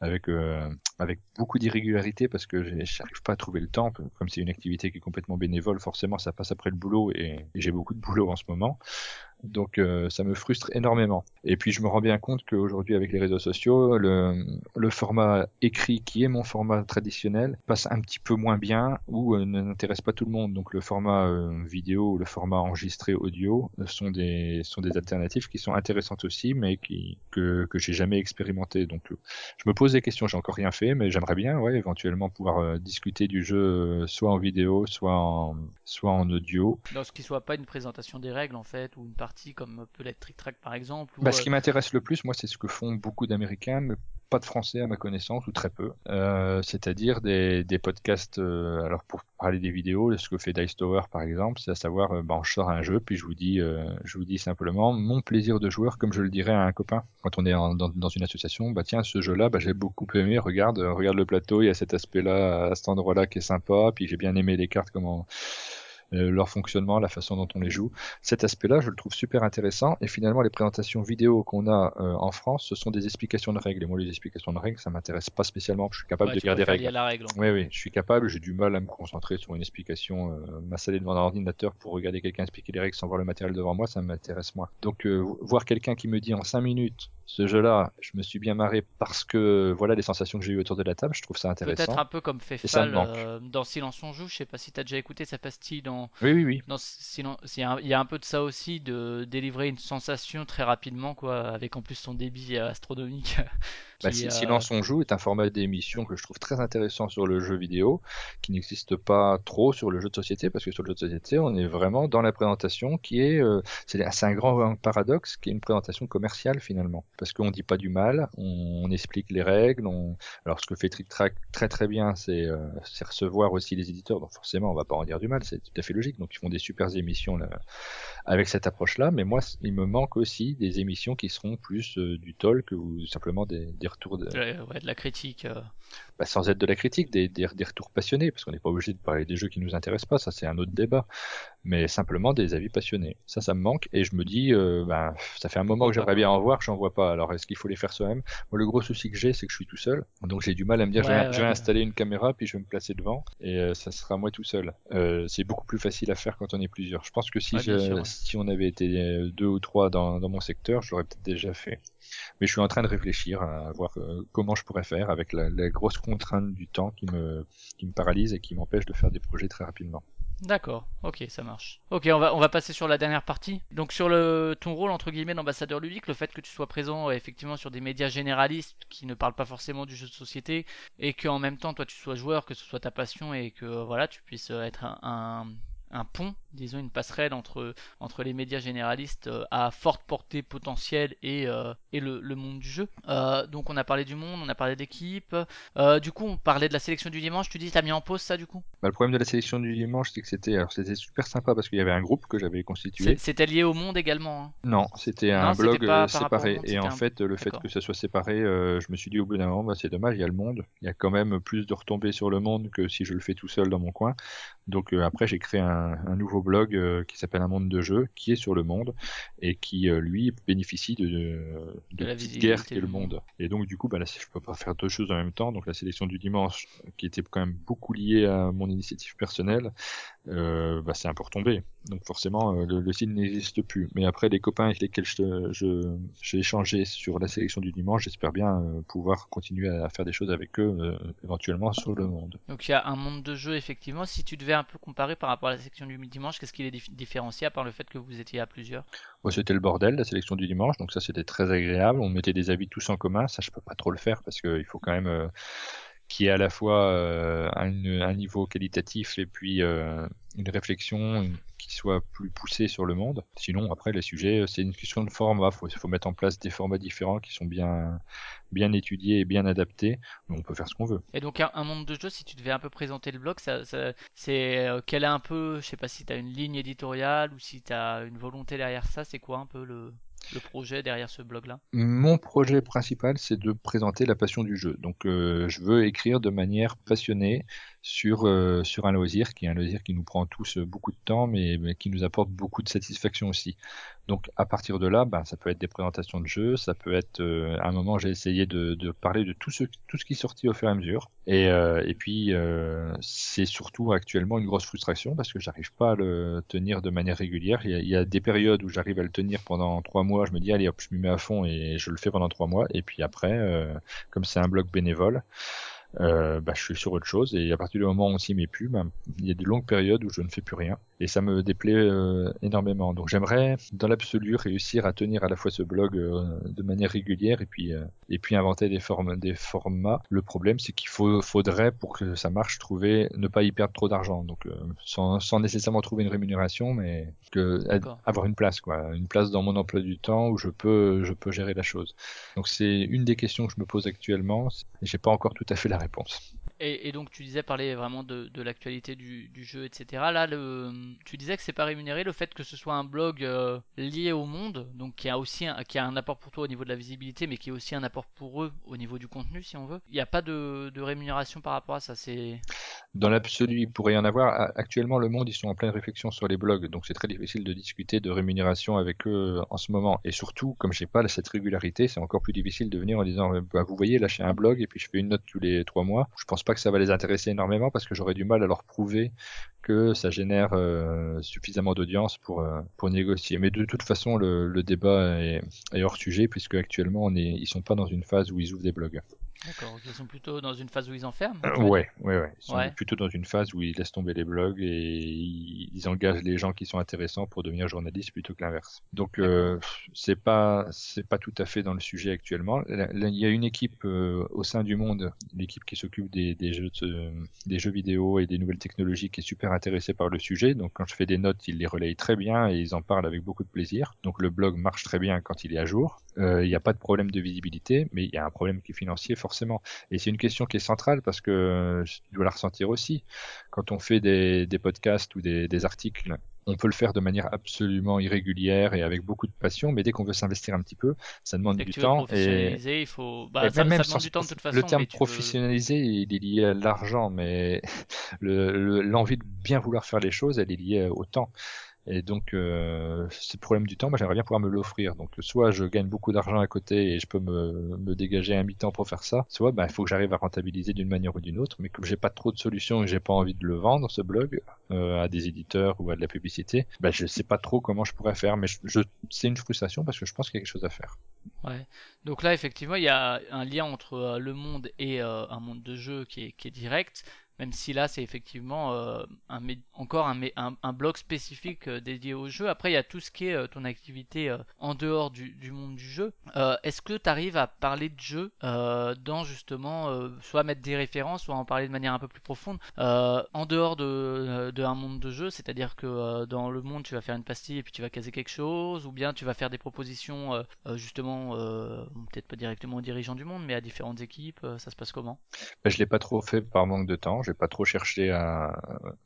avec euh, avec beaucoup d'irrégularité parce que j'arrive pas à trouver le temps. Comme c'est une activité qui est complètement bénévole, forcément ça passe après le boulot et, j'ai beaucoup de boulot en ce moment. Donc euh, ça me frustre énormément. Et puis je me rends bien compte qu'aujourd'hui avec les réseaux sociaux, le, le format écrit qui est mon format traditionnel passe un petit peu moins bien ou euh, n'intéresse pas tout le monde. Donc le format euh, vidéo le format enregistré audio euh, sont des sont des alternatives qui sont intéressantes aussi, mais qui que que j'ai jamais expérimenté. Donc je me pose des questions. J'ai encore rien fait, mais j'aimerais bien, ouais, éventuellement pouvoir euh, discuter du jeu euh, soit en vidéo, soit en soit en audio.
Dans ce qui soit pas une présentation des règles en fait ou une partie comme peut l'être Trick Track par exemple ou,
Bah, ce
euh,
qui m'intéresse le plus, moi, c'est ce que font beaucoup d'Américains, mais pas de Français à ma connaissance, ou très peu. Euh, C'est-à-dire des, des podcasts, euh, alors pour parler des vidéos, ce que fait Dice Tower par exemple, c'est à savoir, euh, bah, on sort un jeu, puis je vous dis, euh, je vous dis simplement mon plaisir de joueur, comme je le dirais à un copain quand on est dans, dans une association. Bah tiens, ce jeu-là, bah, j'ai beaucoup aimé. Regarde, regarde le plateau, il y a cet aspect-là, à cet endroit-là qui est sympa. Puis j'ai bien aimé les cartes, comment euh, leur fonctionnement, la façon dont on les joue cet aspect-là, je le trouve super intéressant. Et finalement, les présentations vidéo qu'on a euh, en France, ce sont des explications de règles. Et moi, les explications de règles, ça m'intéresse pas spécialement. Je suis capable
ouais,
de
tu
lire des règles.
la règle.
Oui, oui, je suis capable. J'ai du mal à me concentrer sur une explication, euh, m'installer devant un ordinateur pour regarder quelqu'un expliquer les règles sans voir le matériel devant moi, ça m'intéresse moins. Donc, euh, voir quelqu'un qui me dit en 5 minutes, ce jeu-là, je me suis bien marré parce que voilà les sensations que j'ai eues autour de la table, je trouve ça
Peut-être
intéressant.
un peu comme
manque.
euh, dans Silence on joue, je sais pas si t'as déjà écouté sa pastille dans
Oui, oui, oui.
Non, sinon, il y, a un- il y a un peu de ça aussi, de délivrer une sensation très rapidement, quoi, avec en plus son débit euh, astronomique.
Bah, si- Silence on joue est un format d'émission que je trouve très intéressant sur le jeu vidéo, qui n'existe pas trop sur le jeu de société, parce que sur le jeu de société, on est vraiment dans la présentation qui est, euh, c'est un grand paradoxe, qui est une présentation commerciale finalement, parce qu'on dit pas du mal, on, on explique les règles, on... alors ce que fait Trick Track très très bien, c'est euh, c'est recevoir aussi les éditeurs, donc forcément on va pas en dire du mal, c'est tout à fait logique, donc ils font des super émissions là, avec cette approche-là, mais moi il me manque aussi des émissions qui seront plus euh, du talk ou simplement des, des retours de,
Ouais, ouais, de la critique. euh.
bah, sans être de la critique, des, des, des retours passionnés, parce qu'on n'est pas obligé de parler des jeux qui nous intéressent pas, ça c'est un autre débat, mais simplement des avis passionnés. Ça, ça me manque, et je me dis, euh, bah, ça fait un moment que j'aimerais bien en voir, j'en vois pas. Alors est-ce qu'il faut les faire soi-même? Moi, le gros souci que j'ai, c'est que je suis tout seul, donc j'ai du mal à me dire, je vais,
Ouais,
je vais
ouais.
installer une caméra, puis je vais me placer devant, et euh, ça sera moi tout seul. Euh, c'est beaucoup plus facile à faire quand on est plusieurs. Je pense que si, je-
sûr,
si on avait été deux ou trois dans, dans mon secteur, je l'aurais peut-être déjà fait. Mais je suis en train de réfléchir à voir euh, comment je pourrais faire avec la, la grosse contrainte du temps qui me, qui me paralyse et qui m'empêche de faire des projets très rapidement.
D'accord, ok, ça marche. Ok, on va, on va passer sur la dernière partie. Donc sur le, ton rôle entre guillemets d'ambassadeur ludique, le fait que tu sois présent euh, effectivement sur des médias généralistes qui ne parlent pas forcément du jeu de société et qu'en même temps toi tu sois joueur, que ce soit ta passion et que euh, voilà tu puisses être un, un pont, disons une passerelle entre, entre les médias généralistes euh, à forte portée potentielle et, euh, et le, le monde du jeu. Euh, donc on a parlé du monde, on a parlé d'équipe. Du coup on parlait de la sélection du dimanche, tu dis t'as mis en pause ça du coup?
Bah, le problème de la sélection du dimanche, c'est que c'était, alors c'était super sympa parce qu'il y avait un groupe que j'avais constitué.
C'était lié au monde également. hein?
Non, c'était un
Non,
blog séparé.
monde,
Et en
un-
fait, le fait que ça soit séparé, je me suis dit au bout d'un moment, bah, c'est dommage, il y a le monde. Il y a quand même plus de retombées sur le monde que si je le fais tout seul dans mon coin. Donc après, j'ai créé un, un nouveau blog euh, qui s'appelle Un monde de jeu, qui est sur le monde et qui, euh, lui, bénéficie de, de,
De la
petite guerre qu'est
du
le monde. Et donc, du coup, bah, là, je peux pas faire deux choses en même temps. Donc la sélection du dimanche, qui était quand même beaucoup liée à mon initiative personnelle, euh, bah, c'est un peu retombé. Donc forcément, euh, le, le site n'existe plus. Mais après, les copains avec lesquels je, je- j'ai échangé sur la sélection du dimanche, j'espère bien euh, pouvoir continuer à faire des choses avec eux, euh, éventuellement sur le monde.
Donc il y a un monde de jeu effectivement. Si tu devais un peu comparer par rapport à la section du dimanche, qu'est-ce qui les dif- différencie à part le fait que vous étiez à plusieurs?
C'était le bordel, la sélection du dimanche, donc ça, c'était très agréable. On mettait des avis tous en commun. Ça, je peux pas trop le faire parce qu'il faut quand même y ait à la fois euh, un, niveau qualitatif et puis euh, une réflexion qui soit plus poussée sur le monde. Sinon, après, les sujets, euh, c'est une question de format. Il faut, mettre en place des formats différents qui sont bien, bien étudiés et bien adaptés. On peut faire ce qu'on veut.
Et donc un, monde de jeu, si tu devais un peu présenter le blog, ça, c'est euh, quel est un peu, je sais pas si tu as une ligne éditoriale ou si tu as une volonté derrière ça, c'est quoi un peu le, le projet derrière ce blog-là
Mon projet principal, c'est de présenter la passion du jeu. Donc, euh, je veux écrire de manière passionnée sur euh, sur un loisir qui est un loisir qui nous prend tous euh, beaucoup de temps, mais, qui nous apporte beaucoup de satisfaction aussi. Donc, à partir de là, ben, ça peut être des présentations de jeux, ça peut être euh, à un moment j'ai essayé de, de parler de tout ce tout ce qui est sorti au fur et à mesure. Et euh, et puis euh, c'est surtout actuellement une grosse frustration parce que j'arrive pas à le tenir de manière régulière. Il y a, il y a des périodes où j'arrive à le tenir pendant trois mois. Je me dis allez hop, je m'y mets à fond et je le fais pendant trois mois. Et puis après, euh, comme c'est un blog bénévole, euh, bah, je suis sur autre chose. Et à partir du moment où on s'y met plus, bah, il y a de longues périodes où je ne fais plus rien. Et ça me déplaît euh, énormément. Donc j'aimerais, dans l'absolu, réussir à tenir à la fois ce blog euh, de manière régulière et puis euh, et puis inventer des formes, des formats. Le problème, c'est qu'il faut, faudrait pour que ça marche trouver, ne pas y perdre trop d'argent. Donc euh, sans, sans nécessairement trouver une rémunération, mais que avoir une place, quoi, une place dans mon emploi du temps où je peux, je peux gérer la chose. Donc c'est une des questions que je me pose actuellement. J'ai pas encore tout à fait la réponse.
Et, donc tu disais parler vraiment de, l'actualité du, jeu, etc. Là, tu disais que c'est pas rémunéré le fait que ce soit un blog euh, lié au monde, donc qui a aussi un, qui a un apport pour toi au niveau de la visibilité, mais qui est aussi un apport pour eux au niveau du contenu, si on veut. Il n'y a pas de, rémunération par rapport à ça. C'est
Dans l'absolu, il pourrait y en avoir. Actuellement, le monde, ils sont en pleine réflexion sur les blogs, donc c'est très difficile de discuter de rémunération avec eux euh, en ce moment. Et surtout, comme j'ai pas cette régularité, c'est encore plus difficile de venir en disant, euh, bah, vous voyez, là, j'ai un blog et puis je fais une note tous les trois mois. Je pense pas que ça va les intéresser énormément parce que j'aurais du mal à leur prouver que ça génère euh, suffisamment d'audience pour euh, pour négocier. Mais de toute façon, le, débat est, est hors sujet puisque actuellement, on est, ils sont pas dans une phase où ils ouvrent des blogs.
D'accord. Ils sont plutôt dans une phase où ils enferment.
Euh, ouais, ouais, ouais. Ils sont
Ouais.
plutôt dans une phase où ils laissent tomber les blogs et ils, ils engagent les gens qui sont intéressants pour devenir journalistes plutôt que l'inverse. Donc euh, c'est pas c'est pas tout à fait dans le sujet actuellement. Il y a une équipe euh, au sein du monde, l'équipe qui s'occupe des, des jeux de- des jeux vidéo et des nouvelles technologies qui est super intéressée par le sujet. Donc quand je fais des notes, ils les relayent très bien et ils en parlent avec beaucoup de plaisir. Donc le blog marche très bien quand il est à jour. Euh, Il n'y a pas de problème de visibilité, mais il y a un problème qui est financier forcément. Et c'est une question qui est centrale parce que euh, tu dois la ressentir aussi. Quand on fait des, des podcasts ou des, des articles, on peut le faire de manière absolument irrégulière et avec beaucoup de passion, mais dès qu'on veut s'investir un petit peu, ça demande du temps. Et,
il faut. Bah,
et
ça,
même
ça
sans-
demande du temps de toute façon.
le terme
veux-
professionnaliser, il est lié à l'argent, mais le- le- l'envie de bien vouloir faire les choses, elle est liée au temps. Et donc, euh, c'est le problème du temps. Moi, j'aimerais bien pouvoir me l'offrir. Donc, soit je gagne beaucoup d'argent à côté et je peux me, dégager un mi-temps pour faire ça, soit ben, il faut que j'arrive à rentabiliser d'une manière ou d'une autre. Mais comme j'ai pas trop de solutions et j'ai pas envie de le vendre, ce blog, euh, à des éditeurs ou à de la publicité, ben, je sais pas trop comment je pourrais faire. Mais je, c'est une frustration parce que je pense qu'il y a quelque chose à faire.
Ouais. Donc là, effectivement, il y a un lien entre euh, le monde et euh, un monde de jeu qui est direct, même si là, c'est effectivement euh, un, encore un, un, bloc spécifique euh, dédié au jeu. Après, il y a tout ce qui est euh, ton activité en dehors du, monde du jeu. Est-ce que tu arrives à parler de jeu dans justement, soit mettre des références, soit en parler de manière un peu plus profonde, en dehors de, un monde de jeu, c'est-à-dire que dans le monde, tu vas faire une pastille et puis tu vas caser quelque chose, ou bien tu vas faire des propositions justement, peut-être pas directement aux dirigeants du monde, mais à différentes équipes, ça se passe comment?
Ben, je l'ai pas trop fait par manque de temps. J'ai pas trop cherché à,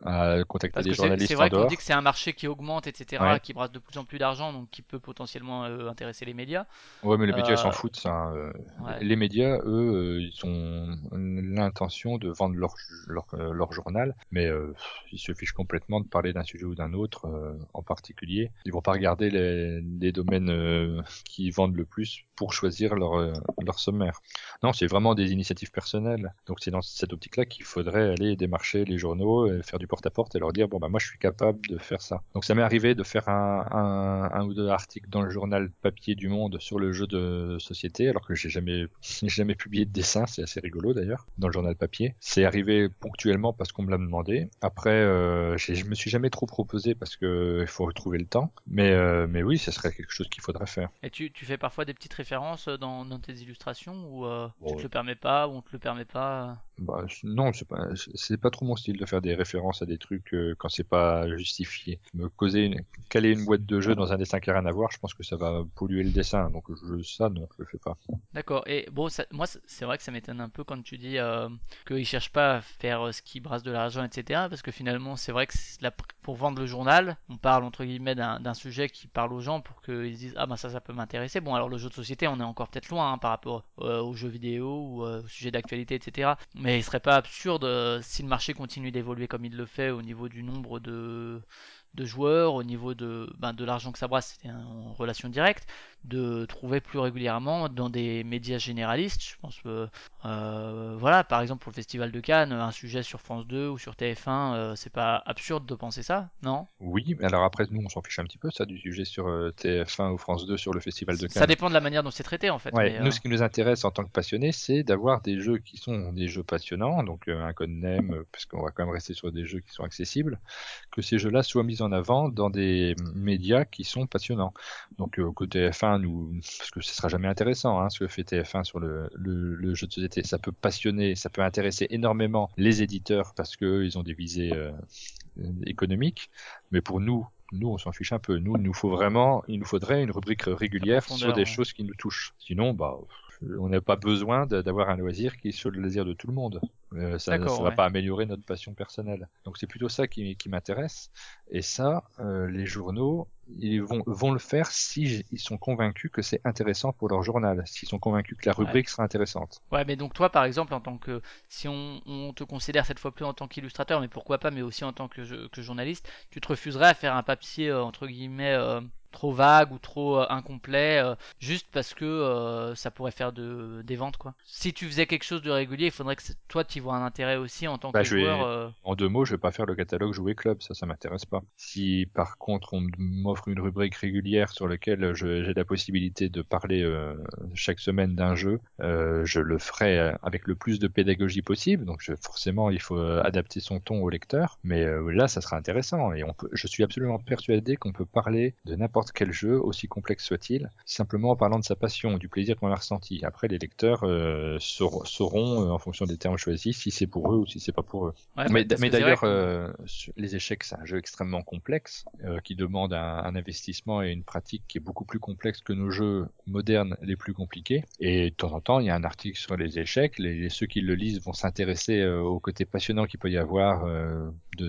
à contacter
Parce
des journalistes
c'est vrai qu'on dit que c'est un marché qui augmente, etc.,
Ouais.
qui brasse de plus en plus d'argent, donc qui peut potentiellement euh, intéresser les médias.
Ouais, mais les médias ils s'en
Euh,
foutent, ça. hein, euh,
Ouais.
Les médias, eux, euh, ils ont l'intention de vendre leur, leur, euh, leur journal, mais euh, ils se fichent complètement de parler d'un sujet ou d'un autre euh, en particulier. Ils vont pas regarder les, les domaines euh, qui vendent le plus pour choisir leur, euh, leur sommaire. Non, c'est vraiment des initiatives personnelles. Donc c'est dans cette optique-là qu'il faudrait aller démarcher les journaux, et faire du porte-à-porte et leur dire bon bah moi je suis capable de faire ça. Donc ça m'est arrivé de faire un, ou deux articles dans le journal papier du Monde sur le jeu de société, alors que j'ai jamais jamais publié de dessin, c'est assez rigolo d'ailleurs dans le journal papier. C'est arrivé ponctuellement parce qu'on me l'a demandé. Après, euh, je me suis jamais trop proposé parce que il faut retrouver le temps. Mais euh, mais oui, ce serait quelque chose qu'il faudrait faire.
Et tu, tu fais parfois des petites références euh, dans, dans tes illustrations, ou euh, tu te le permets pas, ou on te le permet pas euh
Bah, non, c'est pas, pas trop mon style de faire des références à des trucs euh, quand c'est pas justifié. Me causer une, caler une boîte de jeu dans un dessin qui a rien à voir, je pense que ça va polluer le dessin. Donc ça, non, je le fais pas.
D'accord. Et bon, moi, c'est vrai que ça m'étonne un peu quand tu dis euh, qu'ils cherchent pas à faire euh, ce qui brasse de l'argent, etc. Parce que finalement, c'est vrai que pour vendre le journal, on parle entre guillemets d'un sujet qui parle aux gens pour qu'ils se disent ah ben ça, ça peut m'intéresser. Bon, alors le jeu de société, on est encore peut-être loin hein, par rapport euh, aux jeux vidéo ou euh, aux sujets d'actualité, etc. il serait pas absurde euh, si le marché continue d'évoluer comme il le fait au niveau du nombre de de joueurs, au niveau de, ben, de l'argent que ça brasse, c'était en relation directe, de trouver plus régulièrement dans des médias généralistes. Je pense que, euh, voilà, par exemple pour le Festival de Cannes, un sujet sur France 2 ou sur TF1, euh, c'est pas absurde de penser ça, non?
Oui, mais alors après, nous, on s'en fiche un petit peu, ça, du sujet sur euh, TF1 ou France 2 sur le Festival de
Ça
Cannes.
dépend de la manière dont c'est traité en fait.
Ouais,
mais,
nous,
euh,
ce qui nous intéresse en tant que passionnés, c'est d'avoir des jeux qui sont des jeux passionnants, donc euh, un codename, euh, parce qu'on va quand même rester sur des jeux qui sont accessibles, que ces jeux-là soient mis en avant dans des médias qui sont passionnants. Donc euh, côté TF1, nous, parce que ce sera jamais intéressant, hein, ce que fait TF1 sur le, le, le jeu de société, ça peut passionner, ça peut intéresser énormément les éditeurs parce que ils ont des visées euh, économiques, mais pour nous, nous, on s'en fiche un peu. Nous, il nous faut vraiment, il nous faudrait une rubrique régulière sur des choses qui nous touchent. Sinon, bah, on n'a pas besoin d'avoir un loisir qui est sur le loisir de tout le monde. Euh, ça ne va
ouais.
pas améliorer notre passion personnelle. Donc c'est plutôt ça qui, qui m'intéresse. Et ça, euh, les journaux, ils vont, vont le faire si ils sont convaincus que c'est intéressant pour leur journal, s'ils sont convaincus que la
Ouais.
rubrique sera intéressante.
Ouais, mais donc toi, par exemple, en tant que, si on, on te considère cette fois plus en tant qu'illustrateur, mais pourquoi pas, mais aussi en tant que, que journaliste, tu te refuserais à faire un papier euh, entre guillemets trop vague ou trop euh, incomplet, euh, juste parce que euh, ça pourrait faire de, des ventes, quoi. Si tu faisais quelque chose de régulier, il faudrait que toi, tu y vois un intérêt aussi en tant
Bah,
que
je
joueur.
En deux mots, je vais pas faire le catalogue jouer club, ça, ça m'intéresse pas. Si par contre on m'offre une rubrique régulière sur laquelle j'ai la possibilité de parler chaque semaine d'un jeu, je le ferai avec le plus de pédagogie possible. Donc je- forcément, il faut adapter son ton au lecteur, mais là, ça sera intéressant. Et on peut, je suis absolument persuadé qu'on peut parler de n'importe quel jeu, aussi complexe soit-il, simplement en parlant de sa passion, du plaisir qu'on a ressenti. Après, les lecteurs euh, sauront, sauront, euh, en fonction des termes choisis, si c'est pour eux ou si c'est pas pour eux.
ouais,
Mais, d'ailleurs, euh, les échecs, c'est un jeu extrêmement complexe euh, qui demande un, un investissement et une pratique qui est beaucoup plus complexe que nos jeux modernes les plus compliqués. Et de temps en temps, il y a un article sur les échecs. Les, ceux qui le lisent vont s'intéresser euh, au côté passionnant qu'il peut y avoir euh, de,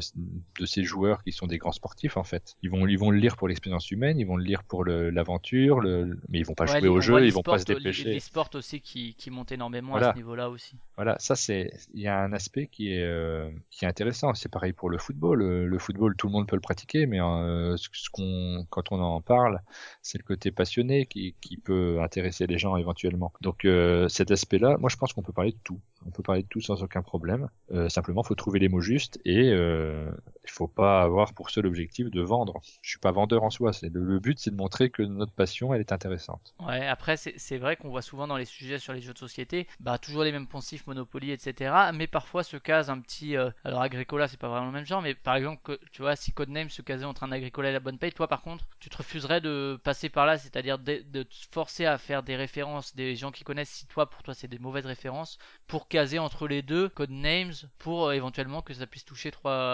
de ces joueurs qui sont des grands sportifs en fait. Ils vont, ils vont le lire pour l'expérience humaine, ils vont le lire pour l'aventure, mais ils vont pas
Ouais,
jouer au jeu, ils vont pas se dépêcher.
Les, sports aussi qui, qui montent énormément à ce niveau-là aussi.
Voilà, ça c'est, il y a un aspect qui est, euh, qui est intéressant. C'est pareil pour le football. Le, le football, tout le monde peut le pratiquer, mais euh, ce, ce qu'on, quand on en parle, c'est le côté passionné qui, qui peut intéresser les gens éventuellement. Donc euh, cet aspect-là, moi je pense qu'on peut parler de tout. On peut parler de tout sans aucun problème. Euh, simplement, faut trouver les mots justes et euh, il faut pas avoir pour seul objectif de vendre. Je suis pas vendeur en soi. Le, but, c'est de montrer que notre passion, elle est intéressante.
Ouais, après, c'est vrai qu'on voit souvent dans les sujets sur les jeux de société, bah, toujours les mêmes poncifs, Monopoly, etc. Mais parfois se case un petit. euh, alors, Agricola, c'est pas vraiment le même genre, mais par exemple, tu vois, si Codename se casait entre un Agricola et la bonne paye, toi par contre, tu te refuserais de passer par là, c'est-à-dire de, te forcer à faire des références, des gens qui connaissent, si toi, pour toi, c'est des mauvaises références, pour caser entre les deux Codenames, pour euh, éventuellement que ça puisse toucher 3%, euh,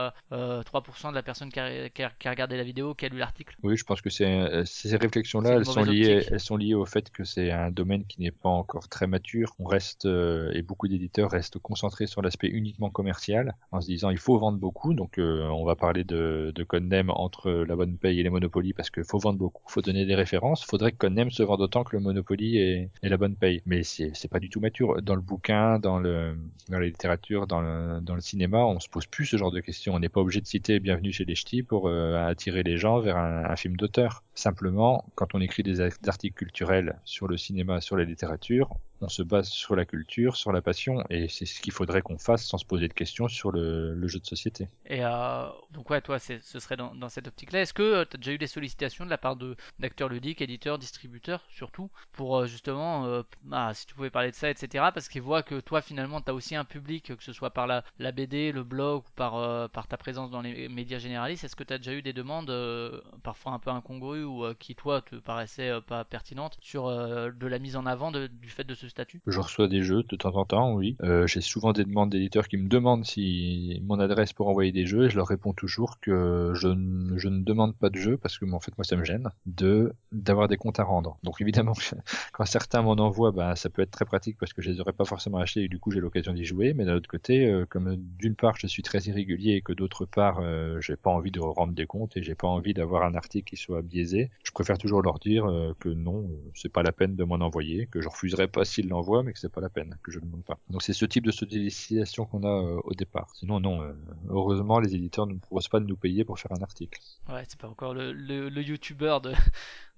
3% de la personne qui a, qui a- qui a regardé la vidéo, qui a lu l'article.
Oui, je pense que c'est euh, ces réflexions-là, elles sont liées,
optique.
elles sont liées au fait que c'est un domaine qui n'est pas encore très mature. On reste euh, et beaucoup d'éditeurs restent concentrés sur l'aspect uniquement commercial, en se disant il faut vendre beaucoup. Donc euh, on va parler de, de Codename entre la bonne paye et les Monopoly parce qu'il faut vendre beaucoup, faut donner des références. Faudrait que Codename se vende autant que le Monopoly et, et la bonne paye. Mais c'est c'est pas du tout mature. Dans le bouquin, dans le dans la littérature, dans le dans le cinéma, on se pose plus ce genre de questions. On n'est pas obligé de citer Bienvenue chez les Ch'tis pour euh, attirer les gens vers un film d'auteur. Simplement, quand on écrit des articles culturels sur le cinéma, sur la littérature, on se base sur la culture, sur la passion, et c'est ce qu'il faudrait qu'on fasse sans se poser de questions sur le, jeu de société.
Et euh, donc ouais, toi, ce serait dans, cette optique-là. Est-ce que tu as déjà eu des sollicitations de la part d'acteurs ludiques, éditeurs, distributeurs, surtout, pour euh, justement, euh, ah, si tu pouvais parler de ça, etc. Parce qu'ils voient que toi, finalement, tu as aussi un public, que ce soit par la, BD, le blog, ou par, euh, ta présence dans les médias généralistes. Est-ce que tu as déjà eu des demandes, euh, parfois un peu incongrues, ou euh, qui, toi, te paraissaient euh, pas pertinentes, sur euh, de la mise en avant du fait de ce statut?
Je reçois des jeux de temps en temps, oui. Euh, J'ai souvent des demandes d'éditeurs qui me demandent si mon adresse pour envoyer des jeux, et je leur réponds toujours que je, ne- demande pas de jeux parce que en fait moi ça me gêne de d'avoir des comptes à rendre. Donc évidemment quand certains m'en envoient, bah, ça peut être très pratique parce que je les aurais pas forcément achetés et du coup j'ai l'occasion d'y jouer. Mais d'un autre côté, euh, comme d'une part je suis très irrégulier et que d'autre part euh, j'ai pas envie de rendre des comptes et j'ai pas envie d'avoir un article qui soit biaisé, je préfère toujours leur dire que non, c'est pas la peine de m'en envoyer, que je refuserai pas s'ils l'envoient, mais que c'est pas la peine, que je ne demande pas. Donc c'est ce type de sollicitation qu'on a euh, au départ. Sinon non, euh, heureusement les éditeurs ne proposent pas de nous payer pour faire un article.
Ouais, c'est pas encore le, le youtubeur de,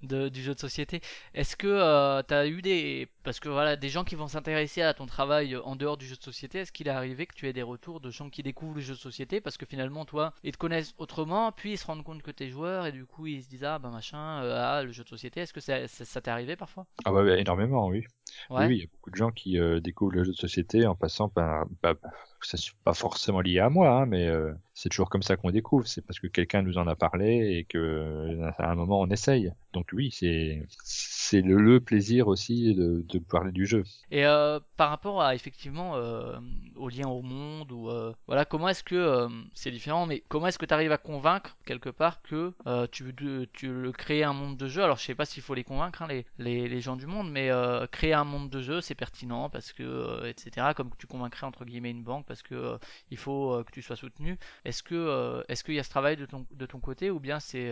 de- du jeu de société. Est-ce que euh, t'as eu des... Parce que voilà, des gens qui vont s'intéresser à ton travail en dehors du jeu de société, est-ce qu'il est arrivé que tu aies des retours de gens qui découvrent le jeu de société parce que finalement, toi, ils te connaissent autrement, puis ils se rendent compte que t'es joueur et du coup ils se disent ah bah machin, euh, ah le jeu de société, est-ce que ça, ça, ça t'est arrivé parfois?
Ah bah, ouais, énormément, oui. Oui,
Ouais.
oui, il y a beaucoup de gens qui euh, découvrent le jeu de société en passant par, bah, bah, c'est pas forcément lié à moi, hein, mais euh, c'est toujours comme ça qu'on découvre. C'est parce que quelqu'un nous en a parlé et que à un moment on essaye. Donc oui, c'est c'est le, le plaisir aussi de, parler du jeu.
Et euh, par rapport à effectivement euh, au lien au monde ou voilà comment est-ce que c'est différent mais comment est-ce que tu arrives à convaincre quelque part que tu tu veux créer un monde de jeu? Alors je sais pas s'il faut les convaincre hein, les, les, les gens du monde mais créer un monde de jeu c'est pertinent parce que etc comme tu convaincrais entre guillemets une banque parce que euh, il faut euh, que tu sois soutenu est-ce que euh, est-ce qu'il y a ce travail de ton de ton côté ou bien c'est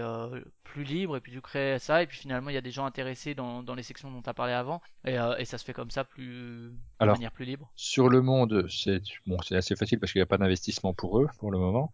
plus libre et puis tu crées ça et puis finalement il y a des gens intéressés dans, dans les sections dont tu as parlé avant et, et ça se fait comme ça plus de
Alors,
manière plus libre?
Sur le monde, c'est bon, c'est assez facile parce qu'il n'y a pas d'investissement pour eux pour le moment.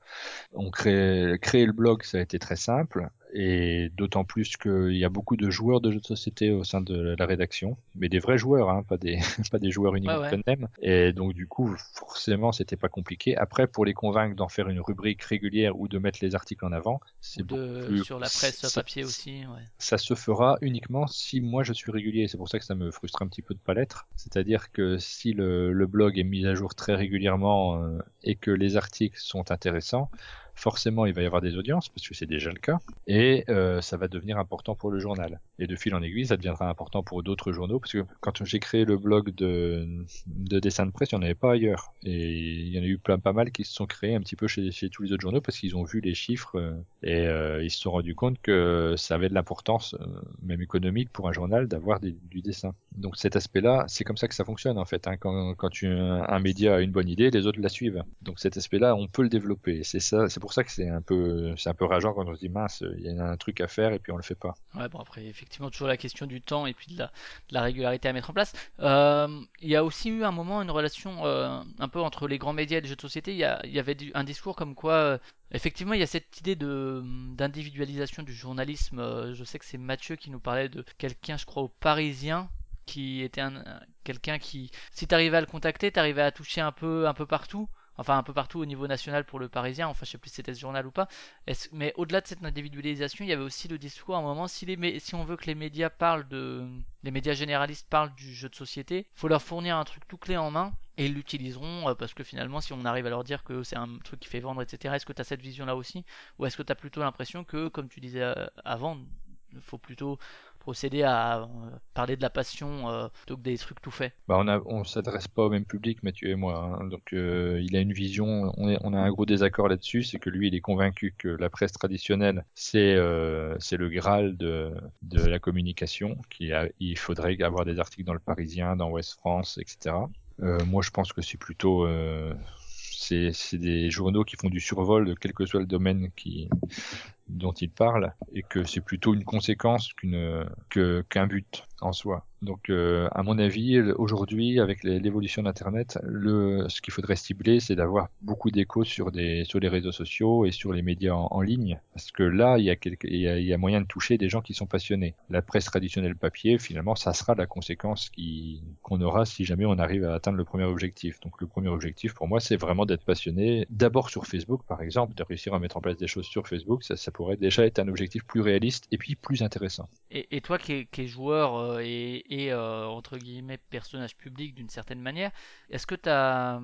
On crée, créer le blog, ça a été très simple et d'autant plus qu'il y a beaucoup de joueurs de jeux de société au sein de la rédaction, mais des vrais joueurs, hein, pas des pas des joueurs uniquement
Ouais, ouais.
Et donc du coup, forcément, c'était pas compliqué. Après, pour les convaincre d'en faire une rubrique régulière ou de mettre les articles en avant, c'est plus
sur la presse
ça-
papier aussi. Ouais.
ça se fera uniquement si moi je suis régulier. C'est pour ça que ça me frustre un petit peu de pas l'être. C'est-à-dire que si le, le blog est mis à jour très régulièrement euh, et que les articles sont intéressants, forcément il va y avoir des audiences parce que c'est déjà le cas et euh, ça va devenir important pour le journal. Et de fil en aiguille, ça deviendra important pour d'autres journaux parce que quand j'ai créé le blog de, de dessin de presse, il n'y en avait pas ailleurs. Et il y en a eu plein, pas mal qui se sont créés un petit peu chez, tous les autres journaux parce qu'ils ont vu les chiffres euh, et euh, ils se sont rendus compte que ça avait de l'importance, même économique, pour un journal d'avoir du dessin. Donc cet aspect-là, c'est comme ça que ça fonctionne en fait. hein. Quand, un média a une bonne idée, les autres la suivent. Donc cet aspect-là, on peut le développer. C'est ça, c'est pour ça que c'est un peu, c'est un peu rageant quand on se dit mince, il y a un truc à faire et puis on le fait pas.
Ouais, bon, après, effectivement, toujours la question du temps et puis de la, régularité à mettre en place. Euh, il y a aussi eu un moment une relation euh, un peu entre les grands médias et les jeux de société. Il y, avait un discours comme quoi, euh, effectivement, il y a cette idée de d'individualisation du journalisme. Je sais que c'est Mathieu qui nous parlait de quelqu'un, je crois, au Parisien, qui était un- quelqu'un qui, si t'arrivais à le contacter, t'arrivais à toucher un peu, un peu partout. Enfin, un peu partout au niveau national pour le Parisien. Enfin, je sais plus si c'était ce journal ou pas. Mais au-delà de cette individualisation, il y avait aussi le discours à un moment, si, les, si on veut que les médias parlent de, les médias généralistes parlent du jeu de société, faut leur fournir un truc tout clé en main et ils l'utiliseront euh, parce que finalement, si on arrive à leur dire que c'est un truc qui fait vendre, etc., est-ce que tu as cette vision-là aussi? Ou est-ce que tu as plutôt l'impression que, comme tu disais euh, avant, faut plutôt procéder à euh, parler de la passion euh, plutôt que des trucs tout faits
Bah on on s'adresse pas au même public, Mathieu et moi. hein. Donc euh, il a une vision. On, a un gros désaccord là-dessus, c'est que lui, il est convaincu que la presse traditionnelle, c'est le graal de la communication. Il faudrait avoir des articles dans le Parisien, dans Ouest France, etc. Moi, je pense que c'est plutôt des journaux qui font du survol de quel que soit le domaine qui dont il parle et que c'est plutôt une conséquence qu'une qu'un but en soi. Donc, euh, à mon avis, aujourd'hui, avec l'évolution d'Internet, le, ce qu'il faudrait cibler, c'est d'avoir beaucoup d'échos sur des, sur les réseaux sociaux et sur les médias en, ligne, parce que là, il y a quelque, il y a, moyen de toucher des gens qui sont passionnés. La presse traditionnelle papier, finalement, ça sera la conséquence qui, qu'on aura si jamais on arrive à atteindre le premier objectif. Donc, le premier objectif, pour moi, c'est vraiment d'être passionné. D'abord sur Facebook, par exemple, de réussir à mettre en place des choses sur Facebook, pourrait déjà être un objectif plus réaliste et puis plus intéressant.
Et, toi qui es, joueur euh, et, euh, entre guillemets personnage public d'une certaine manière, est-ce que tu as,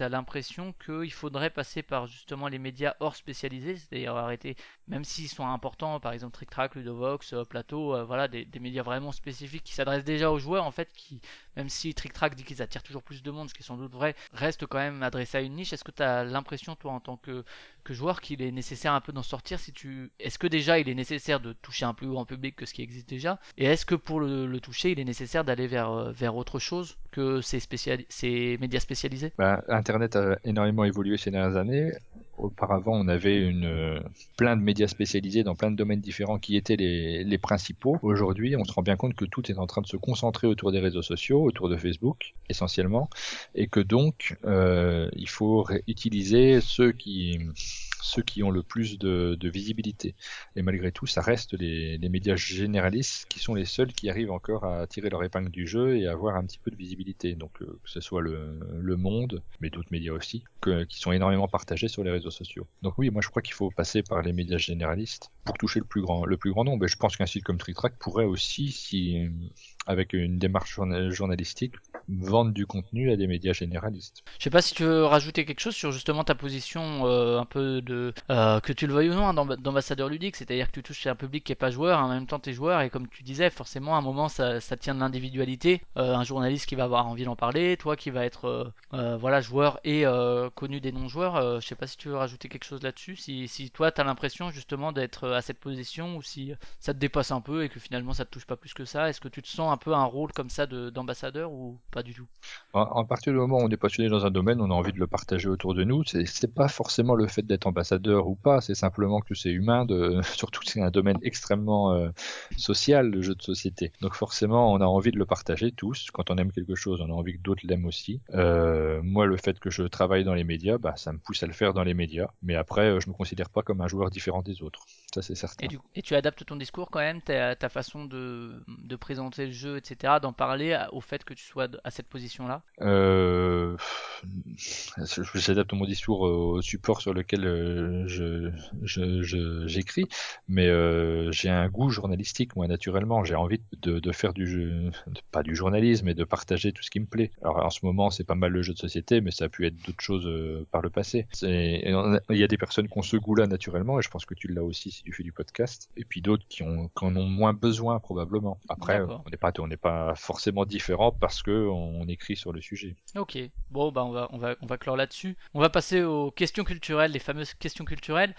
l'impression qu'il faudrait passer par justement les médias hors spécialisés, c'est-à-dire arrêter, même s'ils sont importants, par exemple Trick Track, Ludovox, euh, Plateau, voilà, des médias vraiment spécifiques qui s'adressent déjà aux joueurs en fait, qui, même si Trick Track dit qu'ils attirent toujours plus de monde, ce qui est sans doute vrai, restent quand même adressés à une niche. Est-ce que tu as l'impression, toi, en tant que, joueur, qu'il est nécessaire un peu d'en sortir si tu... Est-ce que déjà il est nécessaire de toucher un plus grand public que ce qui existe déjà? Et est-ce que pour le, toucher, il est nécessaire d'aller vers, euh, vers autre chose que ces, ces médias spécialisés?
Bah, Internet a énormément évolué ces dernières années. Auparavant, on avait une, euh, plein de médias spécialisés dans plein de domaines différents qui étaient les, les principaux. Aujourd'hui, on se rend bien compte que tout est en train de se concentrer autour des réseaux sociaux, autour de Facebook essentiellement, et que donc euh, il faut utiliser ceux qui ceux qui ont le plus de, visibilité. Et malgré tout, ça reste les, médias généralistes qui sont les seuls qui arrivent encore à tirer leur épingle du jeu et à avoir un petit peu de visibilité. Donc euh, que ce soit le, le Monde, mais d'autres médias aussi, qui sont énormément partagés sur les réseaux sociaux. Donc oui, moi je crois qu'il faut passer par les médias généralistes pour toucher le plus grand, le plus grand nombre. Et je pense qu'un site comme TrickTrack pourrait aussi, si avec une démarche journa- journalistique, vendre du contenu à des médias généralistes.
Je sais pas si tu veux rajouter quelque chose sur justement ta position euh, un peu de euh, que tu le veuilles ou non hein, d'amba- d'ambassadeur ludique, c'est-à-dire que tu touches un public qui est pas joueur, en même temps t'es joueur et comme tu disais, forcément à un moment ça, tient de l'individualité, Euh, un journaliste qui va avoir envie d'en parler, toi qui va être voilà joueur et connu des non-joueurs. Je sais pas si tu veux rajouter quelque chose là-dessus, si, si toi t'as l'impression justement d'être à cette position ou si ça te dépasse un peu et que finalement ça te touche pas plus que ça, est-ce que tu te sens un peu un rôle comme ça de- d'ambassadeur ou pas du tout?
En, en partir du moment où on est passionné dans un domaine, on a envie de le partager autour de nous. C'est pas forcément le fait d'être ambassadeur ou pas, c'est simplement que c'est humain. De, surtout que c'est un domaine extrêmement euh, social, le jeu de société. Donc forcément, on a envie de le partager tous. Quand on aime quelque chose, on a envie que d'autres l'aiment aussi. Euh, moi, le fait que je travaille dans les médias, bah, ça me pousse à le faire dans les médias. Mais après, euh, je me considère pas comme un joueur différent des autres. Ça, c'est certain.
Et, du- et tu adaptes ton discours quand même, ta, ta façon de, de présenter le jeu, etc., d'en parler au fait que tu sois à cette position-là?
Euh, J'adapte mon discours au support sur lequel euh, je je- je- j'écris, mais euh, j'ai un goût journalistique, moi, naturellement. J'ai envie de, de faire du jeu, de- pas du journalisme, mais de partager tout ce qui me plaît. Alors en ce moment, c'est pas mal le jeu de société, mais ça a pu être d'autres choses euh, par le passé. Il y a des personnes qui ont ce goût-là naturellement, et je pense que tu l'as aussi si tu fais du podcast, et puis d'autres qui, ont, qui en ont moins besoin probablement. Après,
D'accord.
on n'est pas, on n'est pas forcément différent parce que on écrit sur le sujet.
Ok, bon bah on va, on va, on va clore là-dessus. On va passer aux questions culturelles, les fameuses questions culturelles.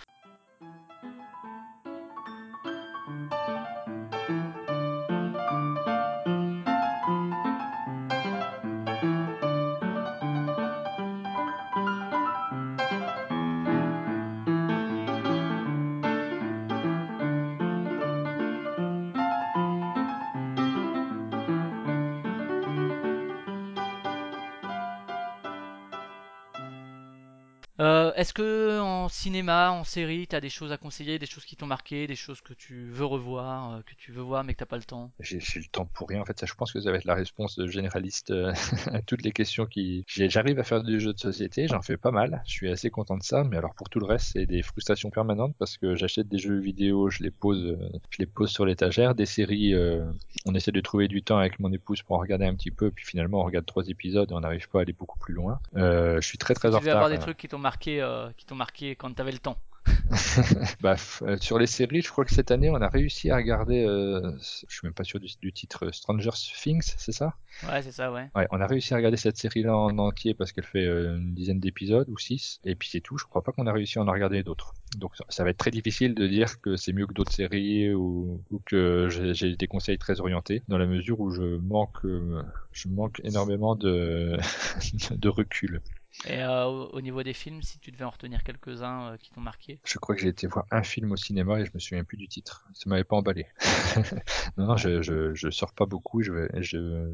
Cinéma, en série, t'as des choses à conseiller, des choses qui t'ont marqué, des choses que tu veux revoir, euh, que tu veux voir mais que t'as pas le temps
J'ai j'ai le temps pour rien. En fait, ça, je pense que ça va être la réponse généraliste euh, à toutes les questions qui. j'ai- J'arrive à faire du jeu de société, j'en fais pas mal. Je suis assez content de ça. Mais alors pour tout le reste, c'est des frustrations permanentes parce que j'achète des jeux vidéo, je les pose, euh, je les pose sur l'étagère. Des séries, euh, on essaie de trouver du temps avec mon épouse pour en regarder un petit peu, puis finalement on regarde trois épisodes et on n'arrive pas à aller beaucoup plus loin. Euh, je suis très très
Tu
en
devais
retard.
avoir des
euh.
trucs qui t'ont marqué, euh, qui t'ont marqué quand t'avais le temps.
Bah, euh, sur les séries, je crois que cette année, on a réussi à regarder, euh, je suis même pas sûr du, du titre, euh, Stranger Things, c'est ça?
Ouais, c'est ça, ouais.
Ouais, on a réussi à regarder cette série-là en entier parce qu'elle fait euh, une dizaine d'épisodes ou six, et puis c'est tout. Je crois pas qu'on a réussi à en regarder d'autres. Donc ça, ça va être très difficile de dire que c'est mieux que d'autres séries ou, ou que j'ai j'ai des conseils très orientés, dans la mesure où je manque, euh, je manque énormément de, de recul.
Et euh, au, au niveau des films, si tu devais en retenir quelques-uns euh, qui t'ont marqué.
Je crois que j'ai été voir un film au cinéma et je me souviens plus du titre. Ça m'avait pas emballé. non, non, je, je, je sors pas beaucoup. Je, je,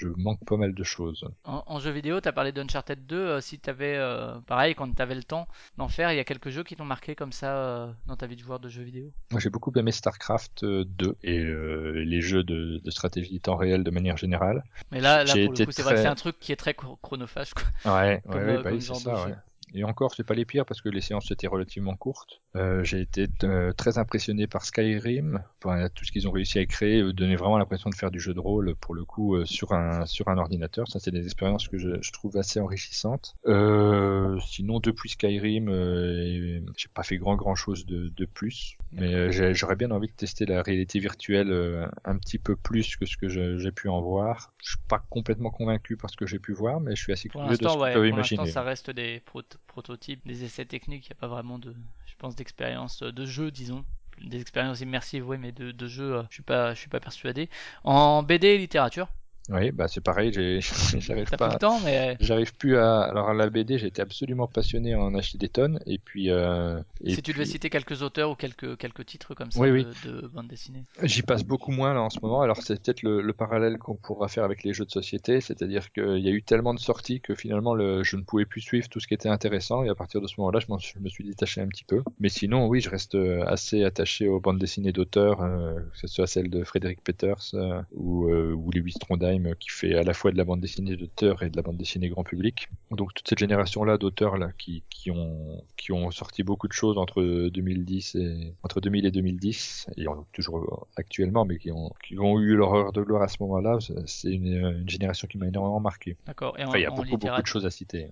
je manque pas mal de choses.
En, en jeu vidéo, t'as parlé d'Uncharted 2. euh, si t'avais, euh, pareil, quand t'avais le temps d'en faire, il y a quelques jeux qui t'ont marqué comme ça euh, dans ta vie de joueur de jeux vidéo?
Moi, j'ai beaucoup aimé StarCraft euh, 2 et euh, les jeux de, de stratégie temps réel de manière générale.
Mais là, pour le coup, c'est vrai que c'est un truc qui est très chro- chronophage. Quoi.
Ouais, ouais, ouais, bah oui, c'est ça, ouais. Et encore, c'est pas les pires parce que les séances étaient relativement courtes. Euh, j'ai été euh, très impressionné par Skyrim, Enfin, tout ce qu'ils ont réussi à créer, euh, donnait vraiment l'impression de faire du jeu de rôle pour le coup euh, sur un sur un ordinateur. Ça, c'est des expériences que je, je trouve assez enrichissantes. Euh, sinon, depuis Skyrim, euh, j'ai pas fait grand grand chose de, de plus, mais euh, j'aurais bien envie de tester la réalité virtuelle euh, un petit peu plus que ce que j'ai pu en voir. Je suis pas complètement convaincu par ce que j'ai pu voir, mais je suis assez curieux de ce qu'ils
ouais,
peuvent
pour l'instant,
imaginer.
ça reste des prot- prototypes, des essais techniques. Il n'y a pas vraiment de, je pense, d'expérience euh, de jeu, disons. Des expériences immersives, oui, mais de, de jeu, euh, je suis pas, je suis pas persuadé. En BD et littérature,
Oui, bah c'est pareil, j'arrive
plus
pas.
le temps, mais
J'arrive plus à. Alors, à la BD, j'étais absolument passionné en acheter des tonnes. Et puis. euh, et
si tu devais citer quelques auteurs ou quelques, quelques titres comme ça
Oui,
de,
oui.
de bande dessinée.
J'y passe beaucoup moins là en ce moment. Alors, c'est peut-être le, le parallèle qu'on pourra faire avec les jeux de société. C'est-à-dire qu'il y a eu tellement de sorties que finalement, le, je ne pouvais plus suivre tout ce qui était intéressant. Et à partir de ce moment-là, je, je me suis détaché un petit peu. Mais sinon, oui, je reste euh, assez attaché aux bandes dessinées d'auteurs, euh, que ce soit celle de Frédéric Peters euh, ou, euh, ou Lewis Trondheim, qui fait à la fois de la bande dessinée d'auteur et de la bande dessinée grand public. Donc, toute cette génération-là d'auteurs là, qui, qui, ont, qui ont sorti beaucoup de choses entre 2010 et entre 2000 et 2010 et toujours actuellement, mais qui ont, qui ont eu leur heure de gloire à ce moment-là. C'est une, une génération qui m'a énormément marqué.
D'accord. Et en,
Enfin, il y a beaucoup, beaucoup de choses à citer.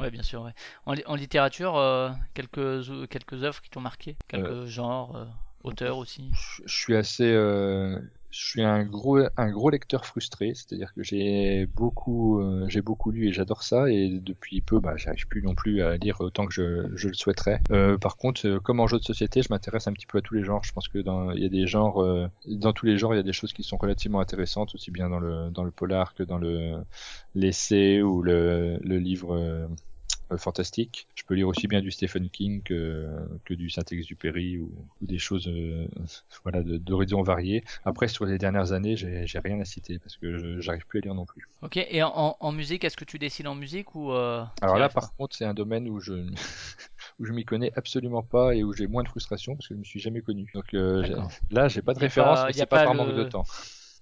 ouais, bien sûr. Ouais. En, li- en littérature, euh, quelques, quelques œuvres qui t'ont marqué, quelques
Euh,
genres, euh, auteurs aussi?
Je je suis assez, euh, je suis un gros, un gros lecteur frustré, c'est-à-dire que j'ai beaucoup, euh, j'ai beaucoup lu et j'adore ça, et depuis peu, bah, j'arrive plus non plus à lire autant que je, je le souhaiterais. Euh, par contre, euh, comme en jeu de société, je m'intéresse un petit peu à tous les genres. Je pense que dans, il y a des genres, euh, dans tous les genres, il y a des choses qui sont relativement intéressantes, aussi bien dans le, dans le polar que dans le l'essai ou le, le livre. Euh, fantastique. Je peux lire aussi bien du Stephen King que, que du Saint-Exupéry ou, ou des choses euh, voilà, d'horizons variés. Après, sur les dernières années, j'ai rien à citer parce que j'arrive plus à lire non plus.
Ok. Et en, musique, est-ce que tu dessines en musique ou euh,
Alors là, par contre, c'est un domaine où je où je m'y connais absolument pas et où j'ai moins de frustration parce que je me suis jamais connu. Donc euh, là, j'ai pas de référence,
pas-
mais c'est pas,
pas
par
le-
manque de temps.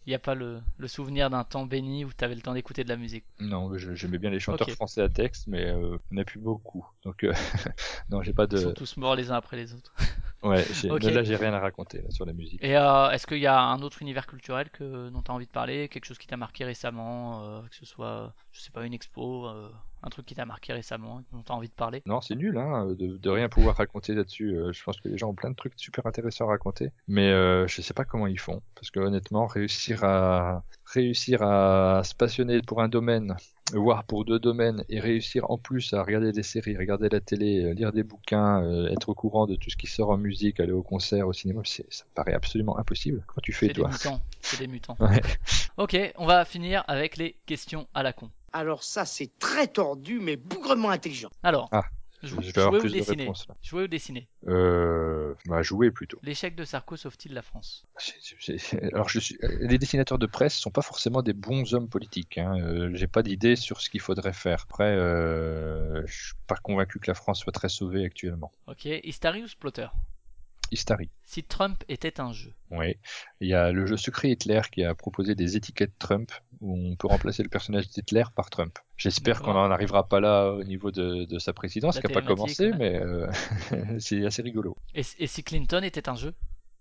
Il n'y a pas le, le souvenir d'un temps béni où tu avais le temps d'écouter de la musique.
Non, j'aimais bien les chanteurs français à texte, mais euh, il n'y en a plus beaucoup. Donc, euh, non, j'ai pas
Ils sont
de.
tous morts les uns après les autres.
Ouais, j'ai-
Ok.
là, j'ai rien à raconter là, sur la musique.
Et euh, est-ce qu'il y a un autre univers culturel que, dont tu as envie de parler? Quelque chose qui t'a marqué récemment euh, Que ce soit, je sais pas, une expo, un truc qui t'a marqué récemment, dont tu as envie de parler
Non, c'est nul, hein, de, de rien pouvoir raconter là-dessus. Euh, je pense que les gens ont plein de trucs super intéressants à raconter, mais euh, je sais pas comment ils font, parce que honnêtement, réussir à réussir à se passionner pour un domaine, voire pour deux domaines, et réussir en plus à regarder des séries, regarder la télé, euh, lire des bouquins, euh, être au courant de tout ce qui sort en musique, aller au concert, au cinéma, ça me paraît absolument impossible. Comment tu fais,
C'est des
toi
mutants. C'est des mutants.
Ouais.
Ok, on va finir avec les questions à la con.
Alors ça, c'est très tordu, mais bougrement intelligent.
Alors,
Ah,
jou-
Je vais avoir
jouer ou
de
dessiner
réponses là.
Jouer ou dessiner
Euh, bah, jouer plutôt.
L'échec de Sarko sauve-t-il la France?
Alors, je suis... les dessinateurs de presse sont pas forcément des bons hommes politiques. Hein. Euh, J'ai pas d'idée sur ce qu'il faudrait faire. Après, euh, je suis pas convaincu que la France soit très sauvée actuellement.
Ok, Hystary ou Splotter?
Hystary.
Si Trump était un jeu.
Oui. Il y a le jeu Secret Hitler qui a proposé des étiquettes Trump où on peut remplacer le personnage d'Hitler par Trump. J'espère qu'on n'en arrivera pas là au niveau de, de sa présidence, qui n'a pas commencé, mais euh, c'est assez rigolo.
Et, et si Clinton était un jeu?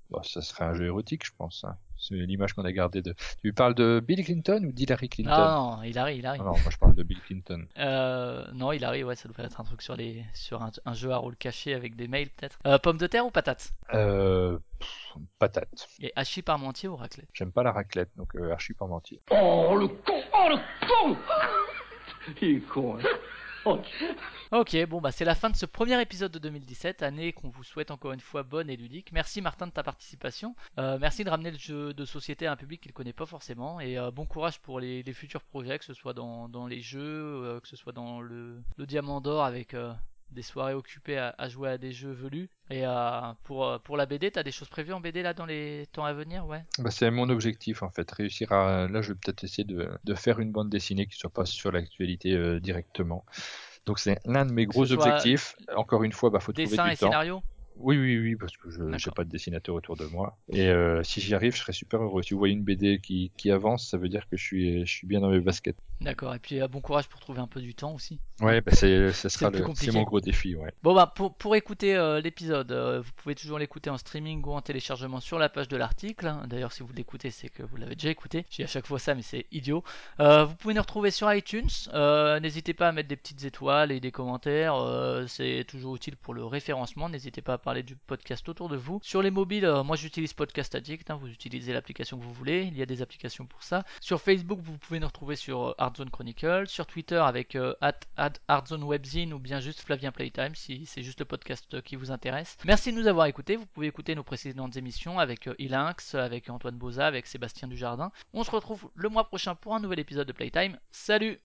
Bon, ça serait un jeu érotique, je pense. hein. C'est l'image qu'on a gardée de. Tu parles de Bill Clinton ou d'Hillary Clinton?
Non, non, Hillary, Hillary.
Ah non, moi je parle de Bill Clinton.
Euh, non, Hillary, ouais, ça devrait être un truc sur, les, sur un, un jeu à rôle caché avec des mails peut-être. Euh, pomme de terre ou patate
Euh, pff, patate.
Et hachis parmentier ou raclette?
J'aime pas la raclette, donc euh, archi parmentier.
Oh, le con Oh, le con Il est con, hein.
Ok, bon bah c'est la fin de ce premier épisode de 2017, année qu'on vous souhaite encore une fois bonne et ludique. Merci Martin de ta participation. Euh, merci de ramener le jeu de société à un public qui ne connaît pas forcément. Et euh, bon courage pour les, futurs projets, que ce soit dans, les jeux, euh, que ce soit dans le, le Diamant d'Or avec des soirées occupées à, à jouer à des jeux velus. Et pour, euh, pour la BD, t'as des choses prévues en BD là dans les temps à venir? Ouais.
Bah, c'est mon objectif en fait, réussir à. Là, je vais peut-être essayer de, de faire une bande dessinée qui soit pas sur l'actualité euh, directement. Donc c'est l'un de mes gros objectifs. Encore une fois, bah faut trouver
Dessin
du
et
temps.
scénario?
Oui, oui, oui, parce que je n'ai pas de dessinateur autour de moi. Et euh, si j'y arrive, je serais super heureux. Si vous voyez une BD qui, qui avance, ça veut dire que je suis, je suis bien dans mes baskets.
D'accord, et puis euh, bon courage pour trouver un peu du temps aussi.
Ouais, bah c'est, ça sera
le
c'est mon gros défi, ouais.
Bon bah pour, pour écouter euh, l'épisode, euh, vous pouvez toujours l'écouter en streaming ou en téléchargement sur la page de l'article. D'ailleurs si vous l'écoutez c'est que vous l'avez déjà écouté. Dis à chaque fois ça mais c'est idiot. Vous pouvez nous retrouver sur iTunes. N'hésitez pas à mettre des petites étoiles et des commentaires. c'est toujours utile pour le référencement. N'hésitez pas à parler du podcast autour de vous. Sur les mobiles, euh, moi j'utilise Podcast Addict. hein, vous utilisez l'application que vous voulez. Il y a des applications pour ça. Sur Facebook vous pouvez nous retrouver sur euh, Hardzone Chronicle. Sur Twitter avec euh, Hardzone Webzine ou bien juste Flavien Playtime si c'est juste le podcast qui vous intéresse. Merci de nous avoir écoutés. Vous pouvez écouter nos précédentes émissions avec euh, Ilinx, avec Antoine Boza, avec Sébastien Dujardin. On se retrouve le mois prochain pour un nouvel épisode de Playtime. Salut